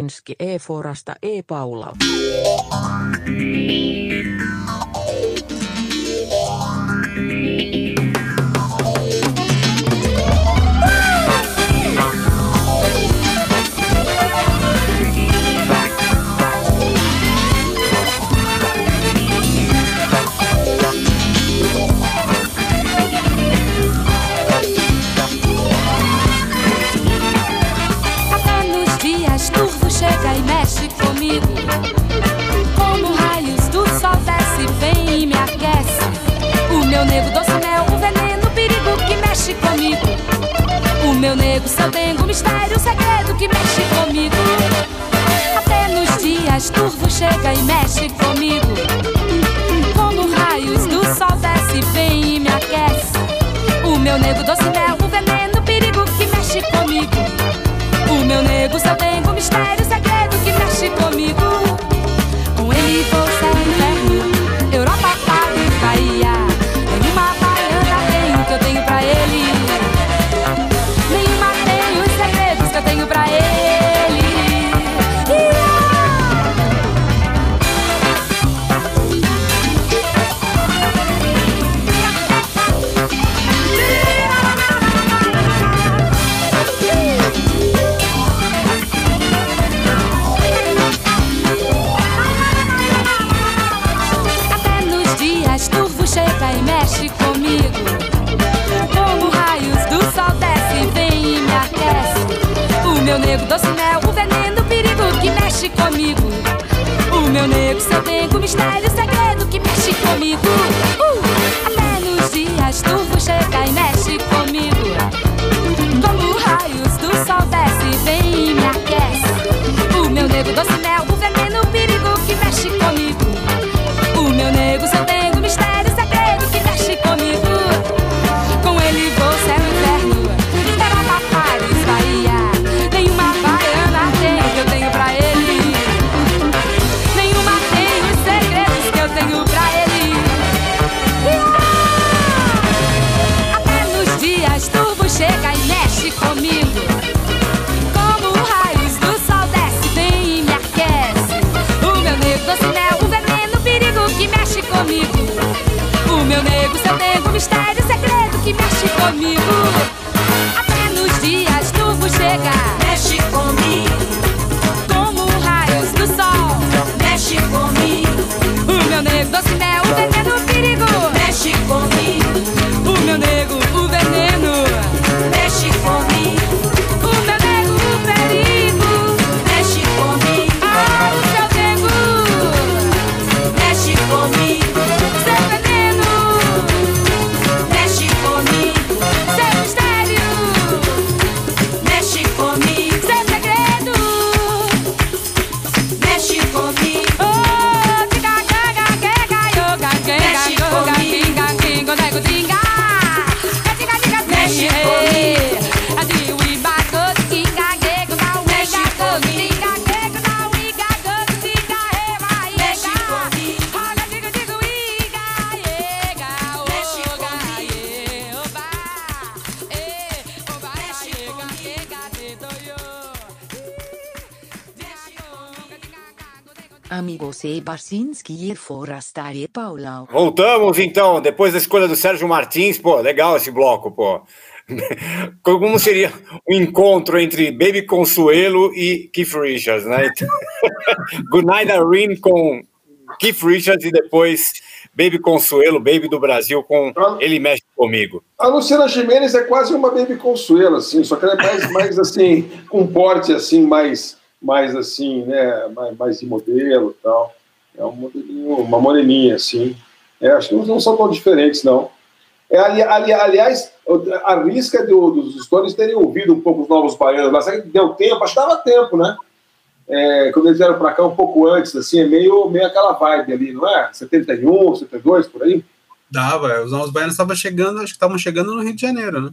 E Barkinski que mexe comigo. Até nos dias turvos chega e mexe comigo. Como raios do sol desce, vem e me aquece. O meu nego doce mel, o veneno, perigo que mexe comigo. O meu nego só tem mistério, segredo que mexe comigo. Com ele vou doce mel, o veneno, o perigo que mexe comigo. O meu nego, seu nego, mistério, segredo que mexe comigo. Uh! Até nos dias turvos chega e mexe comigo. Como raios do sol desce, vem e me aquece. O meu nego doce mel, comigo. Até nos dias turvos chega, mexe comigo. Como raios do sol, mexe comigo. O meu doce mel, o Amigos e Barsinski e Forasta e Paula. Voltamos então, depois da escolha do Sérgio Martins, pô, legal esse bloco, pô. Como seria o encontro entre Baby Consuelo e Keith Richards, né? Então, Good Night Irene com Keith Richards e depois Baby Consuelo, Baby do Brasil com Ele Mexe Comigo. A Luciana Gimenez é quase uma Baby Consuelo, assim, só que ela é mais, mais assim, com porte assim, mais, mais assim, né? Mais, mais de modelo e tal. É um modelinho, uma moreninha, assim. É, acho que não são tão diferentes, não. É, ali, ali, aliás, a risca do, dos Stones terem ouvido um pouco os novos baianos, mas aí deu tempo, acho que dava tempo, né? É, quando eles vieram para cá um pouco antes, assim, é meio, meio aquela vibe ali, não é? 71, 72, por aí? Dava, os novos baianos estavam chegando, acho que estavam chegando no Rio de Janeiro, né?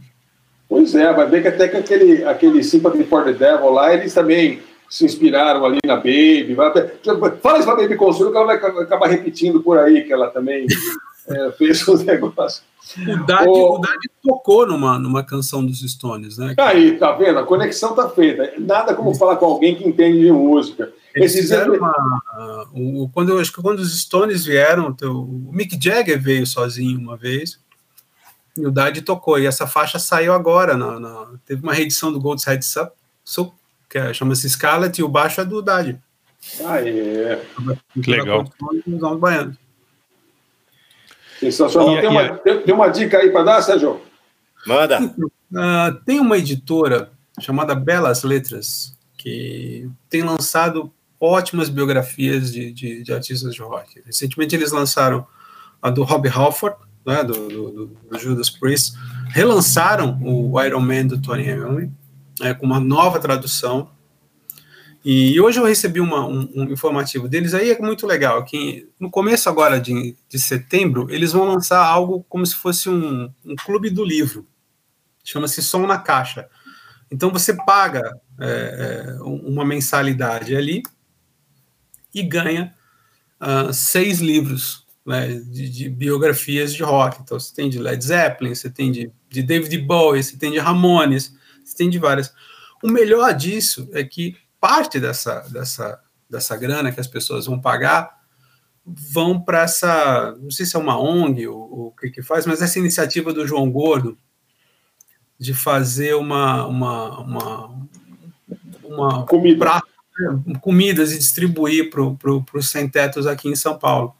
Pois é, vai ver que até que aquele, aquele Sympathy for the Devil lá, eles também se inspiraram ali na Baby. Fala isso pra Baby Consuelo que ela vai acabar repetindo por aí, que ela também É, fez um negócio. O Dad, o... o Dad tocou numa, numa canção dos Stones, né? Aí, tá vendo? A conexão tá feita. Nada como falar com alguém que entende de música. Eles fizeram uma, uh, quando eu acho que quando os Stones vieram, o Mick Jagger veio sozinho uma vez. E o Dad tocou. E essa faixa saiu agora. Na, na teve uma reedição do Gold's Head Sup, Sup que é, chama-se Scarlet, e o baixo é do Dad. Ah, é. Que legal. Baianos. Sensacional. E, tem, uma, tem, tem, uma dica aí para dar, Sérgio? Manda. Uh, tem uma editora chamada Belas Letras que tem lançado ótimas biografias de, de, de artistas de rock. Recentemente eles lançaram a do Rob Halford, né, do, do, do, Judas Priest, relançaram o Iron Man do Tony Iommi, é, com uma nova tradução, e hoje eu recebi uma, um, um, informativo deles, aí é muito legal, que no começo agora de, de setembro, eles vão lançar algo como se fosse um, um clube do livro, chama-se Som na Caixa. Então você paga é, é uma mensalidade ali e ganha uh, seis livros né, de, de, biografias de rock. Então você tem de Led Zeppelin, você tem de, de David Bowie, você tem de Ramones, você tem de várias. O melhor disso é que parte dessa, dessa, dessa grana que as pessoas vão pagar vão para essa, não sei se é uma ONG ou o que que faz, mas essa iniciativa do João Gordo de fazer uma uma, uma, uma comida. Comidas e distribuir para pro, os sem-tetos aqui em São Paulo.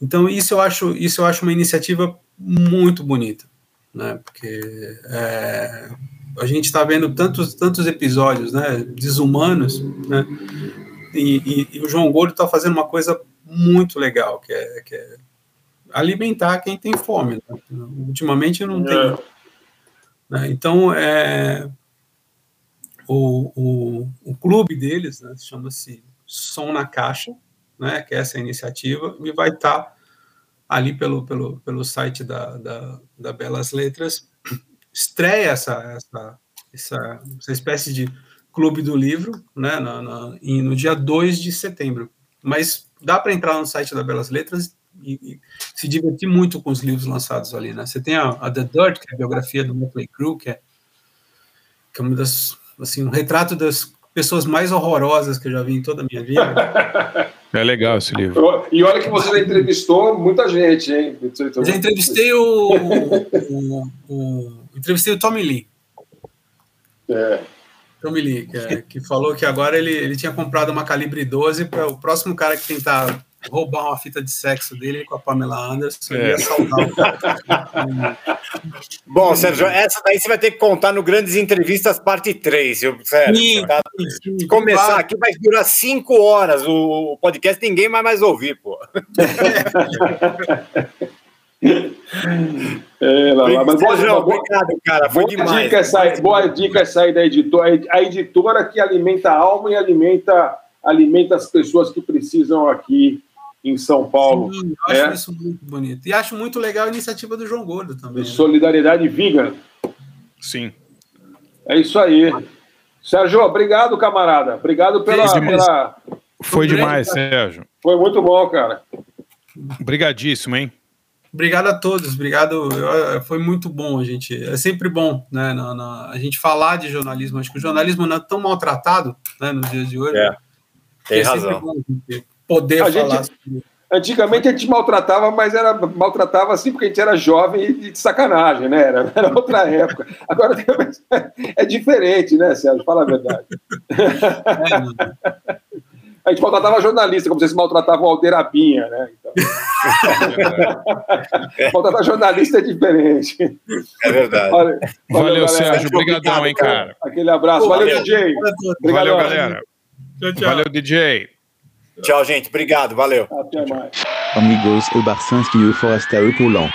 Então isso eu acho isso eu acho uma iniciativa muito bonita, né? Porque é, a gente está vendo tantos, tantos episódios né, desumanos, né, e, e, e o João Gordo está fazendo uma coisa muito legal, que é, que é alimentar quem tem fome. Né? Ultimamente não tem. É. Né? Então, é, o, o, o clube deles né, chama-se Som na Caixa, né, que é essa iniciativa, e vai estar tá ali pelo, pelo, pelo site da, da, da Belas Letras estreia essa, essa, essa, essa espécie de clube do livro, né, no, no, no dia 2 de setembro. Mas dá para entrar no site da Belas Letras e, e, se divertir muito com os livros lançados ali, né? Você tem a, a The Dirt, que é a biografia do Motley Crue, que é, que é uma das, assim, um retrato das pessoas mais horrorosas que eu já vi em toda a minha vida. É legal esse livro. E olha que você já entrevistou muita gente, hein? Eu já entrevistei o, o, o entrevistei o Tommy Lee. É. Tommy Lee, que, é, que, falou que agora ele, ele tinha comprado uma calibre 12 para o próximo cara que tentar roubar uma fita de sexo dele com a Pamela Anderson é. Bom, Sérgio, essa daí você vai ter que contar no Grandes Entrevistas, parte 3, Sérgio. Sim, tá? sim, sim, começar claro. aqui vai durar 5 horas o podcast, ninguém vai mais ouvir, pô. É, lá, mas boa, João, boa, obrigado, cara. Foi boa demais. Dica essa, boa dica essa aí da editora. A editora que alimenta a alma e alimenta, alimenta as pessoas que precisam aqui em São Paulo. Sim, eu acho é. isso muito bonito. E acho muito legal a iniciativa do João Gordo também. Né? Solidariedade Viga. Sim. É isso aí. Sérgio, obrigado, camarada. Obrigado pela. Foi, pela... Foi demais, Sérgio. Foi muito bom, cara. Obrigadíssimo, hein? Obrigado a todos, obrigado. Foi muito bom, a gente. É sempre bom, né? Na, na, a gente falar de jornalismo. Acho que o jornalismo não é tão maltratado, né? Nos dias de hoje. É, tem é razão. Bom poder a falar. Gente, antigamente a gente maltratava, mas era maltratava assim porque a gente era jovem e de sacanagem, né? Era, era outra época. Agora é diferente, né, Sérgio? Fala a verdade. É, a gente maltratava jornalista, como vocês maltratavam o Aldeirabinha, né? Então... maltratar jornalista é diferente. É verdade. Valeu, valeu Sérgio. Obrigadão, hein, cara. Aquele abraço. Valeu, valeu DJ. Valeu, galera. Tchau, tchau. Valeu, DJ. Tchau, gente. Obrigado. Valeu. Até mais. Amigos, o Barcinski e o Foresta Epaulant.